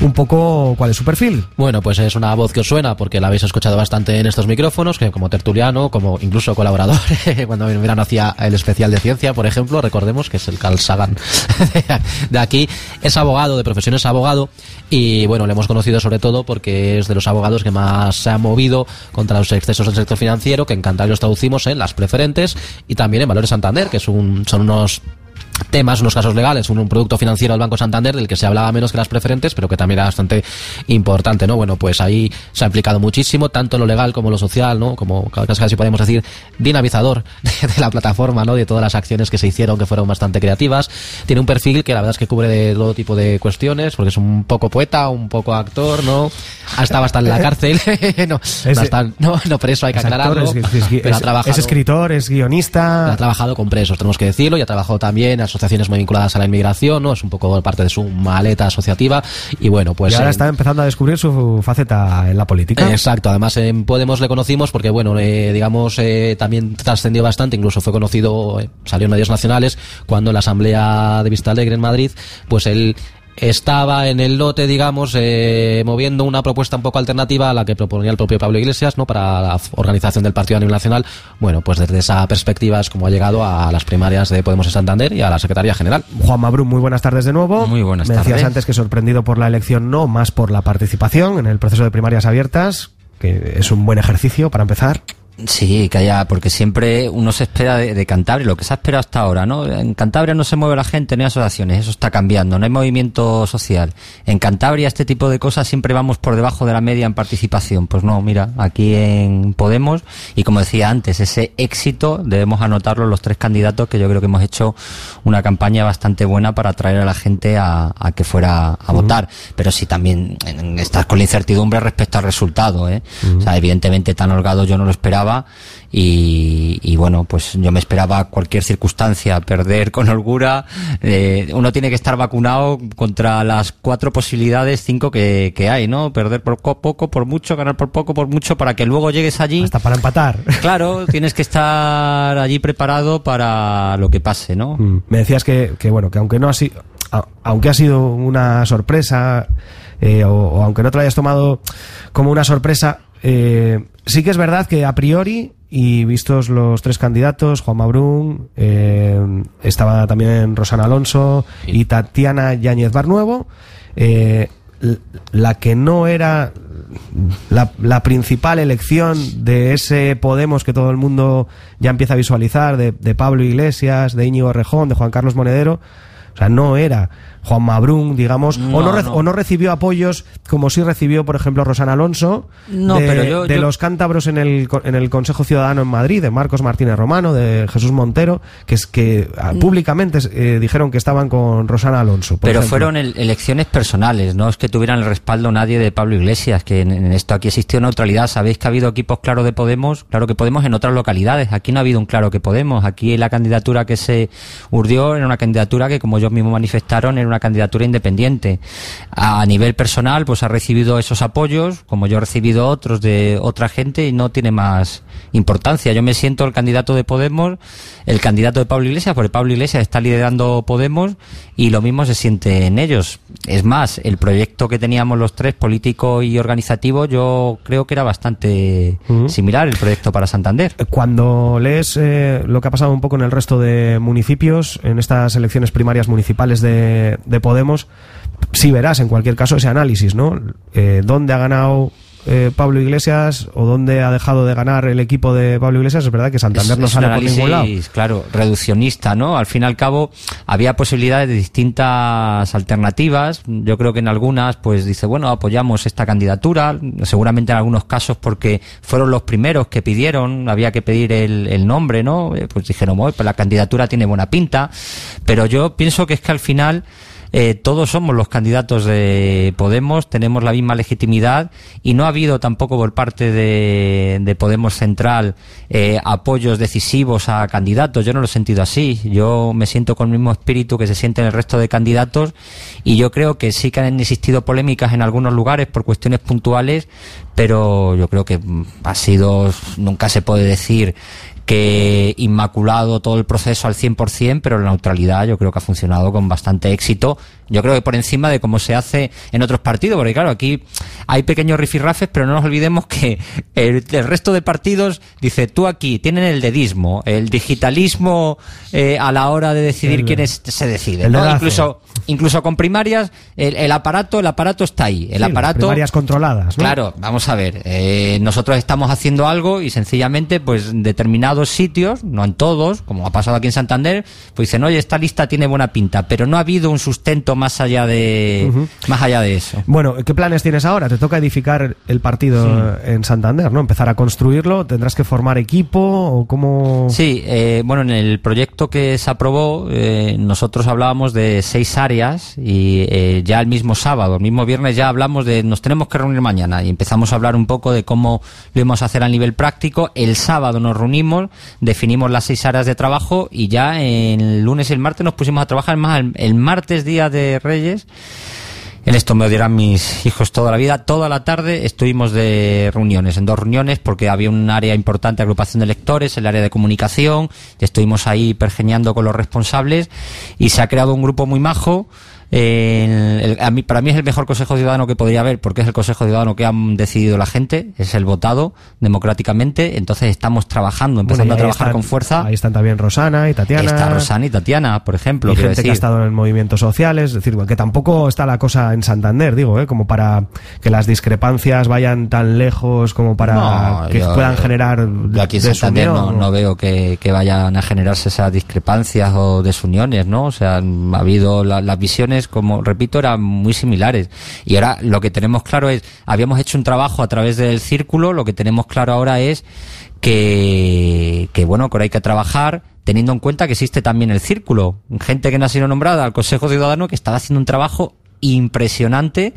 un poco cuál es su perfil. Bueno, pues es una voz que os suena porque la habéis escuchado bastante en estos micrófonos, que como tertuliano, como incluso colaborador, cuando en verano hacía el especial de ciencia, por ejemplo, recordemos que es el Carl Sagan de aquí, es abogado, de profesión es abogado, y bueno, le hemos conocido sobre todo porque es de los abogados que más se ha movido contra los excesos del sector financiero, que en Cantabria los traducimos en las preferentes y también en Valores Santander, que es un, son unos temas, unos casos legales, un, un producto financiero del Banco Santander del que se hablaba menos que las preferentes, pero que también era bastante importante, ¿no? Bueno, pues ahí se ha implicado muchísimo, tanto lo legal como lo social, ¿no? Como casi, casi podemos decir, dinamizador de, de la plataforma, ¿no? De todas las acciones que se hicieron, que fueron bastante creativas. Tiene un perfil que la verdad es que cubre de todo tipo de cuestiones, porque es un poco poeta, un poco actor, ¿no? Ha estado hasta en la cárcel, no, no, está- no, no preso, hay que Es actor, aclararlo. es, es- es- pero ha es- trabajado- es escritor, es guionista. ha trabajado con presos, tenemos que decirlo, y ha trabajado también en asociaciones muy vinculadas a la inmigración, ¿no? Es un poco parte de su maleta asociativa. Y bueno, pues. y ahora eh, está empezando a descubrir su faceta en la política. Exacto, además en Podemos le conocimos porque, bueno, eh, digamos, eh, también trascendió bastante, incluso fue conocido, eh, salió en medios nacionales, cuando en la Asamblea de Vista Alegre en Madrid, pues él estaba en el lote, digamos, eh, moviendo una propuesta un poco alternativa a la que proponía el propio Pablo Iglesias, ¿no? Para la organización del partido a nivel nacional. Bueno, pues desde esa perspectiva es como ha llegado a las primarias de Podemos en Santander y a la Secretaría General. Juan Mabrún, muy buenas tardes de nuevo. Muy buenas Me decías tardes. antes que sorprendido por la elección, no, más por la participación en el proceso de primarias abiertas, que es un buen ejercicio para empezar. Sí, que haya, porque siempre uno se espera de, de Cantabria, lo que se ha esperado hasta ahora, ¿no? En Cantabria no se mueve la gente, no hay asociaciones, eso está cambiando, no hay movimiento social. En Cantabria este tipo de cosas siempre vamos por debajo de la media en participación. Pues no, mira, aquí en Podemos, y como decía antes, ese éxito debemos anotarlo los tres candidatos que yo creo que hemos hecho una campaña bastante buena para atraer a la gente a, a que fuera a votar. Pero sí también en- estás con la incertidumbre respecto al resultado, ¿eh? O sea, evidentemente tan holgado yo no lo esperaba y, y bueno, pues yo me esperaba cualquier circunstancia, perder con holgura. eh, uno tiene que estar vacunado contra las cuatro posibilidades, cinco que, que hay, ¿no? Perder por co- poco, por mucho, ganar por poco, por mucho, para que luego llegues allí. Hasta para empatar. Claro, tienes que estar allí preparado para lo que pase, ¿no? Mm. Me decías que, que, bueno, que aunque no ha sido, a- aunque ha sido una sorpresa, eh, o, o aunque no te lo hayas tomado como una sorpresa, eh, sí que es verdad que a priori, y vistos los tres candidatos, Juan Mabrún, eh, estaba también Rosana Alonso y Tatiana Yáñez Barnuevo, eh, la que no era la, la principal elección de ese Podemos que todo el mundo ya empieza a visualizar, de, de Pablo Iglesias, de Íñigo Rejón, de Juan Carlos Monedero, o sea, no era Juan Mabrún, digamos, o, no o no recibió apoyos como sí recibió, por ejemplo, Rosana Alonso, No, de, pero yo- de yo- los cántabros en el, en el Consejo Ciudadano en Madrid, de Marcos Martínez Romano, de Jesús Montero, que es que ah, públicamente eh, dijeron que estaban con Rosana Alonso. por Pero ejemplo. fueron el- elecciones personales, no es que tuvieran el respaldo nadie de Pablo Iglesias, que en, en esto aquí existió neutralidad. Sabéis que ha habido equipos claros de Podemos, claro que Podemos en otras localidades. Aquí no ha habido un claro que Podemos. Aquí la candidatura que se urdió era una candidatura que, como ellos mismos manifestaron, era una candidatura independiente. A nivel personal, pues ha recibido esos apoyos, como yo he recibido otros de otra gente, y no tiene más importancia. Yo me siento el candidato de Podemos, el candidato de Pablo Iglesias, porque Pablo Iglesias está liderando Podemos y lo mismo se siente en ellos. Es más, el proyecto que teníamos los tres, político y organizativo, yo creo que era bastante similar el proyecto para Santander. Cuando lees eh, lo que ha pasado un poco en el resto de municipios, en estas elecciones primarias municipales de, de Podemos, sí verás en cualquier caso ese análisis, ¿no? Eh, ¿Dónde ha ganado eh, Pablo Iglesias o dónde ha dejado de ganar el equipo de Pablo Iglesias? Es verdad que Santander Es- no sale un por ningún lado. análisis, claro, reduccionista, ¿no? Al fin y al cabo, había posibilidades de distintas alternativas. Yo creo que en algunas, pues dice, bueno, apoyamos esta candidatura. Seguramente en algunos casos porque fueron los primeros que pidieron, había que pedir el, el nombre, ¿no? Eh, Pues dijeron, "Bueno, pues la candidatura tiene buena pinta. Pero yo pienso que es que al final, eh, todos somos los candidatos de Podemos, tenemos la misma legitimidad y no ha habido tampoco por parte de, de Podemos Central eh, apoyos decisivos a candidatos. Yo no lo he sentido así. Yo me siento con el mismo espíritu que se sienten el resto de candidatos y yo creo que sí que han existido polémicas en algunos lugares por cuestiones puntuales, pero yo creo que mm, ha sido, nunca se puede decir que inmaculado todo el proceso al 100%, pero la neutralidad yo creo que ha funcionado con bastante éxito. Yo creo que por encima de cómo se hace en otros partidos, porque claro, aquí hay pequeños rifirrafes, pero no nos olvidemos que el, el resto de partidos, dice, tú aquí tienen el dedismo, el digitalismo eh, a la hora de decidir El- quién es- se decide. el ¿no? Incluso, incluso con primarias, el, el aparato, el aparato está ahí. El Sí, aparato. primarias controladas, ¿no? Claro, vamos a ver. eh, nosotros estamos haciendo algo y sencillamente, pues, en determinados sitios, no en todos, como ha pasado aquí en Santander, pues dicen, oye, esta lista tiene buena pinta, pero no ha habido un sustento más allá de, más allá de eso. Bueno, ¿qué planes tienes ahora? Te toca edificar el partido en Santander, ¿no? Empezar a construirlo, tendrás que formar equipo o cómo... Sí, eh, bueno, en el proyecto que se aprobó, eh, nosotros hablábamos de seis áreas y eh, ya el mismo sábado, el mismo viernes ya hablamos de nos tenemos que reunir mañana y empezamos a hablar un poco de cómo lo íbamos a hacer a nivel práctico. El sábado nos reunimos, definimos las seis áreas de trabajo y ya el lunes y el martes nos pusimos a trabajar más el, el martes día de Reyes. En esto me odiarán mis hijos toda la vida. Toda la tarde estuvimos de reuniones, en dos reuniones, porque había un área importante, agrupación de lectores, el área de comunicación, estuvimos ahí pergeñando con los responsables, y se ha creado un grupo muy majo. El- a mí, para mí es el mejor Consejo Ciudadano que podría haber, porque es el Consejo Ciudadano que han decidido la gente, es el votado democráticamente, entonces estamos trabajando, empezando Bueno, a trabajar están- con fuerza. Ahí están también Rosana y Tatiana. Está Rosana y Tatiana, por ejemplo. y gente que ha estado en movimientos sociales, es decir, que tampoco está la cosa en Santander, digo, ¿eh? como para que las discrepancias vayan tan lejos como para No, que yo- puedan generar Yo aquí en Santander no, veo que, que vayan a generarse esas discrepancias o desuniones, ¿no? O sea, ha habido la- las visiones, como repito, eran muy similares. Y ahora lo que tenemos claro es, habíamos hecho un trabajo a través del círculo, lo que tenemos claro ahora es que, que bueno, que ahora hay que trabajar teniendo en cuenta que existe también el círculo. Gente que no ha sido nombrada al Consejo Ciudadano que estaba haciendo un trabajo impresionante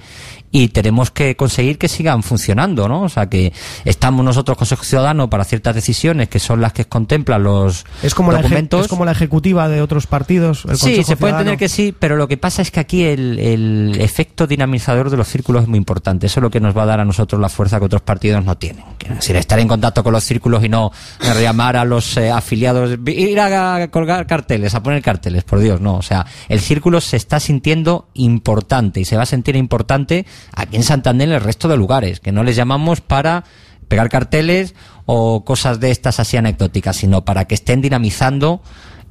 y tenemos que conseguir que sigan funcionando, ¿no? O sea, que estamos nosotros Consejo Ciudadano para ciertas decisiones que son las que contemplan los Es como, la, es como ejecutiva de otros partidos. el Sí, Consejo se puede Ciudadano. entender que sí, pero lo que pasa es que aquí el, el efecto dinamizador de los círculos es muy importante. Eso es lo que nos va a dar a nosotros la fuerza que otros partidos no tienen. Decir, estar en contacto con los círculos y no llamar a los eh, afiliados, ir a colgar carteles, a poner carteles, por Dios, no. O sea, el círculo se está sintiendo importante y se va a sentir importante aquí en Santander y en el resto de lugares, que no les llamamos para pegar carteles o cosas de estas así anecdóticas, sino para que estén dinamizando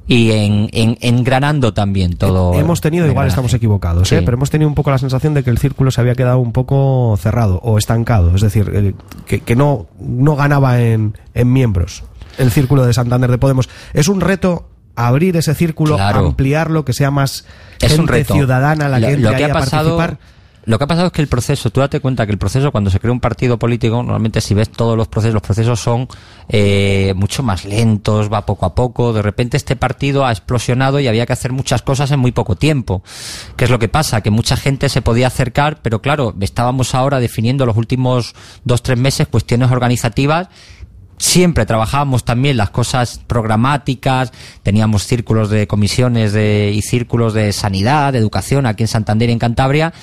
y en, en- engranando también todo. Hemos tenido, igual estamos equivocados, ¿eh? Pero hemos tenido un poco la sensación de que el círculo se había quedado un poco cerrado o estancado, es decir, que, que no, no ganaba en, en miembros el círculo de Santander de Podemos. Es un reto abrir ese círculo, Claro. ampliarlo, que sea más es gente un reto. ciudadana la Lo- que entre lo que ahí ha a pasado, participar. Lo que ha pasado es que el proceso, tú date cuenta que el proceso cuando se crea un partido político, normalmente si ves todos los procesos, los procesos son eh, mucho más lentos, va poco a poco. De repente este partido ha explosionado y había que hacer muchas cosas en muy poco tiempo. ¿Qué es lo que pasa? Que mucha gente se podía acercar, pero claro, estábamos ahora definiendo los últimos dos, tres meses cuestiones organizativas siempre trabajábamos también las cosas programáticas, teníamos círculos de comisiones de, y círculos de sanidad, de educación aquí en Santander y en Cantabria,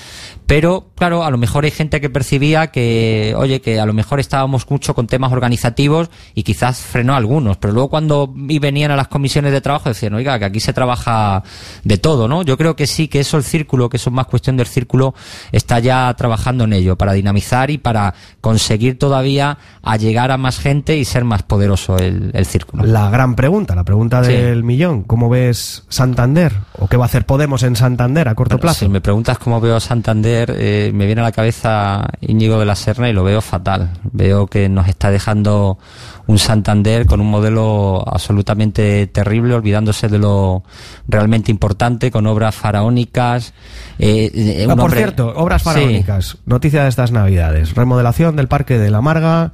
pero claro, a lo mejor hay gente que percibía que, oye, que a lo mejor estábamos mucho con temas organizativos y quizás frenó a algunos, pero luego cuando y venían a las comisiones de trabajo decían, oiga, que aquí se trabaja de todo, ¿no? Yo creo que sí, que eso el círculo, que eso es más cuestión del círculo, está ya trabajando en ello, para dinamizar y para conseguir todavía a llegar a más gente y ser más poderoso el, el círculo. La gran pregunta, la pregunta Sí. del millón, ¿cómo ves Santander? ¿O qué va a hacer Podemos en Santander a corto Bueno, plazo? Si me preguntas cómo veo a Santander, eh, me viene a la cabeza Íñigo de la Serna y lo veo fatal. Veo que nos está dejando un Santander con un modelo absolutamente terrible, olvidándose de lo realmente importante, con obras faraónicas. eh, eh, Ah, por hombre- cierto, obras Sí. faraónicas. Noticia de estas navidades. Remodelación del Parque de la Marga.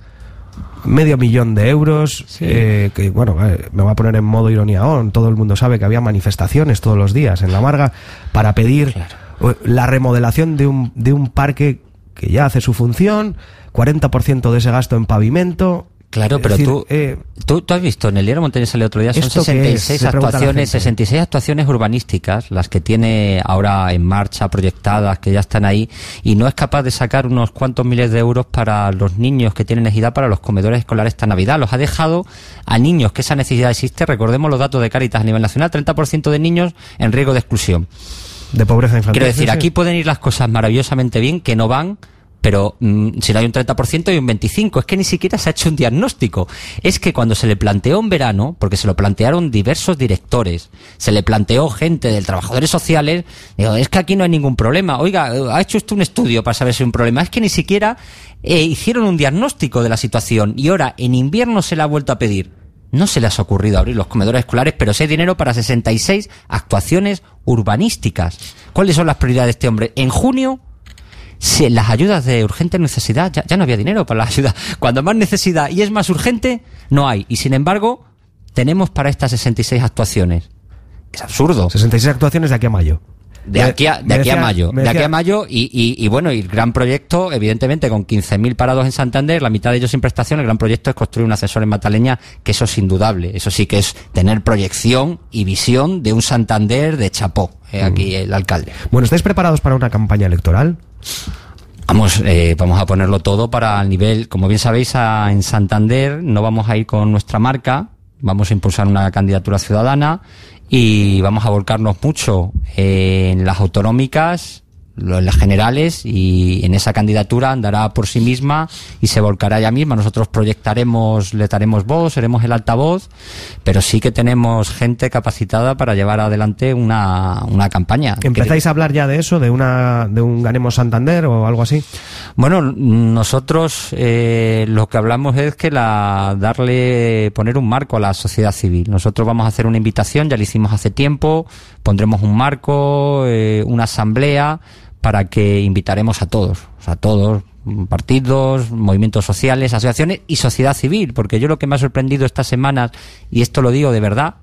Medio millón de euros. eh, que bueno, eh, me va a poner en modo ironía. on. Todo el mundo sabe que había manifestaciones todos los días en la Marga para pedir la remodelación de un, de un parque que ya hace su función. 40% de ese gasto en pavimento. Claro, pero decir, tú, eh, tú, tú has visto, en el diario Montañés salió otro día, son ¿Esto qué es? 66 Le pregunta la actuaciones, gente. 66 actuaciones urbanísticas, las que tiene ahora en marcha, proyectadas, que ya están ahí, y no es capaz de sacar unos cuantos miles de euros para los niños que tienen necesidad para los comedores escolares esta Navidad. Los ha dejado a niños que esa necesidad existe. Recordemos los datos de Cáritas a nivel nacional, 30% de niños en riesgo de exclusión. De pobreza infantil. Quiero decir, Sí, sí. aquí pueden ir las cosas maravillosamente bien, que no van, pero mm, si no hay un 30% y un 25%, es que ni siquiera se ha hecho un diagnóstico. Es que cuando se le planteó en verano, porque se lo plantearon diversos directores, se le planteó gente de trabajadores sociales, digo, es que aquí no hay ningún problema. Oiga, ha hecho usted un estudio para saber si hay un problema. Es que ni siquiera eh, hicieron un diagnóstico de la situación y ahora en invierno se le ha vuelto a pedir. No se les ha ocurrido abrir los comedores escolares, pero sí hay dinero para 66 actuaciones urbanísticas. ¿Cuáles son las prioridades de este hombre? En junio, si las ayudas de urgente necesidad, ya, ya no había dinero para las ayudas. Cuando más necesidad y es más urgente, no hay. Y sin embargo, tenemos para estas 66 actuaciones. Es absurdo. 66 actuaciones de aquí a mayo. De aquí a, de aquí a mayo. De aquí a mayo y, y, y bueno, y el gran proyecto, evidentemente, con 15.000 parados en Santander, la mitad de ellos sin prestación, el gran proyecto es construir un ascensor en Mataleña, que eso es indudable. Eso sí que es tener proyección y visión de un Santander de chapó, eh, aquí el alcalde. Bueno, ¿estáis preparados para una campaña electoral? Vamos, eh, vamos a ponerlo todo para el nivel, como bien sabéis, a- en Santander no vamos a ir con nuestra marca, vamos a impulsar una candidatura ciudadana y vamos a volcarnos mucho en las autonómicas, las generales y en esa candidatura andará por sí misma y se volcará ella misma. Nosotros proyectaremos, le daremos voz, seremos el altavoz, pero sí que tenemos gente capacitada para llevar adelante una, una campaña. ¿Empezáis a hablar ya de eso, de una de un Ganemos Santander o algo así? Bueno, nosotros eh, lo que hablamos es que la darle poner un marco a la sociedad civil. Nosotros vamos a hacer una invitación, ya lo hicimos hace tiempo, pondremos un marco, eh, una asamblea para que invitaremos a todos, a todos partidos, movimientos sociales, asociaciones y sociedad civil, porque yo lo que me ha sorprendido estas semanas y esto lo digo de verdad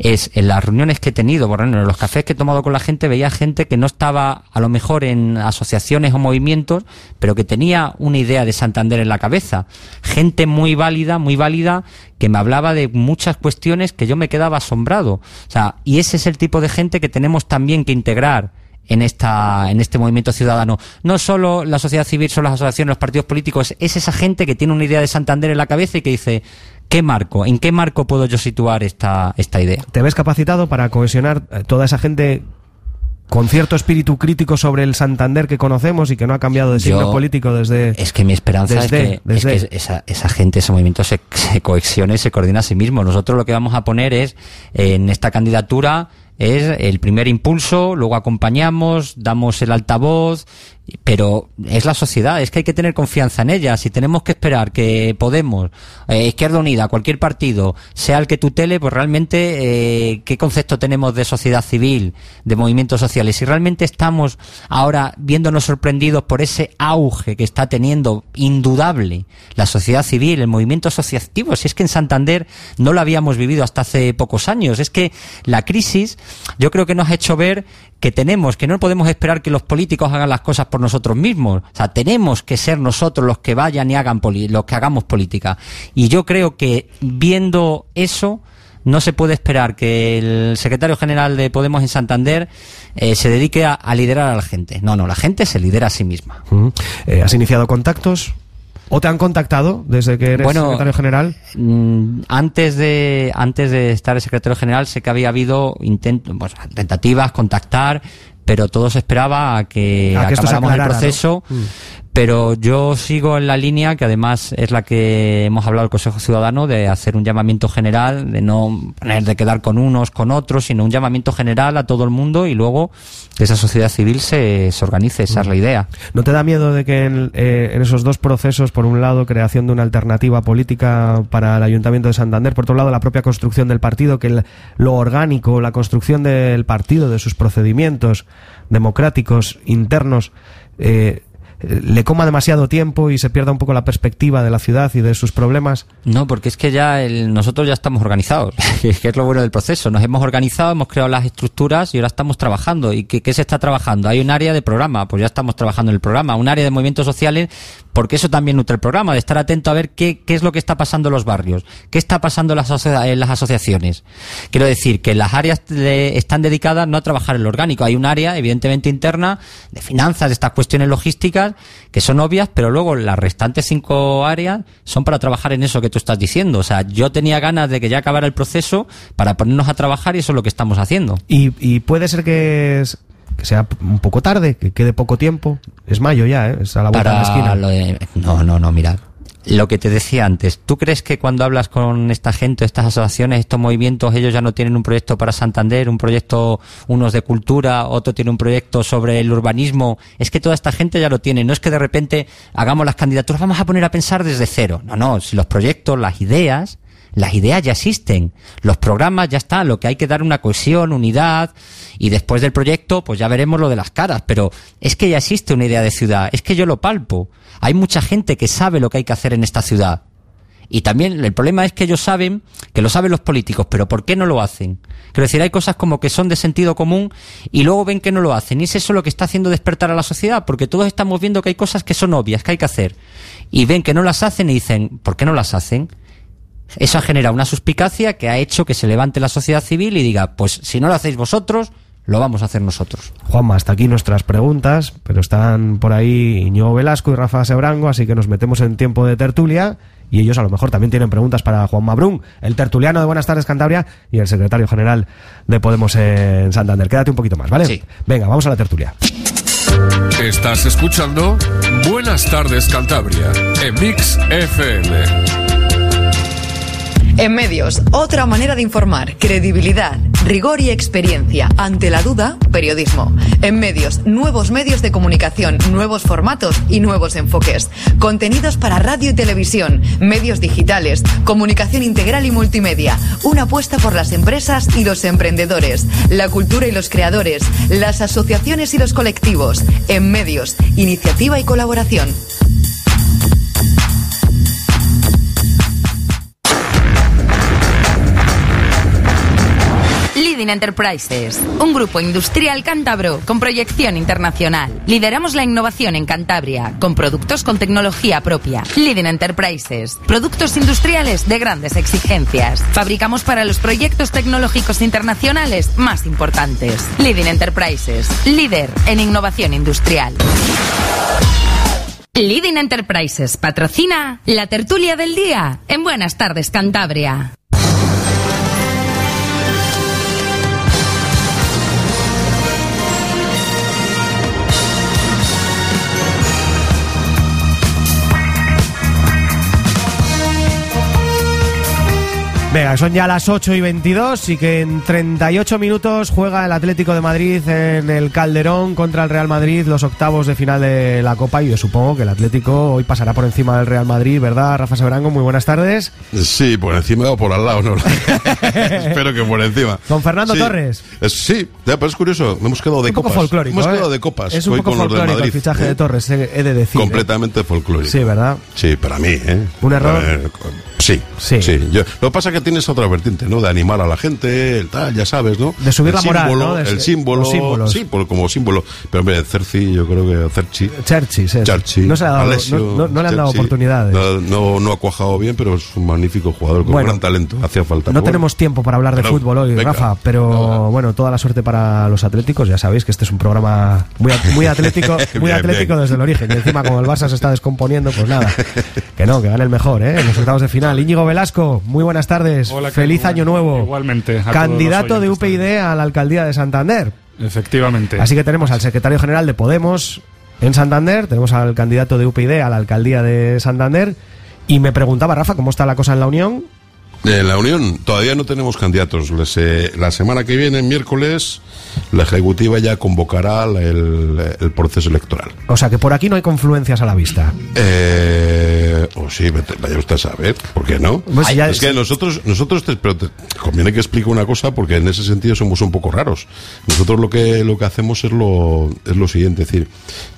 es en las reuniones que he tenido, por ejemplo, en los cafés que he tomado con la gente, veía gente que no estaba a lo mejor en asociaciones o movimientos, pero que tenía una idea de Santander en la cabeza. Gente muy válida, muy válida, que me hablaba de muchas cuestiones que yo me quedaba asombrado. O sea, y ese es el tipo de gente que tenemos también que integrar en esta en este movimiento ciudadano. No solo la sociedad civil, son las asociaciones, los partidos políticos, es esa gente que tiene una idea de Santander en la cabeza y que dice, ¿qué marco? ¿En qué marco puedo yo situar esta, esta idea? ¿Te ves capacitado para cohesionar eh, toda esa gente con cierto espíritu crítico sobre el Santander que conocemos y que no ha cambiado de signo Yo- político desde... Es que mi esperanza desde, es que, desde- es que esa, esa gente, ese movimiento se, se cohesione se coordina a sí mismo. Nosotros lo que vamos a poner es, en esta candidatura, es el primer impulso, luego acompañamos, damos el altavoz, pero es la sociedad, es que hay que tener confianza en ella. Si tenemos que esperar que Podemos, eh, Izquierda Unida, cualquier partido, sea el que tutele, pues realmente, eh, ¿qué concepto tenemos de sociedad civil, de movimientos sociales? Si realmente estamos ahora viéndonos sorprendidos por ese auge que está teniendo indudable la sociedad civil, el movimiento asociativo, si es que en Santander no lo habíamos vivido hasta hace pocos años, es que la crisis yo creo que nos ha hecho ver que tenemos, que no podemos esperar que los políticos hagan las cosas por nosotros mismos. O sea, tenemos que ser nosotros los que vayan y hagan poli- los que hagamos política. Y yo creo que viendo eso, no se puede esperar que el secretario general de Podemos en Santander eh, se dedique a, liderar a la gente. No, no, la gente se lidera a sí misma. Eh, ¿Has iniciado contactos? ¿O te han contactado desde que eres Bueno, secretario general? Mm, antes de antes de estar el secretario general sé que había habido intent- pues, tentativas contactar pero todo se esperaba a que A que esto se acabáramos el aclarara, ¿no? Mm. pero yo sigo en la línea que además es la que hemos hablado el Consejo Ciudadano de hacer un llamamiento general de no poner de quedar con unos con otros sino un llamamiento general a todo el mundo y luego que esa sociedad civil se, se organice esa es la idea ¿No te da miedo de que en, eh, en esos dos procesos, por un lado, creación de una alternativa política para el Ayuntamiento de Santander, por otro lado, la propia construcción del partido, que el- lo orgánico, la construcción del partido, de sus procedimientos democráticos internos, eh, le coma demasiado tiempo y se pierda un poco la perspectiva de la ciudad y de sus problemas? No, porque es que ya nosotros ya estamos organizados, que es lo bueno del proceso. Nos hemos organizado, hemos creado las estructuras y ahora estamos trabajando. ¿Y qué, qué se está trabajando? Hay un área de programa, pues ya estamos trabajando en el programa. Un área de movimientos sociales, porque eso también nutre el programa, de estar atento a ver qué, es lo que está pasando en los barrios, qué está pasando en las, asociaciones. Quiero decir que las áreas están dedicadas no a trabajar en orgánico, hay un área evidentemente interna de finanzas, de estas cuestiones logísticas, que son obvias, pero luego las restantes cinco áreas son para trabajar en eso que tú estás diciendo. O sea, yo tenía ganas de que ya acabara el proceso para ponernos a trabajar y eso es lo que estamos haciendo. Y, y puede ser que, que sea un poco tarde, que quede poco tiempo. Es mayo ya, ¿eh? Es a la vuelta de la esquina. de- no, no, no, mira. Lo que te decía antes, ¿tú crees que cuando hablas con esta gente, estas asociaciones, estos movimientos, ellos ya no tienen un proyecto para Santander, un proyecto, unos de cultura, otro tiene un proyecto sobre el urbanismo? Es que toda esta gente ya lo tiene. No es que de repente hagamos las candidaturas, vamos a poner a pensar desde cero. No, no, si los proyectos, las ideas, las ideas ya existen, los programas ya están, lo que hay que dar una cohesión, unidad, y después del proyecto, pues ya veremos lo de las caras, pero es que ya existe una idea de ciudad, es que yo lo palpo. Hay mucha gente que sabe lo que hay que hacer en esta ciudad. Y también el problema es que ellos saben, que lo saben los políticos, pero ¿por qué no lo hacen? Quiero decir, hay cosas como que son de sentido común y luego ven que no lo hacen. Y es eso lo que está haciendo despertar a la sociedad, porque todos estamos viendo que hay cosas que son obvias, que hay que hacer. Y ven que no las hacen y dicen, ¿por qué no las hacen? Eso ha generado una suspicacia que ha hecho que se levante la sociedad civil y diga, pues si no lo hacéis vosotros, lo vamos a hacer nosotros. Juanma, hasta aquí nuestras preguntas, pero están por ahí Iñigo Velasco y Rafa Sebrango, así que nos metemos en tiempo de tertulia. Y ellos a lo mejor también tienen preguntas para Juanma Brun, el tertuliano de Buenas tardes Cantabria y el secretario general de Podemos en Santander. Quédate un poquito más, ¿vale? Sí. Venga, vamos a la tertulia. Estás escuchando Buenas tardes Cantabria en Mix FM. En medios, otra manera de informar, credibilidad, rigor y experiencia. Ante la duda, periodismo. En medios, nuevos medios de comunicación, nuevos formatos y nuevos enfoques. Contenidos para radio y televisión, medios digitales, comunicación integral y multimedia. Una apuesta por las empresas y los emprendedores, la cultura y los creadores, las asociaciones y los colectivos. En medios, iniciativa y colaboración. Leading Enterprises, un grupo industrial cántabro con proyección internacional. Lideramos la innovación en Cantabria con productos con tecnología propia. Leading Enterprises, productos industriales de grandes exigencias. Fabricamos para los proyectos tecnológicos internacionales más importantes. Leading Enterprises, líder en innovación industrial. Leading Enterprises patrocina la tertulia del día en Buenas tardes Cantabria. Venga, son ya las 8 y 22 y que en 38 minutos juega el Atlético de Madrid en el Calderón contra el Real Madrid los octavos de final de la Copa y yo supongo que el Atlético hoy pasará por encima del Real Madrid, ¿verdad? Rafa Sebrango, muy buenas tardes. Sí, por encima o por al lado, ¿no? Espero que por encima. Con Fernando Sí. Torres. Es- sí, ya, pero es curioso, hemos quedado de un poco copas. folclórico. Hemos ¿eh? quedado de copas. Es un hoy poco con los del folclórico el fichaje ¿eh? de Torres, he he de decir. ¿eh? Completamente folclórico. Sí, ¿verdad? Sí, para mí, ¿eh? ¿Un error? Ver, sí, sí. Yo- lo que pasa es que tienes otra vertiente, ¿no? De animar a la gente, el tal, ya sabes, ¿no? De subir el la moral, símbolo, ¿no? De- el símbolo. Sí, por- como símbolo. Pero hombre, Cerci, yo creo que Cerchi. Cherchi, sí. Cherchi, No se ha dado- Alessio, no- le han dado oportunidades. No, no, ha cuajado bien, pero es un magnífico jugador con Bueno. gran talento. Hacía falta. No Bueno, tenemos tiempo para hablar de fútbol hoy, venga. Rafa, pero bueno, toda la suerte para los atléticos. Ya sabéis que este es un programa muy, muy atlético, muy Bien, atlético bien. desde el origen. Y encima, como el Barça se está descomponiendo, pues nada, que no, que gane el mejor, ¿eh? En los octavos de final. Íñigo Velasco, muy buenas tardes. Hola, ¿qué Feliz año nuevo. Igualmente. a Candidato de UPyD a la alcaldía de Santander. Efectivamente. Así que tenemos al secretario general de Podemos en Santander, tenemos al candidato de UPyD a la alcaldía de Santander. Y me preguntaba, Rafa, ¿cómo está la cosa en la Unión? En la Unión todavía no tenemos candidatos. Les, eh, la semana que viene, miércoles, la Ejecutiva ya convocará el, el proceso electoral. O sea, que por aquí no hay confluencias a la vista. Eh, o sí, vaya usted a saber, ¿por qué no? Pues Ay, ya- es que nosotros, nosotros te- pero te- conviene que explique una cosa porque en ese sentido somos un poco raros. Nosotros lo que lo que hacemos es lo es lo siguiente, es decir,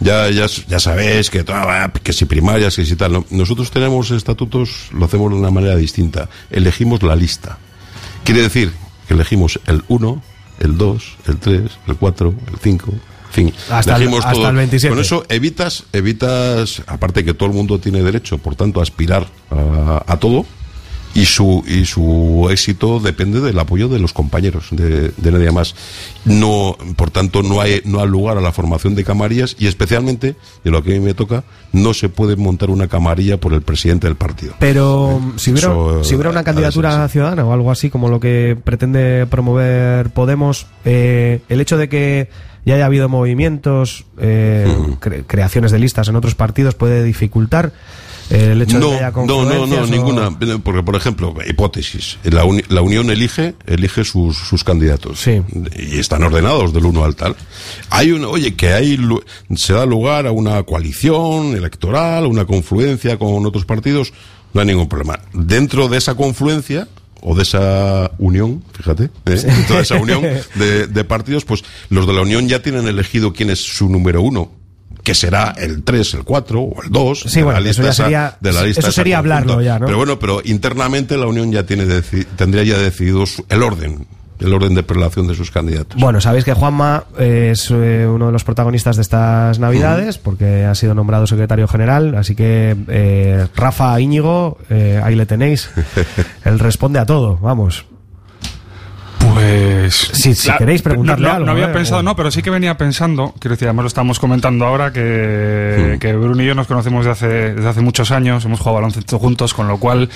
ya ya, ya sabéis que que si primarias, que si tal, ¿no? nosotros tenemos estatutos, lo hacemos de una manera distinta. Elegimos la lista. Quiere decir que elegimos el 1, el 2, el 3, el 4, el 5, En fin, Hasta el- hasta todo. el 27. Con eso evitas, evitas, aparte que todo el mundo tiene derecho, por tanto, a aspirar a, a todo. Y su, y su éxito depende del apoyo de los compañeros, de, de nadie más. No, por tanto, no hay, no hay lugar a la formación de camarillas y especialmente, de lo que a mí me toca, no se puede montar una camarilla por el presidente del partido. Pero si hubiera, Eso, si hubiera una candidatura ciudadana o algo así como lo que pretende promover Podemos, eh, el hecho de que ya haya habido movimientos, eh, cre- creaciones de listas en otros partidos puede dificultar eh, el hecho de no, que haya no, no, no, confluencias o- ninguna. Porque, por ejemplo, hipótesis. La, uni- la Unión elige, elige sus, sus candidatos. Y están ordenados del uno al tal. Hay una, oye, que hay, se da lugar a una coalición electoral, una confluencia con otros partidos, no hay ningún problema. Dentro de esa confluencia, o de esa unión, fíjate, ¿eh? dentro de esa unión de, de partidos, pues los de la unión ya tienen elegido quién es su número uno. Que será el 3, el 4 o el 2 Sí, de bueno, la eso lista esa- sería- de la lista eso sería hablarlo ya, ¿no? Pero bueno, pero internamente la Unión ya tiene tendría ya decidido su- el orden, el orden de prelación de sus candidatos. Bueno, sabéis que Juanma es eh, uno de los protagonistas de estas navidades porque ha sido nombrado secretario general, así que eh, Rafa Íñigo, eh, ahí le tenéis. Él responde a todo, vamos. Pues. Si, si La- queréis preguntarle no, no, algo. no había ¿eh? pensado, O- no, pero sí que venía pensando, quiero decir, además lo estamos comentando ahora, que, Hmm. que Bruno y yo nos conocemos desde hace, desde hace muchos años, hemos jugado baloncesto juntos, con lo cual...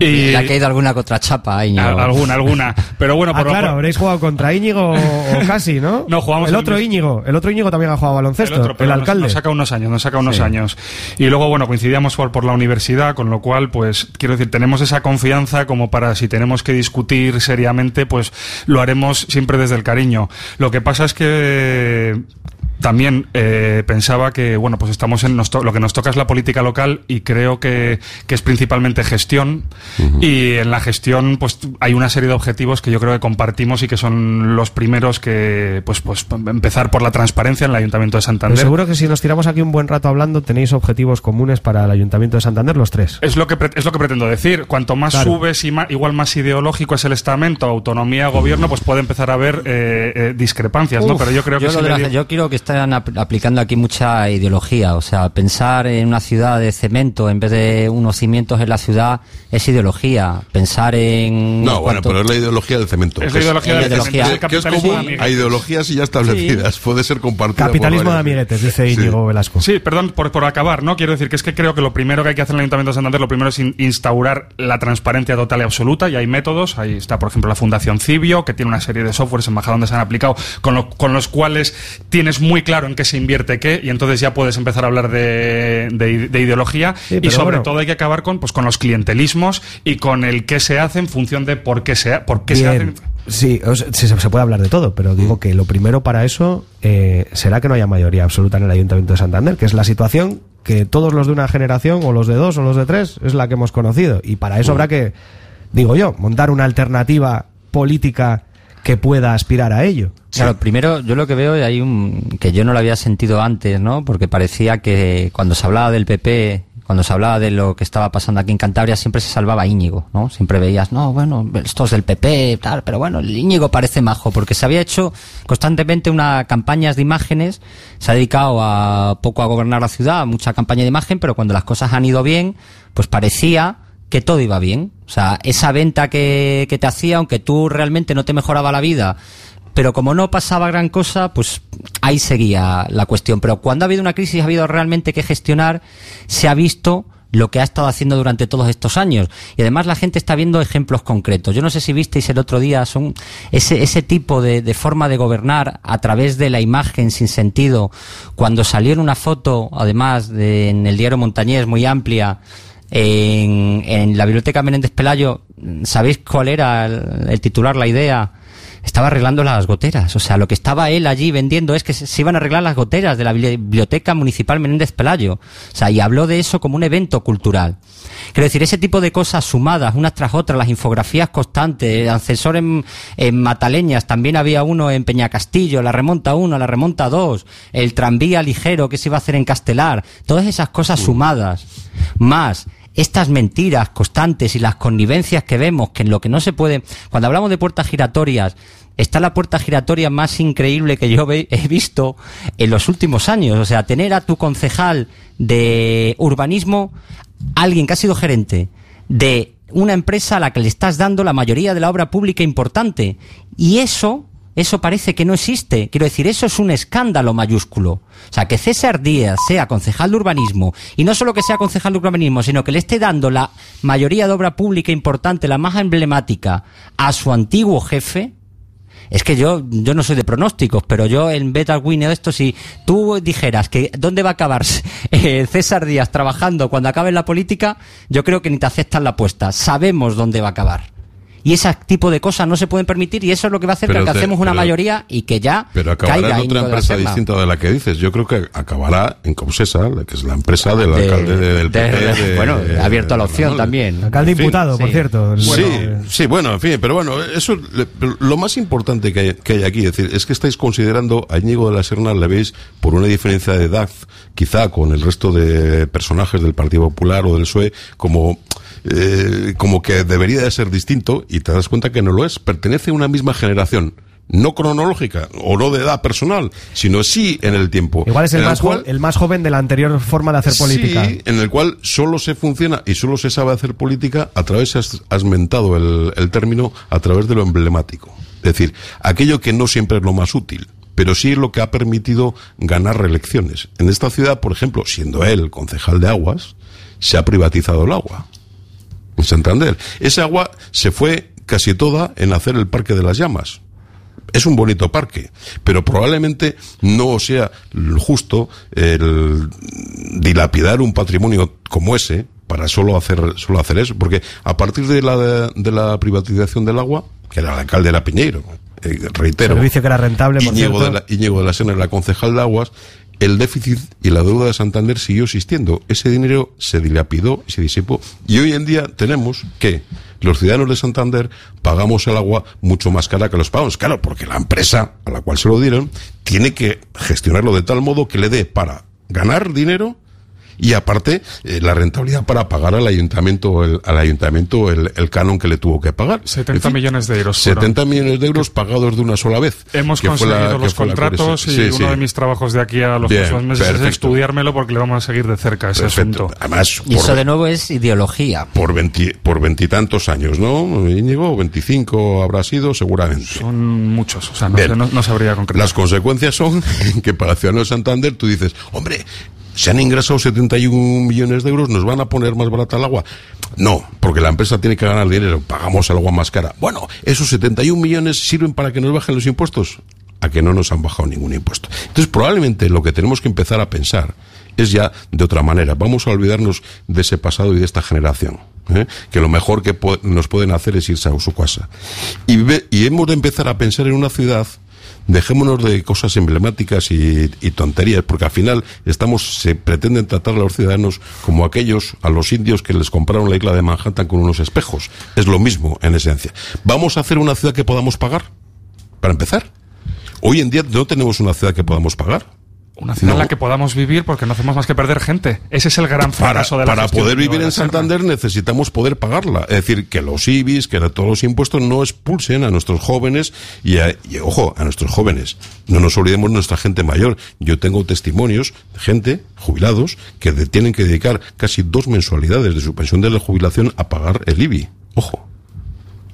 Y, Le ha caído alguna contrachapa ahí. Al- alguna, alguna. Pero bueno, Ah, por lo- claro, habréis jugado contra Íñigo o, casi, ¿no? No, jugamos El el otro mismo- Íñigo, el otro Íñigo también ha jugado baloncesto, el, otro, pero nos- alcalde. Nos saca unos años, nos saca unos Sí. años. Y luego, bueno, coincidíamos por, por la universidad, con lo cual, pues, quiero decir, tenemos esa confianza como para si tenemos que discutir seriamente, pues lo haremos siempre desde el cariño. Lo que pasa es que también eh, pensaba que, bueno, pues estamos en, nos to- lo que nos toca es la política local y creo que, que es principalmente gestión y en la gestión pues hay una serie de objetivos que yo creo que compartimos y que son los primeros que, pues, pues empezar por la transparencia en el Ayuntamiento de Pero Santander. seguro que si nos tiramos aquí un buen rato hablando, tenéis objetivos comunes para el Ayuntamiento de Santander, los tres. Es lo que pre- es lo que pretendo decir. Cuanto más Claro. subes y ma- igual más ideológico es el estamento, autonomía, gobierno, pues puede empezar a haber eh, eh, discrepancias, ¿no? Pero yo creo que si le yo creo que están ap- aplicando aquí mucha ideología. O sea, pensar en una ciudad de cemento en vez de unos cimientos en la ciudad es ideología. Pensar en. No, bueno, cuanto- pero es la ideología del cemento. Es la ideología del cemento, que- que es común a ideologías ya establecidas. Puede ser compartida. por Capitalismo de amiguetes, dice Íñigo Velasco. Sí, perdón por, por acabar, ¿no? Quiero decir que es que creo que lo primero que hay que hacer en el Ayuntamiento de Santander, lo primero es in- instaurar la transparencia total y absoluta, y hay métodos. Ahí está, por ejemplo, la Fundación Cibio, que tiene una serie de softwares en Bajada donde se han aplicado, con, lo- con los cuales tienes muy claro en qué se invierte qué, y entonces ya puedes empezar a hablar de, de- de ideología. Sí, y sobre bueno. todo hay que acabar con, pues, con los clientelismos y con el qué se hace en función de por qué se, por qué se hacen. Sí, o sea, se, puede hablar de todo, pero Mm. digo que lo primero para eso eh, será que no haya mayoría absoluta en el Ayuntamiento de Santander, que es la situación que todos los de una generación, o los de dos, o los de tres, es la que hemos conocido. Y para Mm. eso habrá que, digo yo, montar una alternativa política que pueda aspirar a ello. Claro, primero yo lo que veo y hay un que yo no lo había sentido antes, ¿no? Porque parecía que cuando se hablaba del PP, cuando se hablaba de lo que estaba pasando aquí en Cantabria, siempre se salvaba Íñigo, ¿no? Siempre veías, no, bueno, esto es del PP, tal, pero bueno, el Íñigo parece majo, porque se había hecho constantemente una campañas de imágenes, se ha dedicado a poco a gobernar la ciudad, mucha campaña de imagen, pero cuando las cosas han ido bien, pues parecía que todo iba bien. O sea, esa venta que, que te hacía, aunque tú realmente no te mejoraba la vida, pero como no pasaba gran cosa, pues ahí seguía la cuestión. Pero cuando ha habido una crisis, ha habido realmente que gestionar, se ha visto lo que ha estado haciendo durante todos estos años. Y además la gente está viendo ejemplos concretos. Yo no sé si visteis el otro día, son ese, ese tipo de, de forma de gobernar a través de la imagen sin sentido. Cuando salió en una foto, además, de, en el diario Montañés, muy amplia, en, en la biblioteca Menéndez Pelayo, ¿sabéis cuál era el, el titular, la idea? Estaba arreglando las goteras. O sea, lo que estaba él allí vendiendo es que se, iban a arreglar las goteras de la bibli- Biblioteca Municipal Menéndez Pelayo. O sea, y habló de eso como un evento cultural. Quiero decir, ese tipo de cosas sumadas, unas tras otras, las infografías constantes, el ascensor en, en Mataleñas, también había uno en Peñacastillo, la remonta 1, la remonta 2, el tranvía ligero que se iba a hacer en Castelar, todas esas cosas sumadas, más estas mentiras constantes y las connivencias que vemos, que en lo que no se puede, cuando hablamos de puertas giratorias, está la puerta giratoria más increíble que yo he visto en los últimos años. O sea, tener a tu concejal de urbanismo, alguien que ha sido gerente de una empresa a la que le estás dando la mayoría de la obra pública importante. Y eso, eso parece que no existe. Quiero decir, eso es un escándalo mayúsculo. O sea, que César Díaz sea concejal de urbanismo, y no solo que sea concejal de urbanismo, sino que le esté dando la mayoría de obra pública importante, la más emblemática, a su antiguo jefe, es que yo, yo no soy de pronósticos, pero yo en Betal Win o esto, si tú dijeras que dónde va a acabar eh, César Díaz trabajando cuando acabe la política, yo creo que ni te aceptan la apuesta. Sabemos dónde va a acabar. Y ese tipo de cosas no se pueden permitir y eso es lo que va a hacer Pero que alcancemos una pero- mayoría y que ya Pero acabará caiga en otra empresa distinta de la que dices. Yo creo que acabará en Copsesa, la que es la empresa del De- alcalde del de- PP. de- bueno, de- abierto a la opción también. Alcalde En fin. imputado, por sí. cierto. Sí, Bueno, sí, bueno, en fin, pero bueno, eso le- lo más importante que hay, que hay aquí, es decir, es que estáis considerando a Íñigo de la Serna, le veis por una diferencia de edad, quizá con el resto de personajes del Partido Popular o del PSOE, como eh, como que debería de ser distinto y te das cuenta que no lo es. Pertenece a una misma generación. No cronológica o no de edad personal, sino sí en el tiempo. Igual es el más, cual- el más joven de la anterior forma de hacer política. Sí, en el cual solo se funciona y solo se sabe hacer política a través, has, has mentado el, el término, a través de lo emblemático. Es decir, aquello que no siempre es lo más útil, pero sí es lo que ha permitido ganar reelecciones. En esta ciudad, por ejemplo, siendo él concejal de aguas, se ha privatizado el agua. En Santander. Ese agua se fue casi toda en hacer el Parque de las Llamas es un bonito parque, pero probablemente no sea justo el dilapidar un patrimonio como ese para solo hacer solo hacer eso, porque a partir de la de la privatización del agua, que era el alcalde era Piñeiro, eh, reitero, Servicio que era rentable, por cierto. de, la, Íñigo de la Serna era concejal de aguas, el déficit y la deuda de Santander siguió existiendo. Ese dinero se dilapidó y se disipó. Y hoy en día tenemos que los ciudadanos de Santander pagamos el agua mucho más cara que los pagamos. Claro, porque la empresa a la cual se lo dieron tiene que gestionarlo de tal modo que le dé para ganar dinero y aparte eh, la rentabilidad para pagar al ayuntamiento el, al ayuntamiento el, el canon que le tuvo que pagar. 70 En fin, millones de euros. fueron. 70 millones de euros pagados de una sola vez. Hemos la- conseguido los contratos y sí, uno sí. de mis trabajos de aquí a los Bien, próximos meses perfecto. es estudiármelo porque le vamos a seguir de cerca ese Perfecto. asunto. Además, Y por, eso de nuevo es ideología. por, veinti- por veintitantos años, ¿no? Íñigo, 25 habrá sido seguramente. Son muchos, o sea, no, no- no sabría concretar. Las consecuencias son que para el ciudadano de Santander tú dices, hombre, se han ingresado 71 millones de euros, ¿nos van a poner más barata el agua? No, porque la empresa tiene que ganar dinero, pagamos el agua más cara. Bueno, esos 71 millones sirven para que nos bajen los impuestos. A que no nos han bajado ningún impuesto. Entonces, probablemente lo que tenemos que empezar a pensar es ya de otra manera. Vamos a olvidarnos de ese pasado y de esta generación. ¿eh? Que lo mejor que po- nos pueden hacer es irse a su casa. Y, y hemos de empezar a pensar en una ciudad dejémonos de cosas emblemáticas y, tonterías, porque al final estamos, se pretenden tratar a los ciudadanos como aquellos, a los indios que les compraron la isla de Manhattan con unos espejos. Es lo mismo, en esencia. ¿Vamos a hacer una ciudad que podamos pagar? Para empezar. Hoy en día no tenemos una ciudad que podamos pagar. Una ciudad en la que podamos vivir porque no hacemos más que perder gente. Ese es el gran Para, fracaso de la para poder de vivir en. Santander necesitamos poder pagarla. Es decir, que los IBIs, que todos los impuestos no expulsen a nuestros jóvenes y, a- y, ojo, a nuestros jóvenes. No nos olvidemos de nuestra gente mayor. Yo tengo testimonios de gente, jubilados, que de- tienen que dedicar casi dos mensualidades de su pensión de la jubilación a pagar el IBI. Ojo.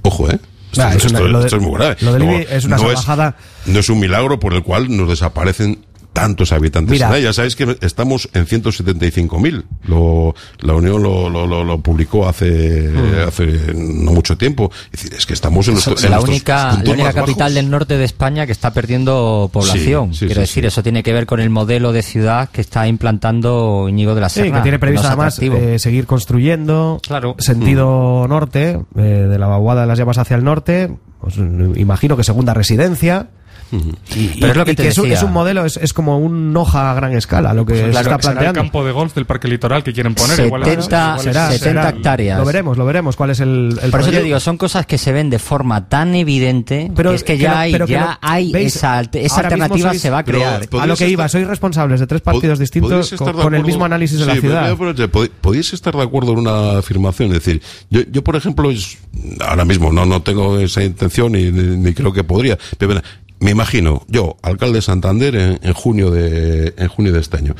Ojo, ¿eh? Esto, Nah, es una- esto- lo de- esto es muy grave. lo del No, IBI es una no salvajada. no es un milagro por el cual nos desaparecen tantos habitantes Mira. en ella. Sabéis que estamos en 175.000. Lo, la Unión lo, lo, lo- lo publicó hace, Mm. hace no mucho tiempo. Es decir, es que estamos en, nuestro, en la única, la única capital bajos. del norte de España que está perdiendo población. Sí, sí, Quiero sí, decir, sí. eso tiene que ver con el modelo de ciudad que está implantando Íñigo de la Sí, Serna. que tiene previsto no además eh, seguir construyendo Claro. sentido norte, eh, de la vaguada de las llamas hacia el norte, pues, imagino que segunda residencia. Y, Pero es lo que y te un, decía. es un modelo, es, es como un Noja a gran escala, lo que Pues se será- está será el planteando. campo de golf del parque litoral que quieren poner. igual- 70 igual es- Será, 70 será. hectáreas. Lo veremos, lo veremos cuál es el, el Por eso te digo, son cosas que se ven de forma tan evidente Pero que es que que ya no- hay, pero que ya no- hay ¿veis? esa, esa alternativa sois- se va a crear. a lo que iba, sois responsables de tres partidos distintos con, de con el acuerdo- mismo análisis de la Sí, pero ciudad. Podéis estar de acuerdo en una afirmación, es decir, yo, yo por ejemplo, es- ahora mismo no, no tengo esa intención ni, ni- ni creo que podría, pero me imagino, yo, alcalde de Santander en, junio de, en junio de este año.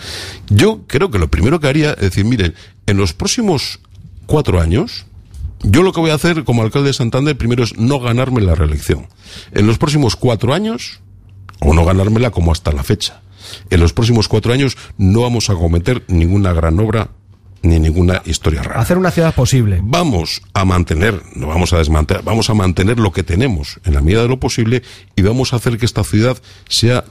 Yo creo que lo primero que haría es decir, miren, en los próximos cuatro años, yo lo que voy a hacer como alcalde de Santander primero es no ganarme la reelección. En los próximos cuatro años, o no ganármela como hasta la fecha. En los próximos cuatro años no vamos a cometer ninguna gran obra ni ninguna historia rara. Hacer una ciudad posible. Vamos a mantener, no vamos a desmantelar, vamos a mantener lo que tenemos en la medida de lo posible y vamos a hacer que esta ciudad sea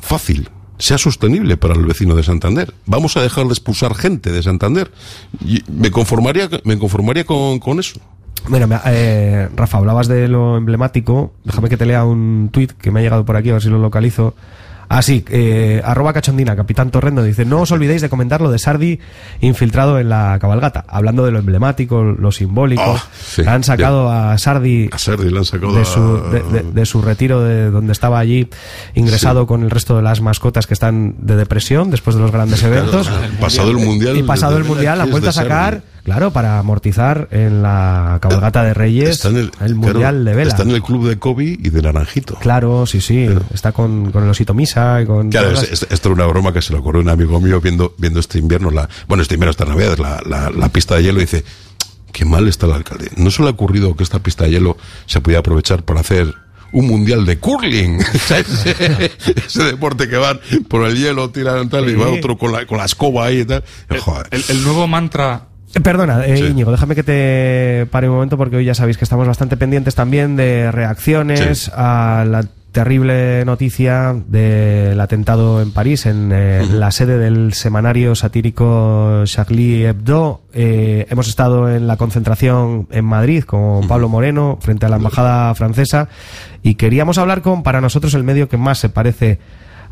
fácil, sea sostenible para el vecino de Santander. Vamos a dejar de expulsar gente de Santander. Y me conformaría, me conformaría con, con eso. Mira, eh, Rafa, hablabas de lo emblemático. Déjame que te lea un tuit que me ha llegado por aquí, a ver si lo localizo. Ah, sí, eh, arroba cachondina, capitán Torrendo, dice, no os olvidéis de comentar lo de Sardi infiltrado en la cabalgata. Hablando de lo emblemático, lo simbólico. Oh, sí, han sacado a Sardi, A Serdi le han sacado de, a- su, de, de- de su retiro de donde estaba allí, ingresado con el resto de las mascotas que están de depresión después de los grandes eventos. Claro, pasado el Mundial, Y pasado el Mundial, han es vuelto a Sardi. Claro, para amortizar en la cabalgata de Reyes Está en el, Mundial de Vela. Está en el club de Kobe y de Naranjito. Claro, sí, sí. Está con, con el osito misa y con. Claro, es- es- esto era una broma que se le ocurrió a un amigo mío viendo, viendo este invierno, la, bueno, este invierno, esta Navidad, la, la, la pista de hielo, y dice, qué mal está el alcalde. ¿No se le ha ocurrido que esta pista de hielo se pudiera aprovechar para hacer un mundial de curling? ese, ese deporte que van por el hielo, tiran tal, y va otro con la, con la escoba ahí y tal. Joder. El, el nuevo mantra Perdona, eh, Sí. Íñigo, déjame que te pare un momento porque hoy ya sabéis que estamos bastante pendientes también de reacciones Sí. a la terrible noticia del atentado en París, en eh, la sede del semanario satírico Charlie Hebdo. Eh, hemos estado en la concentración en Madrid con Pablo Moreno frente a la embajada francesa y queríamos hablar con, para nosotros, el medio que más se parece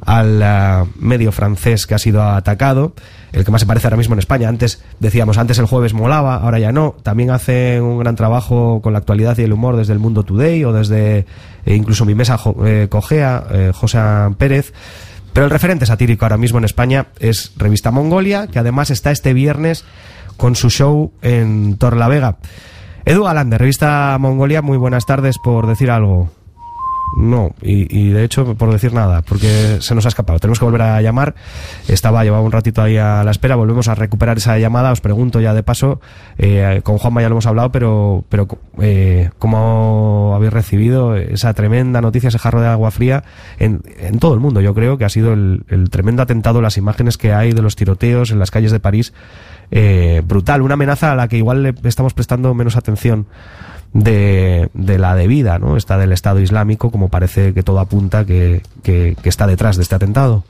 al ah, medio francés que ha sido atacado, el que más se parece ahora mismo en España. Antes decíamos, antes el jueves molaba, ahora ya no. También hacen un gran trabajo con la actualidad y el humor desde el Mundo Today o desde eh, incluso mi mesa eh, Cogea, eh, José Pérez. Pero el referente satírico ahora mismo en España es Revista Mongolia, que además está este viernes con su show en Torlavega. Edu Galán, de Revista Mongolia, muy buenas tardes por decir algo. No, y, de hecho por decir nada, porque se nos ha escapado. Tenemos que volver a llamar. Estaba, llevaba un ratito ahí a la espera. Volvemos a recuperar esa llamada. Os pregunto ya de paso. eh, con Juanma ya lo hemos hablado, pero, pero eh, ¿cómo habéis recibido esa tremenda noticia, ese jarro de agua fría en, en todo el mundo? Yo creo que ha sido el, el tremendo atentado, las imágenes que hay de los tiroteos en las calles de París. eh, brutal, una amenaza a la que igual le estamos prestando menos atención de, de la debida, ¿no? Esta del Estado Islámico, como parece que todo apunta que, que, que está detrás de este atentado.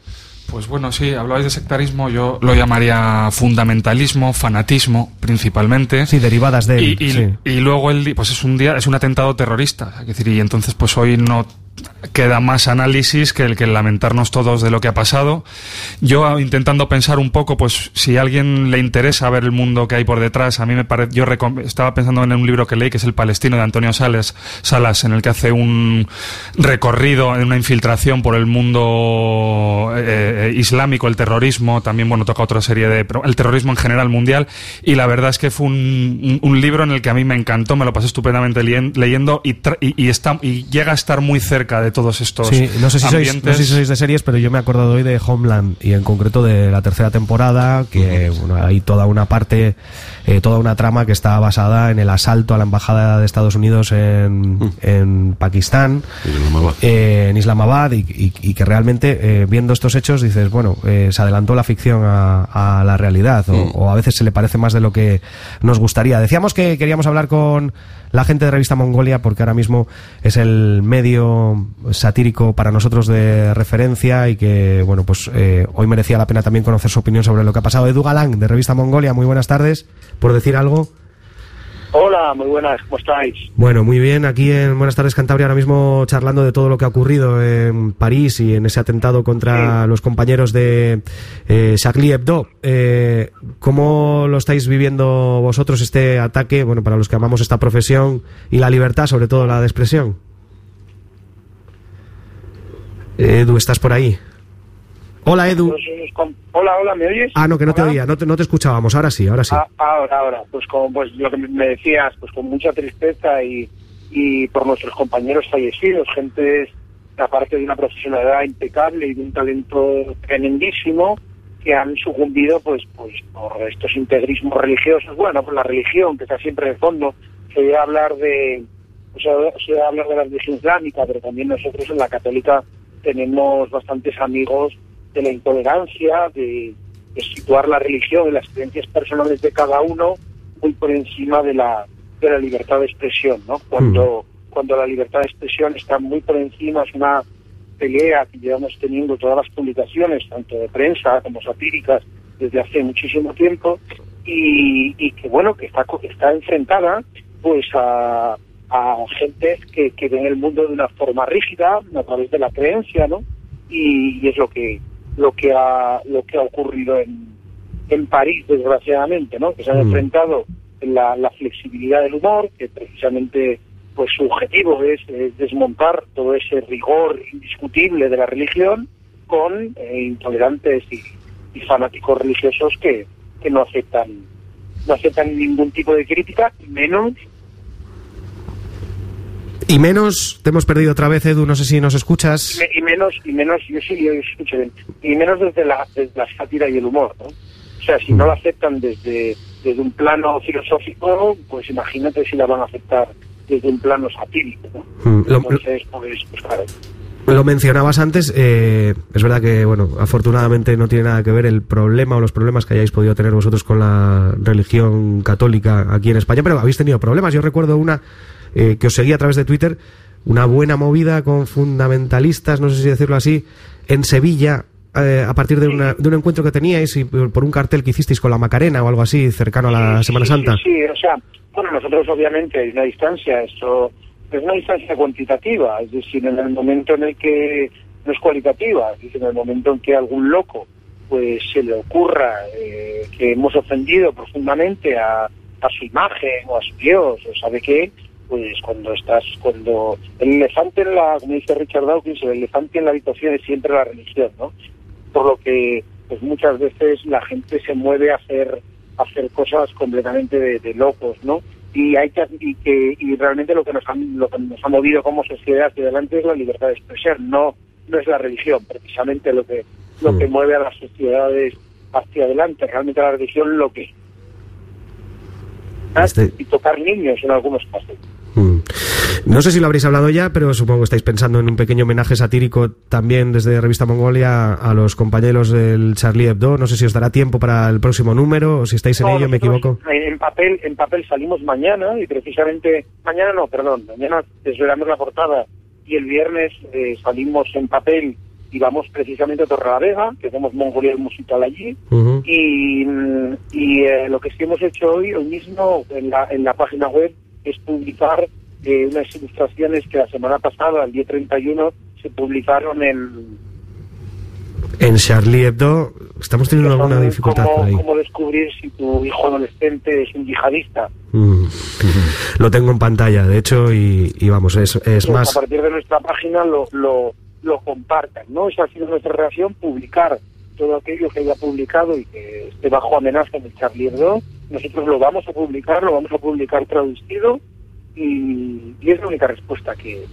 Pues bueno, sí, hablabais de sectarismo, yo lo llamaría fundamentalismo, fanatismo, principalmente. Sí, derivadas de él, Y, y- sí. y luego el, pues es un día, es un atentado terrorista, es decir, y entonces pues hoy no queda más análisis que el que lamentarnos todos de lo que ha pasado. Yo ah, intentando pensar un poco, pues si a alguien le interesa ver el mundo que hay por detrás, a mí me parece, yo estaba pensando en un libro que leí que es El Palestino de Antonio Sales, Salas, en el que hace un recorrido, una infiltración por el mundo eh, eh, islámico, el terrorismo, también bueno toca otra serie de el terrorismo en general mundial y la verdad es que fue un, libro en el que a mí me encantó, me lo pasé estupendamente leyendo y llega a estar muy cerca de todos estos Sí, no sé, si sois, no sé si sois de series, pero yo me he acordado hoy de Homeland y en concreto de la tercera temporada, que bueno, hay toda una parte, eh, toda una trama que está basada en el asalto a la embajada de Estados Unidos en, en Pakistán, eh, en Islamabad, y, y- y que realmente eh, viendo estos hechos dices, bueno, se adelantó la ficción a, a la realidad, o, o a veces se le parece más de lo que nos gustaría. Decíamos que queríamos hablar con la gente de Revista Mongolia porque ahora mismo es el medio satírico para nosotros de referencia y que, bueno, pues eh, hoy merecía la pena también conocer su opinión sobre lo que ha pasado. Edu Galán, de Revista Mongolia, muy buenas tardes, por decir algo. Hola, muy buenas, ¿cómo estáis? Bueno, muy bien, aquí en Buenas tardes Cantabria ahora mismo charlando de todo lo que ha ocurrido en París y en ese atentado contra los compañeros de eh, Charlie Hebdo. Eh, ¿Cómo lo estáis viviendo vosotros este ataque, bueno, para los que amamos esta profesión y la libertad, sobre todo la de expresión? Edu, ¿estás por ahí? Hola, Edu. Pues, hola, hola, ¿me oyes? Ah, no, que no te oía, no te, no te escuchábamos, ahora sí, ahora sí. Ah, ahora, ahora, pues como pues lo que me decías, pues con mucha tristeza y, y por nuestros compañeros fallecidos, gente aparte de una profesionalidad impecable y de un talento tremendísimo que han sucumbido pues pues por estos integrismos religiosos, bueno, por la religión que está siempre de fondo, se debe hablar de o sea, se debe hablar de la religión islámica, pero también nosotros en la católica tenemos bastantes amigos de la intolerancia, de, de situar la religión y las creencias personales de cada uno muy por encima de la, de la libertad de expresión, ¿no? Cuando, cuando la libertad de expresión está muy por encima, es una pelea que llevamos teniendo todas las publicaciones, tanto de prensa como satíricas, desde hace muchísimo tiempo, y, y que bueno, que está, está enfrentada pues a, a gente que, que ven el mundo de una forma rígida, a través de la creencia, ¿no? Y, y es lo que lo que ha lo que ha ocurrido en, en París, desgraciadamente, ¿no? Que se han Mm. enfrentado en la, la flexibilidad del humor, que precisamente pues su objetivo es, eh, desmontar todo ese rigor indiscutible de la religión con eh, intolerantes y, y fanáticos religiosos que, que no aceptan no aceptan ningún tipo de crítica, menos Y menos, te hemos perdido otra vez, Edu, no sé si nos escuchas. Y menos y menos yo sí yo escucho bien y menos desde la, desde la sátira y el humor ¿no? o sea si no la aceptan desde desde un plano filosófico pues imagínate si la van a aceptar desde un plano satírico ¿no? Mm, lo- entonces pues, pues claro Lo mencionabas antes, eh, es verdad que, bueno, afortunadamente no tiene nada que ver el problema o los problemas que hayáis podido tener vosotros con la religión católica aquí en España, pero habéis tenido problemas. Yo recuerdo una eh, que os seguía a través de Twitter, una buena movida con fundamentalistas, no sé si decirlo así, en Sevilla, eh, a partir de, una- de un encuentro que teníais y por un cartel que hicisteis con la Macarena o algo así, cercano a la Semana Santa. Sí, sí, o sea, bueno, nosotros obviamente hay una distancia, eso es una distancia cuantitativa, es decir, en el momento en el que no es cualitativa, es decir, en el momento en que algún loco pues se le ocurra eh, que hemos ofendido profundamente a, a su imagen o a su Dios o sabe qué, pues cuando estás, cuando el elefante en la, como dice Richard Dawkins, el elefante en la habitación es siempre la religión, ¿no? Por lo que pues muchas veces la gente se mueve a hacer a hacer cosas completamente de, de locos, ¿no? Y hay que y que y realmente lo que nos han, lo que nos ha movido como sociedad hacia adelante es la libertad de expresión, no no es la religión, precisamente lo que lo que mueve a las sociedades hacia adelante, realmente la religión lo que Este- y tocar niños en algunos casos. Mm. No sé si lo habréis hablado ya, pero supongo que estáis pensando en un pequeño homenaje satírico también desde Revista Mongolia a los compañeros del Charlie Hebdo. No sé si os dará tiempo para el próximo número o si estáis en No, ello, me equivoco. En, en papel, en papel salimos mañana y precisamente mañana no, perdón, mañana desvelamos la portada y el viernes eh, salimos en papel y vamos precisamente a Torrelavega, que hacemos Mongolia musical allí y, mm, y eh, lo que sí hemos hecho hoy, hoy mismo en la, en la página web es publicar eh, unas ilustraciones que la semana pasada, el día 31, se publicaron en En Charlie Hebdo estamos teniendo alguna dificultad cómo, ahí. cómo descubrir si tu hijo adolescente es un yihadista. Mm. Lo tengo en pantalla, de hecho, y, y vamos, es, es pues más... a partir de nuestra página lo, lo, lo compartan, ¿no? Esa ha sido nuestra reacción, publicar todo aquello que haya publicado y que esté bajo amenaza en el Charlie Hebdo. Nosotros lo vamos a publicar, lo vamos a publicar traducido y, y es la única respuesta que,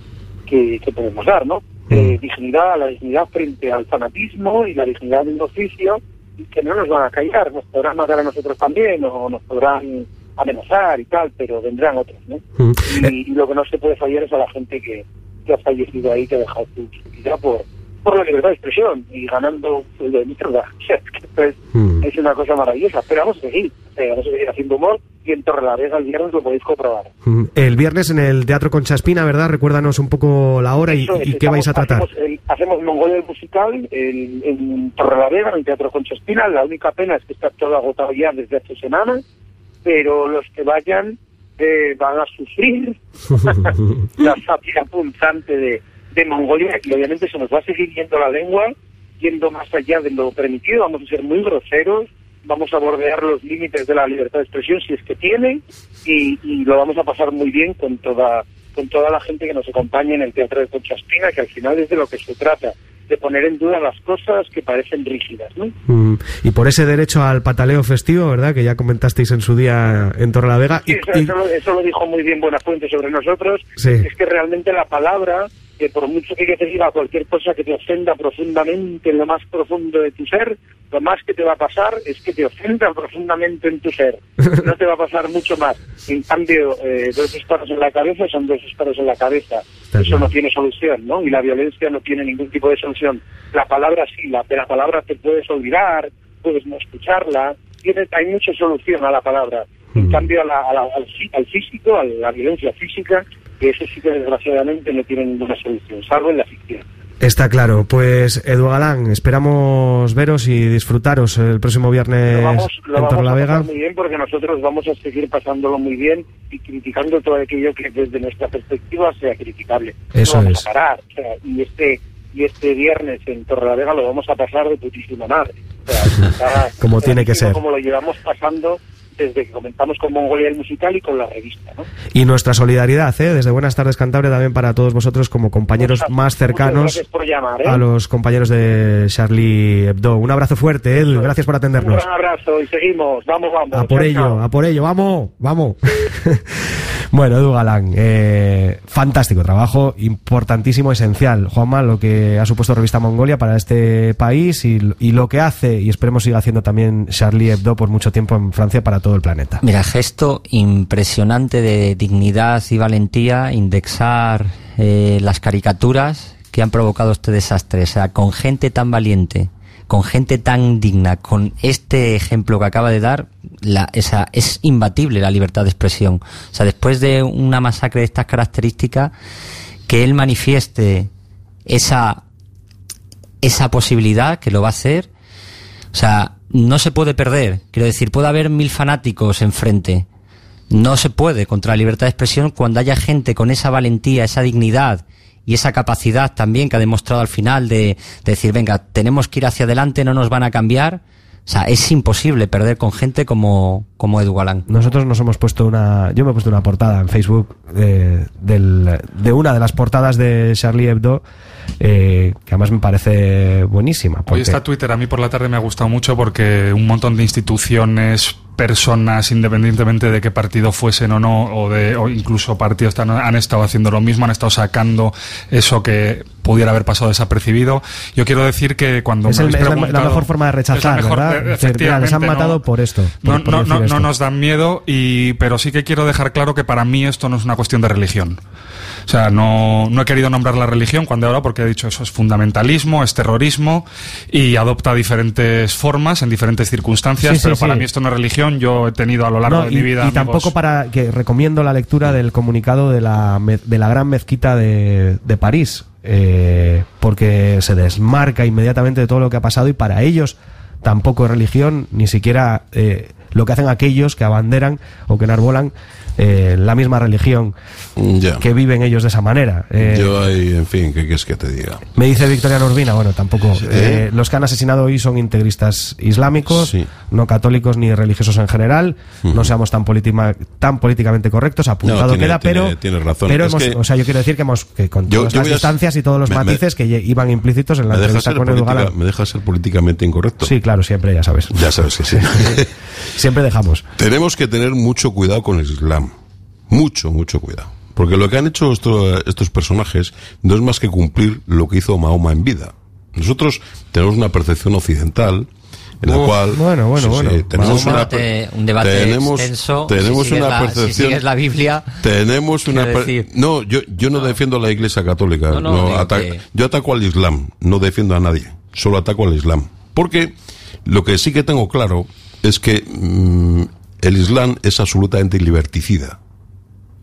que, que podemos dar, ¿no? Eh, dignidad, la dignidad frente al fanatismo y la dignidad de un oficio que no nos van a callar, nos podrán matar a nosotros también o nos podrán amenazar y tal, pero vendrán otros, ¿no? Y, y lo que no se puede fallar es a la gente que, que ha fallecido ahí, que ha dejado su vida por, por la libertad de expresión y ganando sueldo de mierda. O sea, es una cosa maravillosa. Pero vamos a seguir, eh, vamos a seguir haciendo humor y en Torrelavega el viernes lo podéis comprobar. Mm. El viernes en el Teatro Concha Espina, ¿verdad? Recuérdanos un poco la hora y, es, y qué vais a estamos- tratar. Hacemos, el- hacemos Mongolia el musical el- en Torrelavega, en el Teatro Concha Espina. La única pena es que está todo agotado ya desde hace semanas, pero los que vayan eh, van a sufrir la sátira punzante de, de Mongolia y obviamente se nos va a seguir yendo la lengua, yendo más allá de lo permitido, vamos a ser muy groseros, vamos a bordear los límites de la libertad de expresión si es que tiene y, y lo vamos a pasar muy bien con toda con toda la gente que nos acompaña en el Teatro de Concha Espina, que al final es de lo que se trata, de poner en duda las cosas que parecen rígidas, ¿no? Mm, Y por ese derecho al pataleo festivo, ¿verdad? Que ya comentasteis en su día en. Sí, Y- eso, y- eso lo, eso lo dijo muy bien Buenafuente sobre nosotros. Sí. Es que realmente la palabra, que por mucho que yo te diga cualquier cosa que te ofenda profundamente en lo más profundo de tu ser, lo más que te va a pasar es que te ofenda profundamente en tu ser. No te va a pasar mucho más. En cambio, eh, dos disparos en la cabeza son dos disparos en la cabeza. Eso no tiene solución, ¿no? Y la violencia no tiene ningún tipo de solución. La palabra sí, la, de la palabra te puedes olvidar, puedes no escucharla. Tiene, hay mucha solución a la palabra. En cambio, a la- a la- al, fí- al físico, a la violencia física, que eso sí que desgraciadamente no tiene ninguna solución, salvo en la ficción. Está claro. Pues, Edu Galán, esperamos veros y disfrutaros el próximo viernes Lo vamos, lo en vamos a Torrelavega. pasar muy bien porque nosotros vamos a seguir pasándolo muy bien y criticando todo aquello que desde nuestra perspectiva sea criticable. Eso no vamos es. a parar. O sea, y este y este viernes en Torrelavega lo vamos a pasar de putísima madre. O sea, está Como tiene que ser. Como lo llevamos pasando desde que comenzamos con Mongolia el musical y con la revista. ¿no? Y nuestra solidaridad, ¿eh? Desde Buenas tardes Cantabria también para todos vosotros como compañeros más cercanos gracias por llamar. ¿eh? a los compañeros de Charlie Hebdo. Un abrazo fuerte, Edu. Gracias por Un atendernos. gran abrazo y seguimos. Vamos, vamos. A por Chao, ello, chao. a por ello, vamos, vamos. bueno, Edu Galán, eh, fantástico trabajo, importantísimo, esencial. Juanma, lo que ha supuesto Revista Mongolia para este país y, y lo que hace, y esperemos siga haciendo también Charlie Hebdo por mucho tiempo en Francia para todo el planeta. Mira, gesto impresionante de dignidad y valentía, indexar eh, las caricaturas que han provocado este desastre. O sea, con gente tan valiente, con gente tan digna, con este ejemplo que acaba de dar, la, esa, es imbatible la libertad de expresión. O sea, después de una masacre de estas características, que él manifieste esa, esa posibilidad, que lo va a hacer, o sea, no se puede perder. Quiero decir, puede haber mil fanáticos enfrente. No se puede contra la libertad de expresión cuando haya gente con esa valentía, esa dignidad y esa capacidad también que ha demostrado al final de, de decir, venga, tenemos que ir hacia adelante, no nos van a cambiar. O sea, es imposible perder con gente como, como Edu Galán. Nosotros nos hemos puesto una. Yo me he puesto una portada en Facebook de, del- de una de las portadas de Charlie Hebdo, eh, que además me parece buenísima. Hoy porque- está Twitter, a mí por la tarde me ha gustado mucho porque un montón de instituciones, personas, independientemente de qué partido fuesen o no, o, de, o incluso partidos, han estado haciendo lo mismo, han estado sacando eso que pudiera haber pasado desapercibido. Yo quiero decir que cuando es, me el- es la, mejor forma de rechazar, mejor- ¿verdad? eh, decir, mira, les han efectivamente, matado no- por esto. por- no, por no, no, no esto. nos dan miedo, y, pero sí que quiero dejar claro que para mí esto no es una cuestión de religión. O sea, no, no he querido nombrar la religión cuando hablado porque he dicho eso es fundamentalismo, es terrorismo y adopta diferentes formas en diferentes circunstancias, Sí, sí, pero sí. para mí esto no es religión. Yo he tenido a lo largo No, de y, mi vida. y amigos- tampoco para que recomiendo la lectura del comunicado de la, de la gran mezquita de, de París, eh, porque se desmarca inmediatamente de todo lo que ha pasado y para ellos tampoco es religión, ni siquiera eh, lo que hacen aquellos que abanderan o que enarbolan eh, la misma religión que viven ellos de esa manera. Eh, Yo ahí, en fin, ¿qué quieres que te diga? me dice Victoria Urbina, bueno, tampoco. eh, los que han asesinado hoy son integristas islámicos, Sí. no católicos ni religiosos en general. No seamos tan, tan políticamente correctos, apuntado No, tiene- queda, tiene- pero. tiene razón. Pero hemos- que- o sea, yo quiero decir que hemos, que con Yo- todas yo las a- distancias y todos los me- me- matices que iban implícitos en la ¿Me dejas, entrevista con política- Galán. ¿Me dejas ser políticamente incorrecto? Sí, claro, siempre, ya sabes. Ya sabes que sí. siempre dejamos. Tenemos que tener mucho cuidado con el Islam. Mucho, mucho cuidado. Porque lo que han hecho esto- estos personajes no es más que cumplir lo que hizo Mahoma en vida. Nosotros tenemos una percepción occidental en la Uf, cual bueno, bueno, sí, sí, bueno. tenemos Mahoma una te- un debate tenemos, extenso. tenemos Si una la- si percepción sigues la Biblia, tenemos una decir- no yo yo no defiendo a la Iglesia Católica No, no, que- yo ataco al Islam no defiendo a nadie solo ataco al Islam porque lo que sí que tengo claro es que mm, el Islam es absolutamente liberticida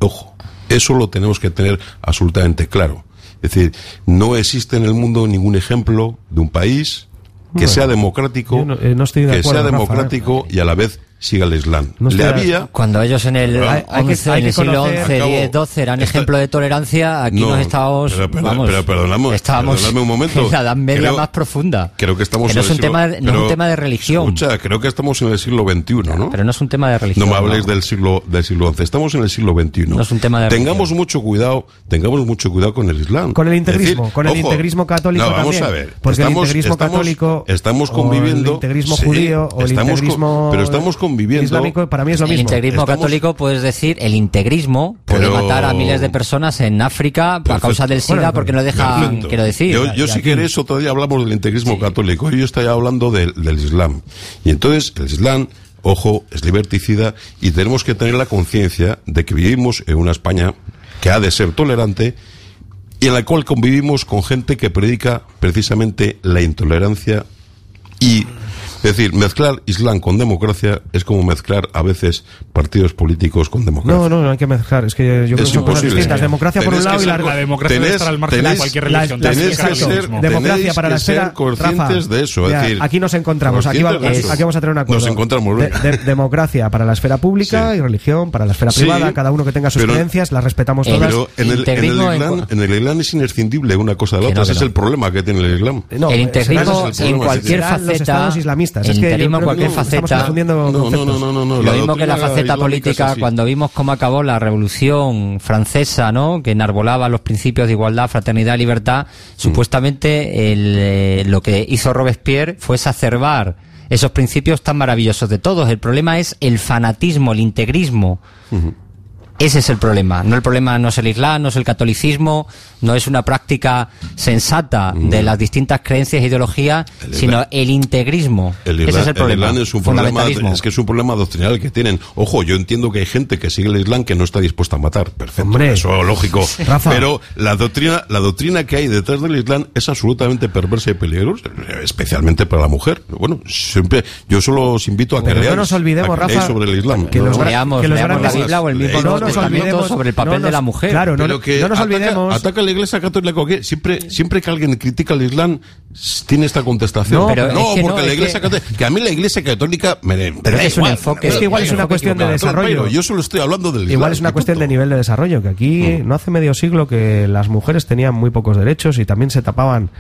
Ojo, eso lo tenemos que tener absolutamente claro. Es decir, no existe en el mundo ningún ejemplo de un país que Bueno, sea democrático, no- eh, no estoy de que acuerdo, sea Rafa, democrático y a la vez siga el Islam. No Le había... Cuando ellos en el, Hay- hay que- 11, hay en el siglo 11, 10, 12 eran esta- ejemplo de tolerancia, aquí No, nos estábamos, pero, pero- vamos, pero perdonamos, estábamos perdonadme un momento. en la Edad Media Creo- más profunda. Creo que estamos Que no en es el un siglo- tema de- no es un tema de religión. Escucha, creo que estamos en el siglo XXI, ¿no? Pero no es un tema de religión. No me habléis no. del siglo del siglo XI. Estamos en el siglo XXI. No es un tema de Tengamos mucho cuidado, tengamos mucho cuidado con el Islam. Con el integrismo, decir, con el ojo, integrismo católico no, vamos también. a ver. Porque estamos, el integrismo estamos- católico estamos o conviviendo. el integrismo judío o el estamos integrismo pero estamos conviviendo. islámico para mí es lo El mismo. integrismo Estamos- católico, puedes decir, el integrismo puede Pero- matar a miles de personas en África a causa del SIDA Bueno, porque no dejan, perfecto. quiero decir. Yo, si aquí- queréis, otro día hablamos del integrismo católico. Yo estoy hablando del, del Islam. Y entonces, el Islam, ojo, es liberticida y tenemos que tener la conciencia de que vivimos en una España que ha de ser tolerante y en la cual convivimos con gente que predica precisamente la intolerancia y es decir, mezclar Islam con democracia es como mezclar a veces partidos políticos con democracia. No, no, no hay que mezclar. Es que yo creo que son cosas distintas. Democracia por un lado y la, La democracia debe tenéis- estar al margen de cualquier la- religión. la- tenéis que ser, democracia para que la esfera ser conscientes Rafa, de eso. Es decir, aquí nos encontramos. Aquí, va- aquí vamos a tener un acuerdo. Nos encontramos. De- de- democracia para la esfera pública y religión para la esfera Sí, privada. Cada uno que tenga sus pero- creencias, las respetamos todas. Pero en el, en, el Islam, en el Islam es inscindible una cosa de la otra. Ese es el problema que tiene el Islam. El integrismo en cualquier los faceta, estados islamistas. El Es que yo integrismo en creo cualquier que estamos faceta, No, no, no, no, no, no. Lo mismo que la faceta política, cuando vimos cómo acabó la revolución francesa, ¿no? Que enarbolaba los principios de igualdad, fraternidad, libertad. Supuestamente el, eh, lo que hizo Robespierre fue exacerbar esos principios tan maravillosos de todos. El problema es el fanatismo, el integrismo. Ese es el problema. No el problema no es el Islam, no es el catolicismo, no es una práctica sensata de las distintas creencias e ideologías, El sino Islam- el integrismo. El Ese Islam, es el problema. Islam es un problema, es que es un problema doctrinal que tienen. Ojo, yo entiendo que hay gente que sigue el Islam que no está dispuesta a matar. Perfecto, Hombre. eso lógico. Rafa. Pero la doctrina, la doctrina que hay detrás del Islam es absolutamente perversa y peligrosa, especialmente para la mujer. Bueno, siempre yo solo os invito a que Pero no leáis, nos olvidemos, a que leáis Rafa, sobre el Islam. que los gra- leamos, que los leamos la Biblia o el mismo no nos Testamento olvidemos- sobre el papel no de nos- la mujer. Claro, no, Pero que no nos ataca, olvidemos. ataca a la Iglesia Católica, siempre, siempre que alguien critica al Islam tiene esta contestación. No, pero es que porque no, la es Iglesia que- Católica, que a mí la Iglesia Católica me, Pero me es da un igual, enfoque- Es que igual es una cuestión de desarrollo. Pero yo solo estoy hablando del Islam. Igual es una cuestión de nivel de desarrollo, que aquí no hace medio siglo que las mujeres tenían muy pocos derechos y también se tapaban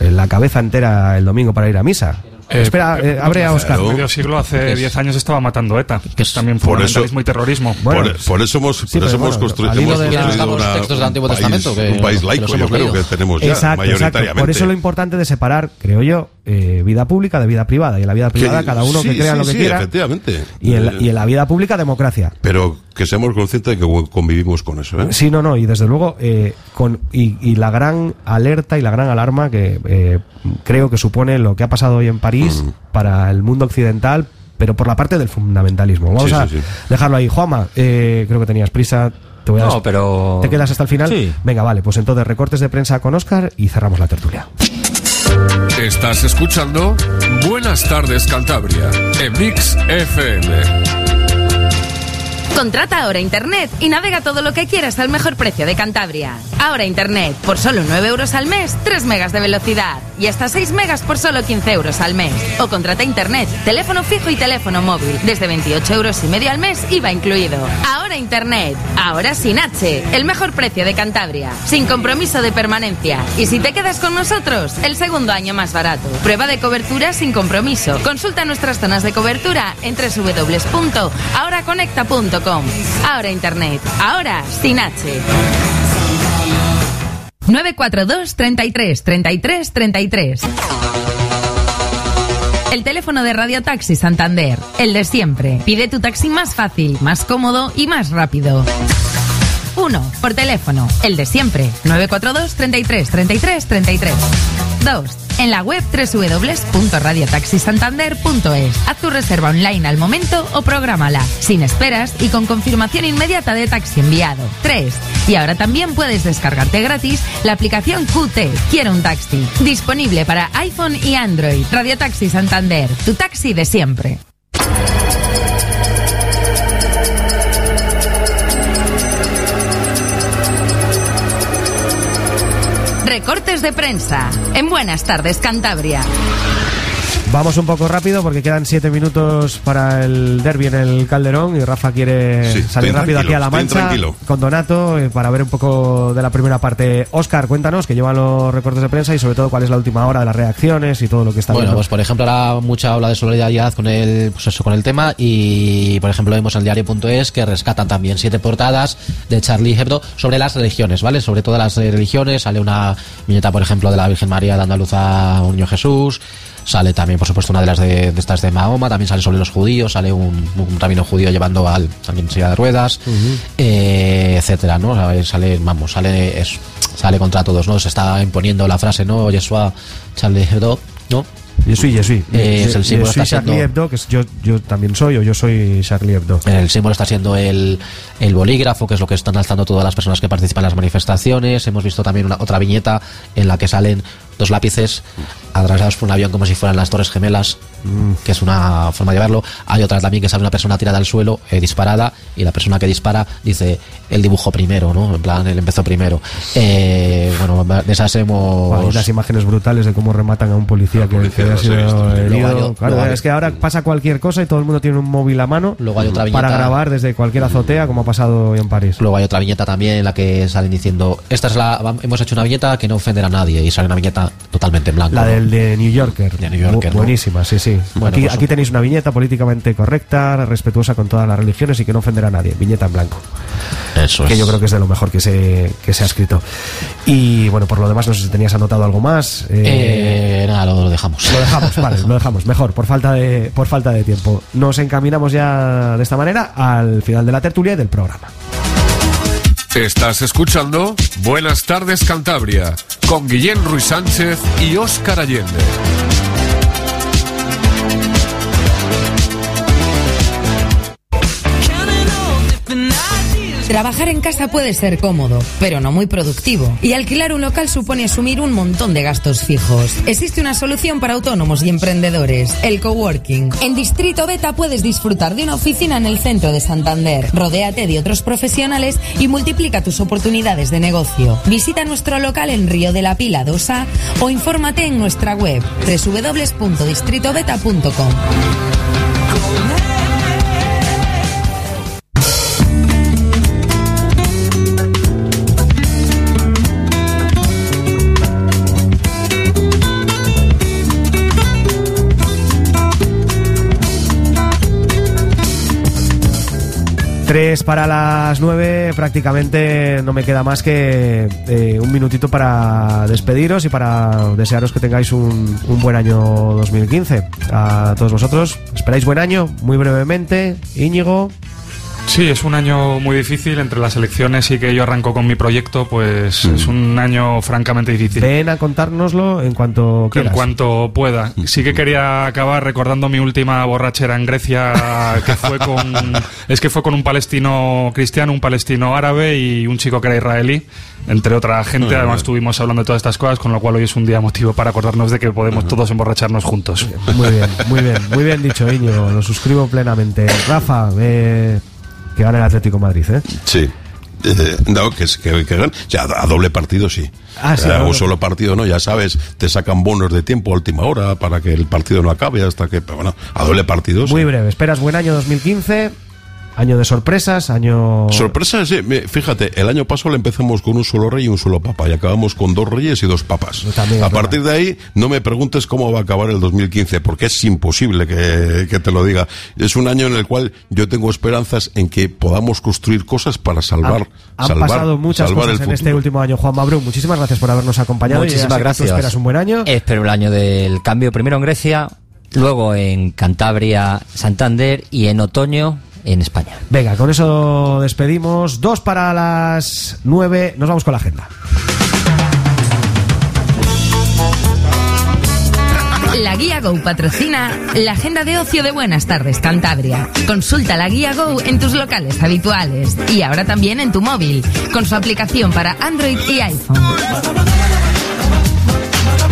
eh, la cabeza entera el domingo para ir a misa. Eh, Espera, eh, abre a Oscar. Hace medio siglo, hace 10 años estaba matando ETA, que es también Por eso- fundamentalismo y terrorismo. Bueno, por, por eso hemos, por eso hemos bueno, construido, hemos una- textos del Antiguo un país- Testamento que- un país que laico, yo creo que tenemos ya Exacto, exacto. mayoritariamente. Por eso lo importante de separar, creo yo, eh, vida pública de vida privada. Y en la vida privada Que- cada uno que sí, crea sí, lo que sí, quiera. efectivamente. Y en, la, y en la vida pública democracia. Pero que seamos conscientes de que convivimos con eso. ¿eh? Sí, no, no, y desde luego, eh, con, y, y la gran alerta y la gran alarma que eh, creo que supone lo que ha pasado hoy en París para el mundo occidental, pero por la parte del fundamentalismo. Vamos Sí, a sí, sí. dejarlo ahí. Juanma, eh, creo que tenías prisa. Te voy a No, pero- ¿Te quedas hasta el final? Sí. Venga, vale, pues entonces recortes de prensa con Oscar y cerramos la tertulia. Estás escuchando Buenas tardes Cantabria en Mix FM. Contrata ahora Internet y navega todo lo que quieras al mejor precio de Cantabria. Ahora Internet, por solo 9 euros al mes, 3 megas de velocidad. Y hasta 6 megas por solo 15 euros al mes. O contrata Internet, teléfono fijo y teléfono móvil. Desde 28 euros y medio al mes, IVA incluido. Ahora Internet, ahora sin H. El mejor precio de Cantabria. Sin compromiso de permanencia. Y si te quedas con nosotros, el segundo año más barato. Prueba de cobertura sin compromiso. Consulta nuestras zonas de cobertura en www.ahoraconecta.com. Ahora Internet, ahora sin H. 942 33 33 33. El teléfono de Radio Taxi Santander, el de siempre. Pide tu taxi más fácil, más cómodo y más rápido. 1. Por teléfono, el de siempre. 942 33 33 33. 2. En la web www.radiotaxisantander.es. Haz tu reserva online al momento o prográmala, sin esperas y con confirmación inmediata de taxi enviado. 3. Y ahora también puedes descargarte gratis la aplicación QT, Quiero un taxi. Disponible para iPhone y Android. Radio Taxi Santander, tu taxi de siempre. Recortes de prensa. En Buenas tardes, Cantabria. Vamos un poco rápido porque quedan siete minutos para el derby en el Calderón y Rafa quiere Sí, salir rápido aquí a la mancha con Donato eh, para ver un poco de la primera parte. Oscar, cuéntanos que llevan los recortes de prensa y sobre todo cuál es la última hora de las reacciones y todo lo que está Bueno, viendo. pues por ejemplo, ahora mucha habla de solidaridad con el, pues eso, con el tema y por ejemplo vemos en el diario.es que rescatan también siete portadas de Charlie Hebdo sobre las religiones, ¿vale? Sobre todas las religiones, sale una viñeta, por ejemplo, de la Virgen María de Andaluz a un niño Jesús, sale también, por supuesto, una de las de, de estas de Mahoma, también sale sobre los judíos, sale un, un rabino judío llevando al, alguien en silla de ruedas, eh, etcétera, ¿no? Ver, Sale, vamos, sale, es- sale contra todos, ¿no? Se está imponiendo la frase, ¿no? Yeshua, Charlie Hebdo, ¿no? Yo soy, yo soy. Eh, es el Yo símbolo soy está siendo- Hebdo, que es- yo, yo también soy, o yo soy Charlie Hebdo. El símbolo está siendo el, el bolígrafo, que es lo que están alzando todas las personas que participan en las manifestaciones. Hemos visto también una, otra viñeta en la que salen dos lápices atravesados por un avión como si fueran las Torres Gemelas, que es una forma de verlo. Hay otra también que sale una persona tirada al suelo, eh, disparada, y la persona que dispara dice, él dibujó primero, ¿no? En plan, él empezó primero. Eh, bueno, de esas hemos... Hay unas imágenes brutales de cómo rematan a un policía, que, que ha sido herido. Luego Claro, luego es que ahora pasa cualquier cosa y todo el mundo tiene un móvil a mano Luego hay otra para viñeta- grabar desde cualquier azotea, como ha pasado hoy en París. Luego hay otra viñeta también en la que salen diciendo, esta es la, hemos hecho una viñeta que no ofenderá a nadie y sale una viñeta totalmente en blanco. La del de New Yorker. De New Yorker, Bu- ¿no? Buenísima, sí, sí. Bueno, aquí, pues- aquí tenéis una viñeta políticamente correcta, respetuosa con todas las religiones y que no ofenderá a nadie. Viñeta en blanco. Eso que es. yo creo que es de lo mejor que se, que se ha escrito. Y bueno, por lo demás, no sé si tenías anotado algo más. Eh, nada, lo, lo dejamos. Lo dejamos, vale, lo dejamos, mejor, por falta, de, por falta de tiempo. Nos encaminamos ya de esta manera al final de la tertulia y del programa. Estás escuchando Buenas tardes Cantabria con Guillén Ruiz Sánchez y Óscar Allende. Trabajar en casa puede ser cómodo, pero no muy productivo. Y alquilar un local supone asumir un montón de gastos fijos. Existe una solución para autónomos y emprendedores, el coworking. En Distrito Beta puedes disfrutar de una oficina en el centro de Santander. Rodéate de otros profesionales y multiplica tus oportunidades de negocio. Visita nuestro local en Río de la Pila 2A o infórmate en nuestra web www.distritobeta.com. Tres para las nueve, prácticamente no me queda más que eh, un minutito para despediros y para desearos que tengáis un buen año 2015. A todos vosotros, esperáis buen año, muy brevemente. Íñigo, Sí, es un año muy difícil entre las elecciones y que yo arranco con mi proyecto, pues es un año francamente difícil. ven a contárnoslo en cuanto En quieras. cuanto pueda. Sí que quería acabar recordando mi última borrachera en Grecia, que fue con. Es que fue con un palestino cristiano, un palestino árabe y un chico que era israelí, entre otra gente. Además, estuvimos hablando de todas estas cosas, con lo cual hoy es un día motivo para acordarnos de que podemos todos emborracharnos juntos. Muy bien, muy bien, muy bien dicho, Íñigo, lo suscribo plenamente. Rafa, eh, que gane el Atlético Madrid, ¿eh? Sí. Eh, no, que, que, que o sea, a doble partido sí. Ah, sí, Eh, doble. solo partido no, ya sabes, te sacan bonos de tiempo a última hora para que el partido no acabe hasta que, pero bueno, a doble partido sí. Muy breve, esperas buen año 2015, año de sorpresas, año... Sorpresa, sí. Fíjate, el año pasado le empezamos con un solo rey y un solo papa y acabamos con dos reyes y dos papas. también a partir de ahí, no me preguntes cómo va a acabar el 2015, porque es imposible que, que te lo diga. Es un año en el cual yo tengo esperanzas en que podamos construir cosas para salvar, Han salvar, pasado muchas salvar cosas en este último año. Juan Mabrú, muchísimas gracias por habernos acompañado. y Muchísimas que tú gracias. esperas un buen año. Espero el año del cambio, primero en Grecia, luego en Cantabria, Santander y en otoño en España. Venga, con eso despedimos. Dos para las nueve. Nos vamos con la agenda. La Guía Go patrocina la agenda de ocio de Buenas tardes Cantabria. Consulta la Guía Go en tus locales habituales y ahora también en tu móvil con su aplicación para Android y iPhone.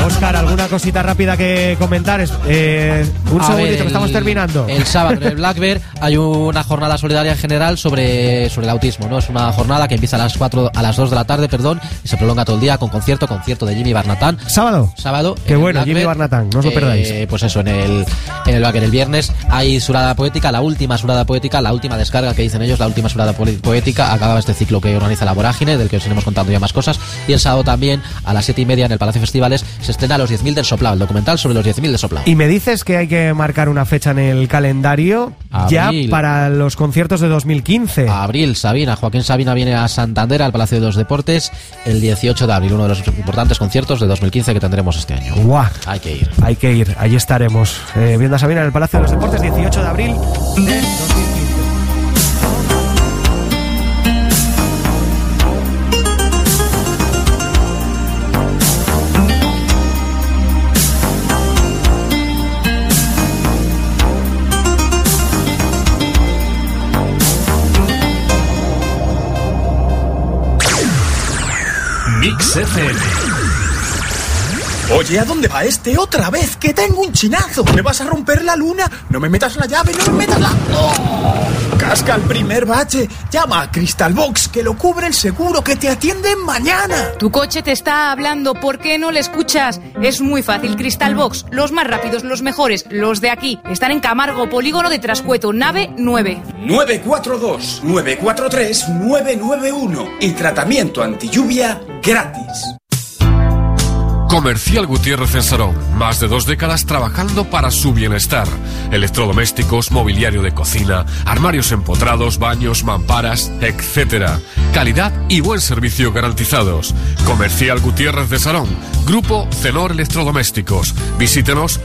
Oscar, ¿alguna cosita rápida que comentar? Eh, un A segundito ver, que estamos terminando. El sábado en el Black Bear hay una jornada solidaria en general sobre, sobre el autismo, ¿no? Es una jornada que empieza a las 4, a las 2 de la tarde, perdón, y se prolonga todo el día con concierto, concierto de Jimmy Barnatán. ¿Sábado? Sábado. Qué bueno, Black Jimmy Bear. Barnatán, no os lo Eh, perdáis. pues eso, en el, en el Black Bear. El viernes hay surada poética, la última surada poética, la última descarga que dicen ellos, la última surada po- poética. Acaba este ciclo que organiza la Vorágine, del que os iremos contando ya más cosas. Y el sábado también, a las 7 y media en el Palacio Festivales, se estrena Los 10.000 del Soplao, el documental sobre los 10.000 del Soplao. Y me dices que hay que marcar una fecha en el calendario ya Abril. para los conciertos de 2015. Abril, Sabina. Joaquín Sabina viene a Santander, al Palacio de los Deportes, el 18 de abril, uno de los importantes conciertos de 2015 que tendremos este año. Guau. Hay que ir. Hay que ir, allí estaremos. Eh, viendo a Sabina en el Palacio de los Deportes, 18 de abril de 2015. Mix FM. Oye, ¿a dónde va este otra vez? ¡Que tengo un chinazo! ¿Me vas a romper la luna? ¡No me metas la llave! ¡No me metas la... ¡Oh! ¡Casca el primer bache! Llama a Crystal Box, que lo cubre el seguro, que te atienden mañana. Tu coche te está hablando, ¿por qué no le escuchas? Es muy fácil, Crystal Box, los más rápidos, los mejores, los de aquí. Están en Camargo, polígono de Trascueto, nave 9. 942-943-991 y tratamiento anti lluvia gratis. Comercial Gutiérrez en Sarón. Más de dos décadas trabajando para su bienestar. Electrodomésticos, mobiliario de cocina, armarios empotrados, baños, mamparas, etc. Calidad y buen servicio garantizados. Comercial Gutiérrez de Sarón. Grupo Cenor Electrodomésticos. Visítenos